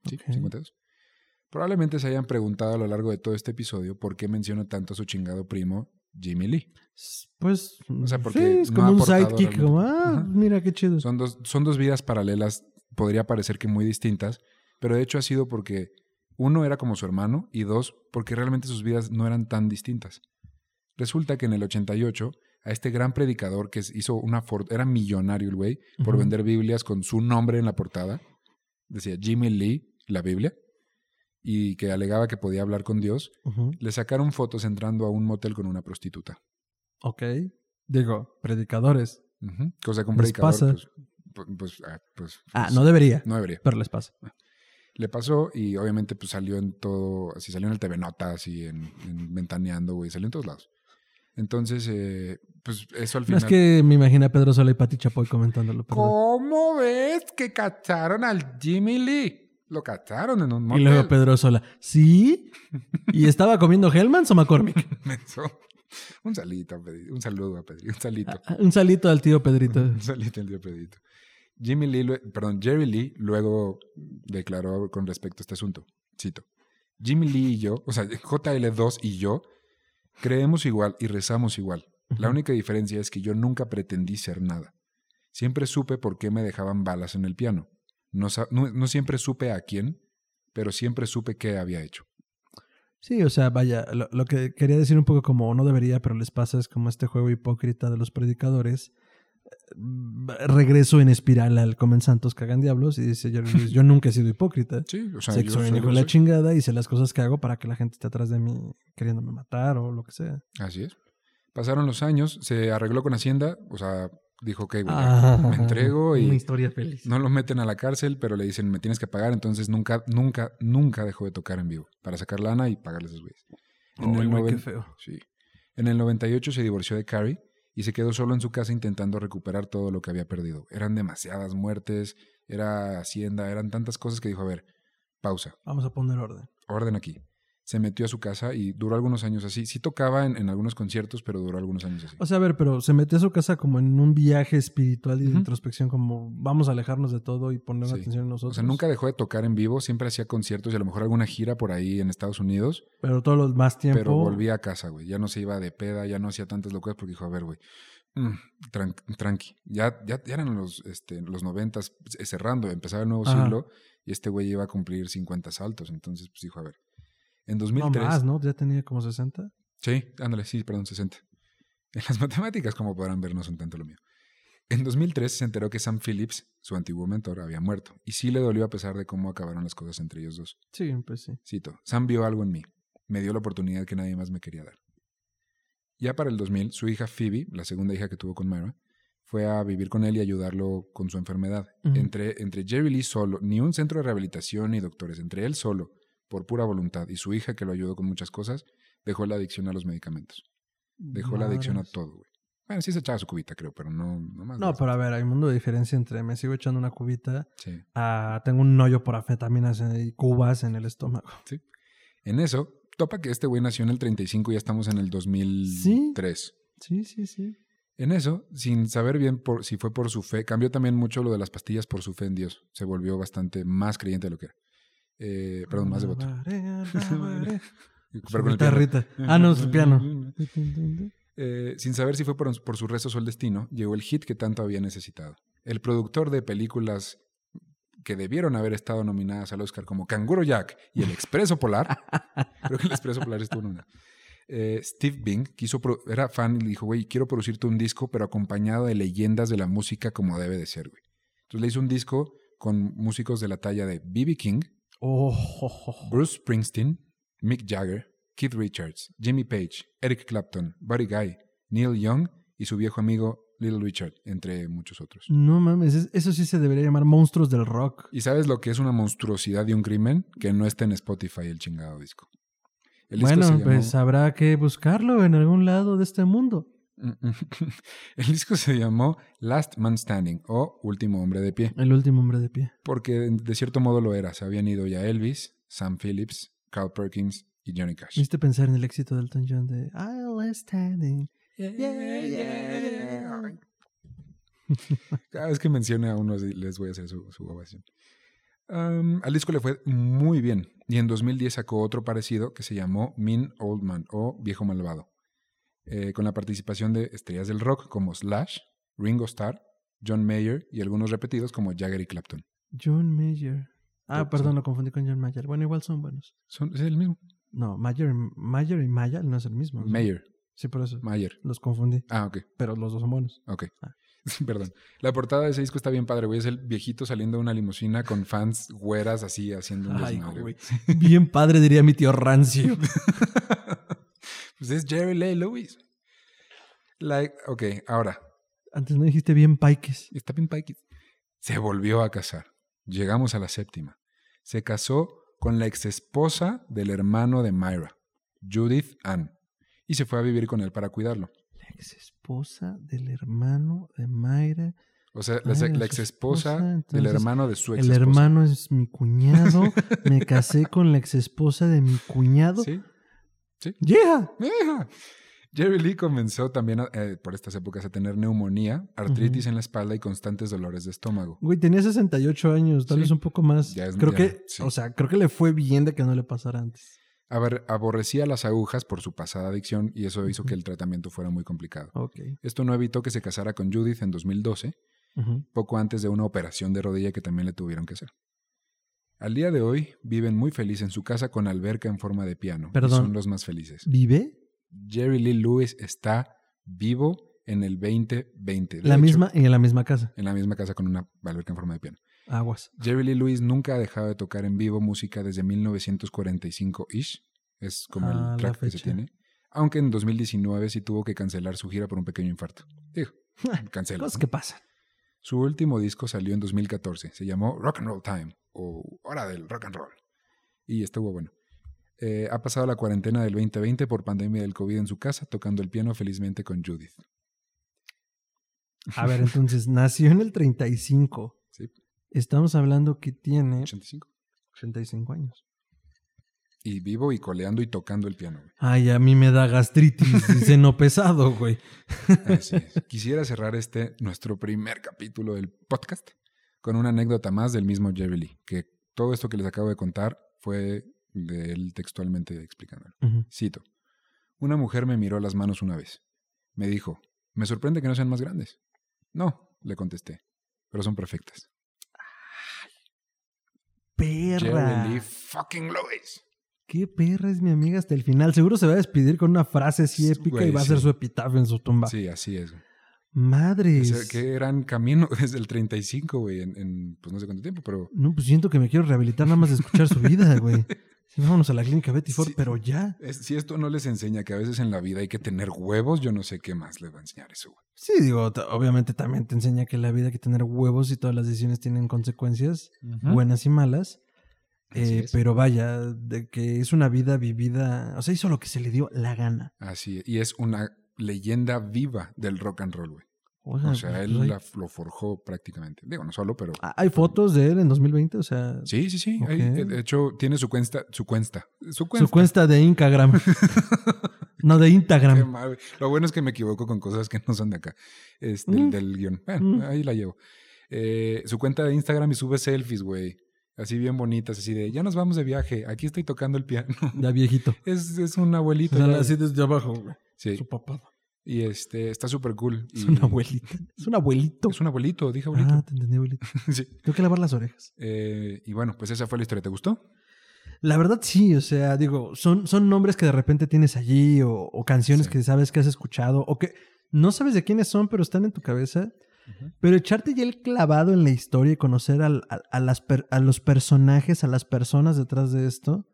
Sí, Ok. 52. Probablemente se hayan preguntado a lo largo de todo este episodio por qué menciono tanto a su chingado primo, Jimmy Lee. Pues, O sea, sí, es como un sidekick, como, ah, mira qué chido. Son dos, son dos vidas paralelas, podría parecer que muy distintas, pero de hecho ha sido porque uno era como su hermano y dos, porque realmente sus vidas no eran tan distintas. Resulta que en el 88, a este gran predicador que hizo una for- era millonario el güey por vender Biblias con su nombre en la portada, decía Jimmy Lee, la Biblia, y que alegaba que podía hablar con Dios, Ujú. le sacaron fotos entrando a un motel con una prostituta. Ok. Digo, predicadores. Ujú. Cosa que un Les predicador, pasa. pues, pues, ah, pues, Ah, pues, no debería, no debería. pero les pasa. Le pasó y obviamente pues salió en todo, así salió en el TV Notas y en, en Ventaneando, güey, salió en todos lados. Entonces, eh, pues eso al No, final... es que me imagino a Pedro Sola y Pati Chapoy comentándolo. perdón. ¿Cómo ves que cacharon al Jimmy Lee? Lo cacharon en un Y motel. luego Pedro Sola, ¿sí? ¿Y estaba comiendo Hellmans o McCormick? Un salito, un saludo a Pedri, un salito. Ah, Un salito al tío Pedrito. Un salito al tío Pedrito. Jimmy Lee, perdón, Jerry Lee luego declaró con respecto a este asunto. Cito. Jimmy Lee y yo, o sea, JL2 y yo, creemos igual y rezamos igual. La única diferencia es que yo nunca pretendí ser nada. Siempre supe por qué me dejaban balas en el piano. No, no- no siempre supe a quién, pero siempre supe qué había hecho. Sí, o sea, vaya, lo, lo que quería decir un poco como no debería, pero les pasa es como este juego hipócrita de los predicadores. Eh, Regreso en espiral al Comen Santos Cagan Diablos y dice, yo, yo nunca he sido hipócrita. Sí, o sea, Sexo yo soy la soy. chingada y sé las cosas que hago para que la gente esté atrás de mí queriéndome matar o lo que sea. Así es. Pasaron los años, se arregló con Hacienda, o sea, dijo, ok, güey, Ah, me entrego y Una historia feliz. no lo meten a la cárcel, pero le dicen, me tienes que pagar, entonces nunca, nunca, nunca dejó de tocar en vivo para sacar lana y pagarle a esos güeyes. En, el güey, qué noven- feo. sí. en el 98 se divorció de Carrie y se quedó solo en su casa intentando recuperar todo lo que había perdido. Eran demasiadas muertes, era Hacienda, eran tantas cosas que dijo, a ver, pausa, Vamos a poner orden. orden aquí. Se metió a su casa y duró algunos años así. Sí tocaba en, en algunos conciertos, pero duró algunos años así. O sea, a ver, pero se metió a su casa como en un viaje espiritual y de introspección, como vamos a alejarnos de todo y poner Sí. atención en O nosotros. sea, nunca dejó de tocar en vivo, siempre hacía conciertos y a lo mejor alguna gira por ahí en Estados Unidos, Pero todo lo más tiempo. pero volvía a casa, güey. Ya no se iba de peda, ya no hacía tantas locuras porque dijo, a ver, güey, mm, tran- tranqui. Ya, ya, ya eran los, este, los noventas eh, cerrando, empezaba el nuevo Ajá. siglo y este güey iba a cumplir 50 saltos. Entonces, pues dijo, a ver, en No 2003... más, ¿no? Ya tenía como 60. Sí, ándale, sí, perdón, 60. En las matemáticas, como podrán ver, no son tanto lo mío. En 2003 se enteró que Sam Phillips, su antiguo mentor, había muerto. Y sí le dolió a pesar de cómo acabaron las cosas entre ellos dos. Sí, pues sí. Cito, Sam vio algo en mí. Me dio la oportunidad que nadie más me quería dar. Ya para el 2000, su hija Phoebe, la segunda hija que tuvo con Myra, fue a vivir con él y ayudarlo con su enfermedad. Entre, entre Jerry Lee solo, ni un centro de rehabilitación ni doctores, entre él solo, por pura voluntad, y su hija que lo ayudó con muchas cosas, dejó la adicción a los medicamentos. Dejó la adicción a todo, güey. Bueno, sí se echaba su cubita, creo, pero no, no más. No, pero a ver, hay un mundo de diferencia entre me sigo echando una cubita Sí. a tengo un hoyo por afetaminas y cubas en el estómago. En eso, topa que este güey nació en el 35 y ya estamos en el 2003. Sí, sí, sí. En eso, sin saber bien por, si fue por su fe, cambió también mucho lo de las pastillas por su fe en Dios. Se volvió bastante más creyente de lo que era. Eh, perdón, más. Alabaré, alabaré. Pero con el piano. Guitarrita. Ah, no, es el piano. Eh, sin saber si fue por, por su rezo o el destino, llegó el hit que tanto había necesitado. El productor de películas que debieron haber estado nominadas al Oscar como Canguro Jack y El Expreso Polar, creo que El Expreso Polar estuvo nominado. Eh, Steve Bing quiso era fan y le dijo, güey, quiero producirte un disco, pero acompañado de leyendas de la música como debe de ser, güey. Entonces le hizo un disco con músicos de la talla de B.B. King, Oh. Bruce Springsteen, Mick Jagger, Keith Richards, Jimmy Page, Eric Clapton, Buddy Guy, Neil Young y su viejo amigo Little Richard, entre muchos otros. No mames, es- eso sí se debería llamar monstruos del rock. ¿Y sabes lo que es una monstruosidad y un crimen? Que no está en Spotify el chingado disco. El disco bueno, llamó- pues habrá que buscarlo en algún lado de este mundo. el disco se llamó Last Man Standing o Último Hombre de Pie, El último hombre de pie. porque de cierto modo lo era. Se habían ido ya Elvis, Sam Phillips, Carl Perkins y Johnny Cash. Me hiciste pensar en el éxito del Elton John de I'll standing. Cada vez que mencione a uno así, les voy a hacer su, su ovación. Um, al disco le fue muy bien y en 2010 sacó otro parecido que se llamó Mean Old Man o Viejo Malvado, eh, con la participación de estrellas del rock como Slash, Ringo Starr, John Mayer y algunos repetidos como Jagger y Clapton. John Mayer. Ah, perdón, lo confundí con John Mayer. Bueno, igual son buenos. Son, es el mismo. No, Mayer, Mayer y Mayer no es el mismo. ¿no? Mayer, Sí, por eso. Mayer. Los confundí. Ah, ok, Pero los dos son buenos. ok. Ah. Perdón. La portada de ese disco está bien padre, güey. Es el viejito saliendo de una limusina con fans güeras así haciendo un Ay, desmadre, güey. Bien padre, diría mi tío Rancio. pues es Jerry Lee Lewis. Like, ok, ahora, Antes no dijiste bien Paikes. está bien Pikes. Se volvió a casar. Llegamos a la séptima. Se casó con la exesposa del hermano de Myra, Judith Ann, y se fue a vivir con él para cuidarlo. La ex esposa del hermano de Mayra. O sea, la, la exesposa esposa, del hermano de su El exesposa. hermano es mi cuñado. Me casé con la ex esposa de mi cuñado. ¿Sí? ¡Yeah! ¡Ea! Jerry Lee comenzó también a- eh, por estas épocas a tener neumonía, artritis en la espalda y constantes dolores de estómago. Güey, tenía 68 años, tal Sí. vez un poco más. Ya es- creo ya, que, sí. o sea, creo que le fue bien de que no le pasara antes. A ver, aborrecía las agujas por su pasada adicción y eso hizo que el tratamiento fuera muy complicado. Esto no evitó que se casara con Judith en 2012, Ujú. poco antes de una operación de rodilla que también le tuvieron que hacer. Al día de hoy viven muy felices en su casa con alberca en forma de piano. y Perdón. son los más felices. ¿Vive? Jerry Lee Lewis está vivo en el 2020. De la hecho, misma, en la misma casa. En la misma casa con una alberca en forma de piano. Aguas. Jerry Lee Lewis nunca ha dejado de tocar en vivo música desde 1945-ish. Es como Ah, el la track que se tiene. Aunque en 2019 sí tuvo que cancelar su gira por un pequeño infarto. Digo, cancela. Cosas ¿no? que pasan. Su último disco salió en 2014. Se llamó Rock and Roll Time o Hora del Rock and Roll. Y estuvo bueno. Eh, ha pasado la cuarentena del 2020 por pandemia del COVID en su casa, tocando el piano felizmente con Judith. A ver, entonces, nació en el 35. Sí. Estamos hablando que tiene 85. 85 años. Y vivo y coleando y tocando el piano. güey. Ay, a mí me da gastritis y seno pesado, güey. Así es. Quisiera cerrar este, nuestro primer capítulo del podcast, con una anécdota más del mismo Jerry Lee, que todo esto que les acabo de contar fue de él textualmente explicándolo. Cito. Una mujer me miró las manos una vez. Me dijo, me sorprende que no sean más grandes. No, le contesté, pero son perfectas. Perra. Jerry Lee fucking Lewis. Qué perra es mi amiga hasta el final. Seguro se va a despedir con una frase así Sí, épica güey, y va a hacer sí. su epitafio en su tumba. Sí, así es. Madres. O sea, qué gran camino desde el 35, güey, en, en, pues no sé cuánto tiempo, pero No, pues siento que me quiero rehabilitar nada más de escuchar su vida, güey. Sí, vámonos a la clínica Betty Ford, Sí. pero ya. es- si esto no les enseña que a veces en la vida hay que tener huevos, yo no sé qué más les va a enseñar eso, güey. Sí, digo, obviamente también te enseña que en la vida hay que tener huevos y todas las decisiones tienen consecuencias, buenas y malas. Eh, pero vaya, de que es una vida vivida, o sea, hizo lo que se le dio la gana. Así es. Y es una leyenda viva del rock and roll, güey. O sea, O sea, pues, él hay, la- lo forjó prácticamente. Digo, no solo, pero... Ah, hay fotos de él en 2020, o sea, Sí, sí, sí. Hay- de hecho, tiene su cuenta, su cuenta, su cuenta. su cuenta de Instagram. no, de Instagram. Lo bueno es que me equivoco con cosas que no son de acá, este, Mm. del guion. Bueno, Mm. ahí la llevo. Eh, su cuenta de Instagram y sube selfies, güey. Así bien bonitas, así de, ya nos vamos de viaje, aquí estoy tocando el piano. Ya viejito. Es, es un abuelito. O sea, así desde abajo, güey. Sí, Su papá. y este, está súper cool. Es y- una abuelita. Es un abuelito. Es un abuelito, dije abuelito. Ah, te entendí, abuelito. Sí. Tengo que lavar las orejas. Eh, y bueno, pues esa fue la historia. ¿Te gustó? La verdad sí, o sea, digo, son, son nombres que de repente tienes allí o, o canciones Sí. que sabes que has escuchado o que no sabes de quiénes son, pero están en tu cabeza. Pero echarte ya el clavado en la historia y conocer al- a, a las per- a los personajes, a las personas detrás de esto,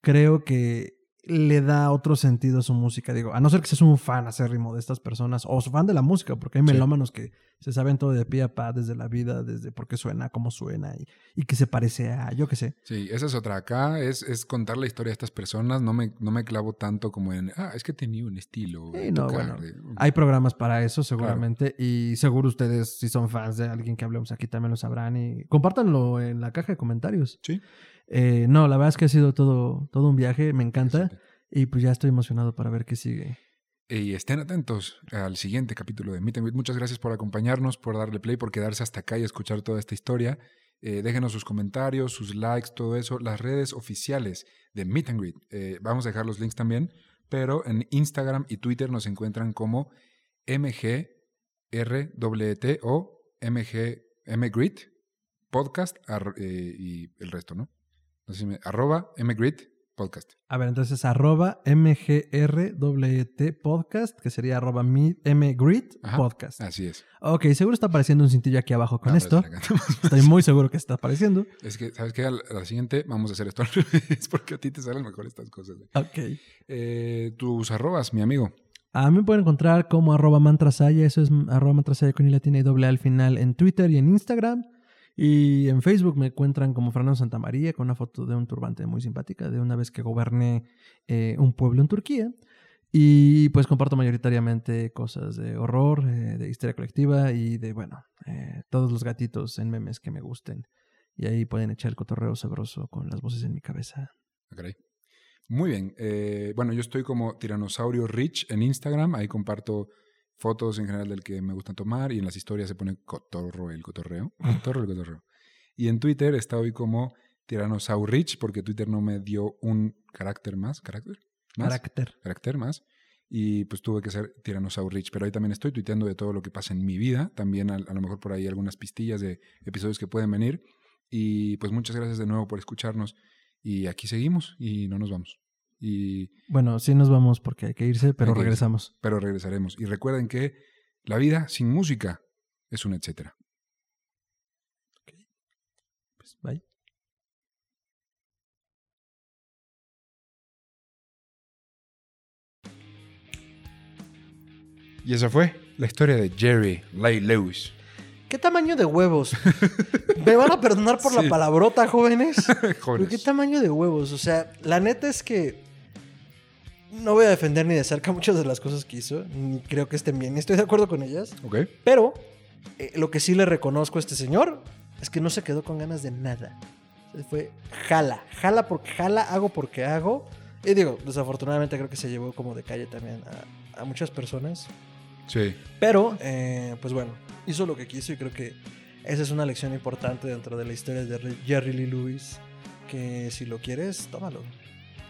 creo que le da otro sentido a su música. Digo, a no ser que seas un fan acérrimo de estas personas o fan de la música, porque hay Sí. melómanos que se saben todo de pie a pa, desde la vida, desde por qué suena, cómo suena y, y que se parece a, yo qué sé. Sí, esa es otra. Acá es, es contar la historia de estas personas. No me, no me clavo tanto como en, ah, es que tenía un estilo. Sí, no, bueno. de- Hay programas para eso, seguramente. Y seguro ustedes, si son fans de alguien que hablemos aquí, también lo sabrán. Y compártanlo en la caja de comentarios. Sí. Eh, no, la verdad es que ha sido todo, todo un viaje. Me encanta. Y pues ya estoy emocionado para ver qué sigue. Y estén atentos al siguiente capítulo de Meet and Greet. Muchas gracias por acompañarnos, por darle play, por quedarse hasta acá y escuchar toda esta historia. Eh, déjenos sus comentarios, sus likes, todo eso. Las redes oficiales de Meet and Greet. Eh, vamos a dejar los links también, pero en Instagram y Twitter nos encuentran como MGRWT o MG, podcast ar- eh, y el resto, ¿no? No sé si me- arroba MGreet podcast. A ver, entonces arroba mgrwt podcast, que sería arroba mgrit podcast. Así es. Ok, seguro está apareciendo un cintillo aquí abajo con No, esto. Estoy muy seguro que está apareciendo. Es que, ¿sabes qué? A la, siguiente vamos a hacer esto al revés, porque a ti te salen mejor estas cosas. Ok. Eh, tus arrobas, mi amigo. A mí me pueden encontrar como arroba mantrasaya, eso es arroba mantrasaya con i latina y doble al final en Twitter y en Instagram. Y en Facebook me encuentran como Fernando Santamaría con una foto de un turbante muy simpática de una vez que goberné eh, un pueblo en Turquía. Y pues comparto mayoritariamente cosas de horror, eh, de historia colectiva y de, bueno, eh, todos los gatitos en memes que me gusten. Y ahí pueden echar el cotorreo sabroso con las voces en mi cabeza. Ah, caray. Muy bien. Bueno, yo estoy como Tiranosaurio Rich en Instagram. Ahí comparto fotos en general del que me gusta tomar y en las historias se pone cotorro el cotorreo. Cotorro el cotorreo. Y en Twitter está hoy como Tiranosaurio porque Twitter no me dio un carácter más. ¿Carácter? ¿Más? Carácter. carácter más. Y pues tuve que ser Tiranosaurio Rich. Pero ahí también estoy tuiteando de todo lo que pasa en mi vida. También a, a lo mejor por ahí algunas pistillas de episodios que pueden venir. Y pues muchas gracias de nuevo por escucharnos. Y aquí seguimos y no nos vamos. Y, Bueno, sí nos vamos porque hay que irse, pero irse. regresamos. pero regresaremos. Y recuerden que la vida sin música es un etcétera. Pues, bye. Y esa fue la historia de Jerry Lay Lewis. ¿Qué tamaño de huevos? Me van a perdonar por Sí. la palabrota, jóvenes. Pero Jóvenes. qué tamaño de huevos. O sea, la neta es que no voy a defender ni de cerca muchas de las cosas que hizo. Ni creo que estén bien. Ni estoy de acuerdo con ellas. Ok. Pero eh, lo que sí le reconozco a este señor es que no se quedó con ganas de nada. Se Fue jala, jala porque jala, hago porque hago. Y digo, desafortunadamente creo que se llevó como de calle también a, a muchas personas. Sí. Pero, eh, pues bueno, hizo lo que quiso y creo que esa es una lección importante dentro de la historia de Jerry Lee Lewis. Que si lo quieres, tómalo.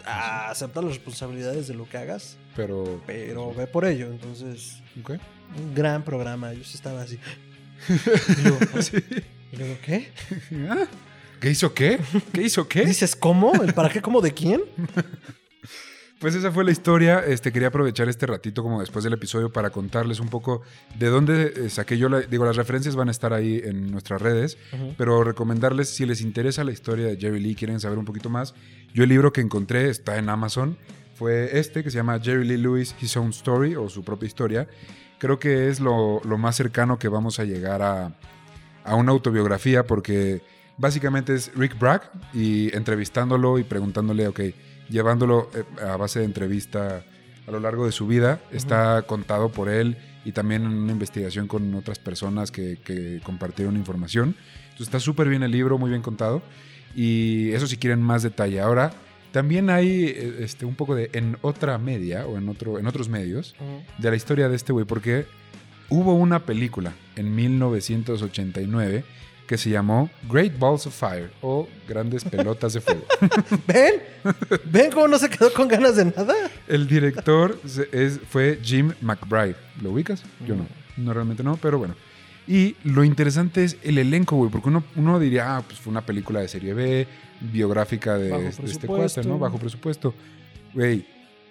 Acepta las responsabilidades de lo que hagas, Pero. pero ve por ello. Entonces, Ok. un gran programa. Yo sí estaba así. Y luego, Sí. y luego, ¿qué? Ah, ¿Qué hizo qué? ¿Qué hizo qué? Dices, ¿cómo? ¿El para qué? ¿Cómo de quién? Pues esa fue la historia. Este, quería aprovechar este ratito como después del episodio para contarles un poco de dónde eh, saqué yo la... Digo, las referencias van a estar ahí en nuestras redes, pero recomendarles si les interesa la historia de Jerry Lee, quieren saber un poquito más. Yo el libro que encontré está en Amazon. Fue este que se llama Jerry Lee Lewis, His Own Story o su propia historia. Creo que es lo, lo más cercano que vamos a llegar a, a una autobiografía porque básicamente es Rick Bragg y entrevistándolo y preguntándole, ok, llevándolo eh, a base de entrevista a lo largo de su vida. Está contado por él y también en una investigación con otras personas que, que compartieron información. Entonces está súper bien el libro, muy bien contado. Y eso si quieren más detalle. Ahora, también hay eh, este, un poco de en otra media o en, otro, en otros medios de la historia de este güey, porque hubo una película en 1989 que se llamó Great Balls of Fire o Grandes Pelotas de Fuego. ¿Ven? ¿Ven cómo no se quedó con ganas de nada? El director es, fue Jim McBride. ¿Lo ubicas? Yo no. No, realmente no, pero bueno. Y lo interesante es el elenco, güey, porque uno, uno diría, ah, pues fue una película de serie B, biográfica de, este cuate, ¿no? Bajo presupuesto. Güey,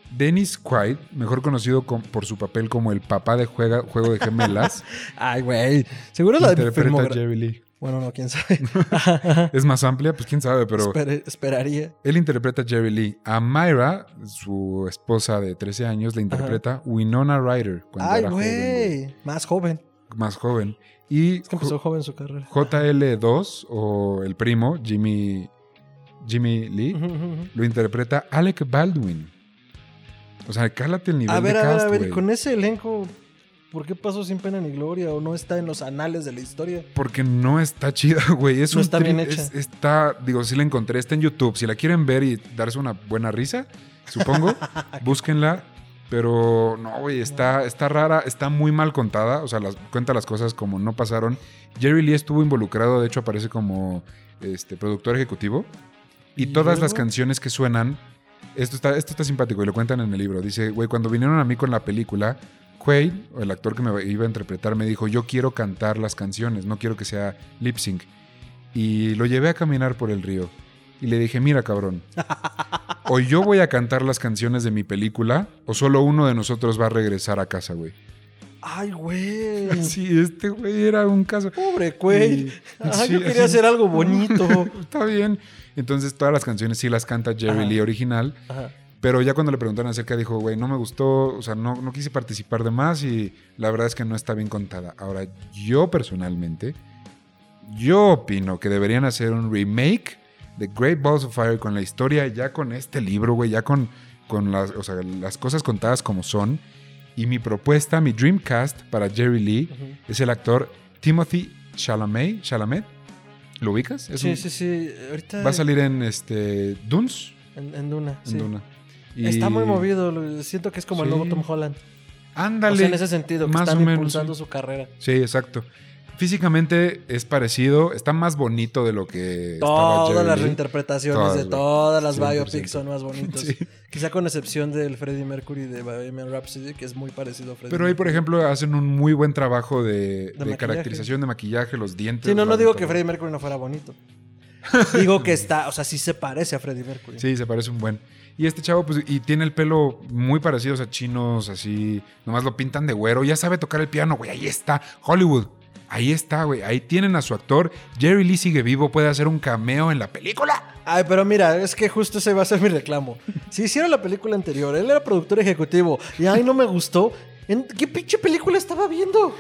Dennis Quaid, mejor conocido con- por su papel como el papá de juega- Juego de Gemelas, Ay, güey. Seguro la de interpreta a Jerry Lee. Bueno, no, quién sabe. Es más amplia, pues quién sabe, pero Espere- esperaría. él interpreta a Jerry Lee. A Myra, su esposa de 13 años, la interpreta Winona Ryder cuando Ay, güey. Más joven. más joven. Y Es que empezó joven su carrera. JL2 o el primo, Jimmy, Jimmy Lee, lo interpreta Alec Baldwin. O sea, cálate el nivel A ver, de a ver, a ver. Con ese elenco, ¿por qué pasó sin pena ni gloria? ¿O no está en los anales de la historia? Porque no está chida, güey. Es No un está bien hecha. es- está, digo, sí la encontré, está en YouTube. Si la quieren ver y darse una buena risa, supongo, búsquenla. Pero no, güey, está, está rara, está muy mal contada. O sea, las, cuenta las cosas como no pasaron. Jerry Lee estuvo involucrado, de hecho aparece como este, productor ejecutivo. Y, ¿Y todas las canciones que suenan, esto está, esto está simpático y lo cuentan en el libro. Dice, güey, cuando vinieron a mí con la película, Quaid, el actor que me iba a interpretar, me dijo, yo quiero cantar las canciones, no quiero que sea lip sync. Y lo llevé a caminar por el río. Y le dije, mira cabrón, o yo voy a cantar las canciones de mi película, o solo uno de nosotros va a regresar a casa, güey. Ay, güey. Sí, este güey era un caso. Pobre güey. Y- Ah, sí, yo quería así- hacer algo bonito. Está bien. Entonces todas las canciones sí las canta Jerry Ajá. Lee original. Ajá. Pero ya cuando le preguntaron acerca, dijo, güey, no me gustó, o sea, no, no quise participar de más y la verdad es que no está bien contada. Ahora, yo personalmente, yo opino que deberían hacer un remake de Great Balls of Fire con la historia, ya con este libro, güey, ya con, con las, o sea, las cosas contadas como son. Y mi propuesta, mi Dreamcast para Jerry Lee es el actor Timothy Chalamet. Chalamet. ¿Lo ubicas? Es Sí, un- sí, sí. Ahorita. Va a salir en este Dunes. En, en Duna. En sí. Duna. Y- Está muy movido. Siento que es como el nuevo Tom Holland. Ándale. O sea, en ese sentido, que más están o menos, impulsando sí. su carrera. Sí, exacto. Físicamente es parecido, está más bonito de lo que Todas las reinterpretaciones Todas, de todas las 100%. biopics son más bonitos. Sí. Quizá con excepción del Freddie Mercury de Bohemian Rhapsody, que es muy parecido a Freddie Pero ahí, por ejemplo, hacen un muy buen trabajo de, de caracterización de maquillaje, los dientes. Sí, no, no digo que Freddie Mercury no fuera bonito. digo que está, o sea, sí se parece a Freddie Mercury. Sí, se parece un buen. Y este chavo, pues, y tiene el pelo muy parecido a chinos, así. Nomás lo pintan de güero. Ya sabe tocar el piano, güey. Ahí está. Hollywood. Ahí está, güey. Ahí tienen a su actor. Jerry Lee sigue vivo. Puede hacer un cameo en la película. Ay, pero mira, es que justo ese va a ser mi reclamo. Si hicieron la película anterior, él era productor ejecutivo y ay, no me gustó. ¿En qué pinche película estaba viendo?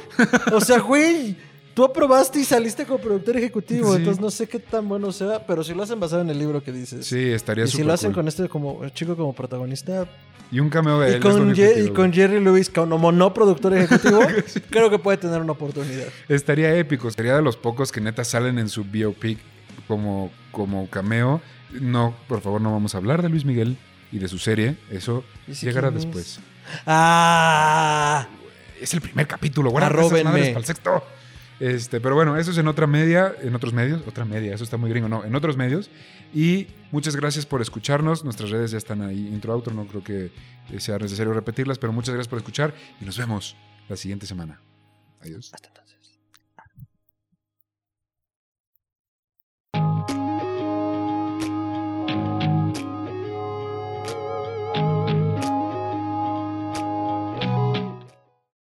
O sea, güey, tú aprobaste y saliste como productor ejecutivo, Sí. entonces no sé qué tan bueno sea, pero si lo hacen basado en el libro que dices. Sí, estaría y si lo hacen cool. con este como chico como protagonista Y un cameo de él. y lo con, y con. Jerry Lewis como no productor ejecutivo, creo que puede tener una oportunidad. Estaría épico. Sería de los pocos que neta salen en su biopic como, como cameo. No, por favor, no vamos a hablar de Luis Miguel y de su serie. Eso ¿Y si llegará quién es? después. Ah, Es el primer capítulo. Guarda Arróbenme. para el sexto. Este, pero bueno, eso es en otra media, en otros medios, otra media, eso está muy gringo, no, en otros medios. Y muchas gracias por escucharnos. Nuestras redes ya están ahí, intro, outro, no creo que eh, sea necesario repetirlas, pero muchas gracias por escuchar y nos vemos la siguiente semana. Adiós. hasta.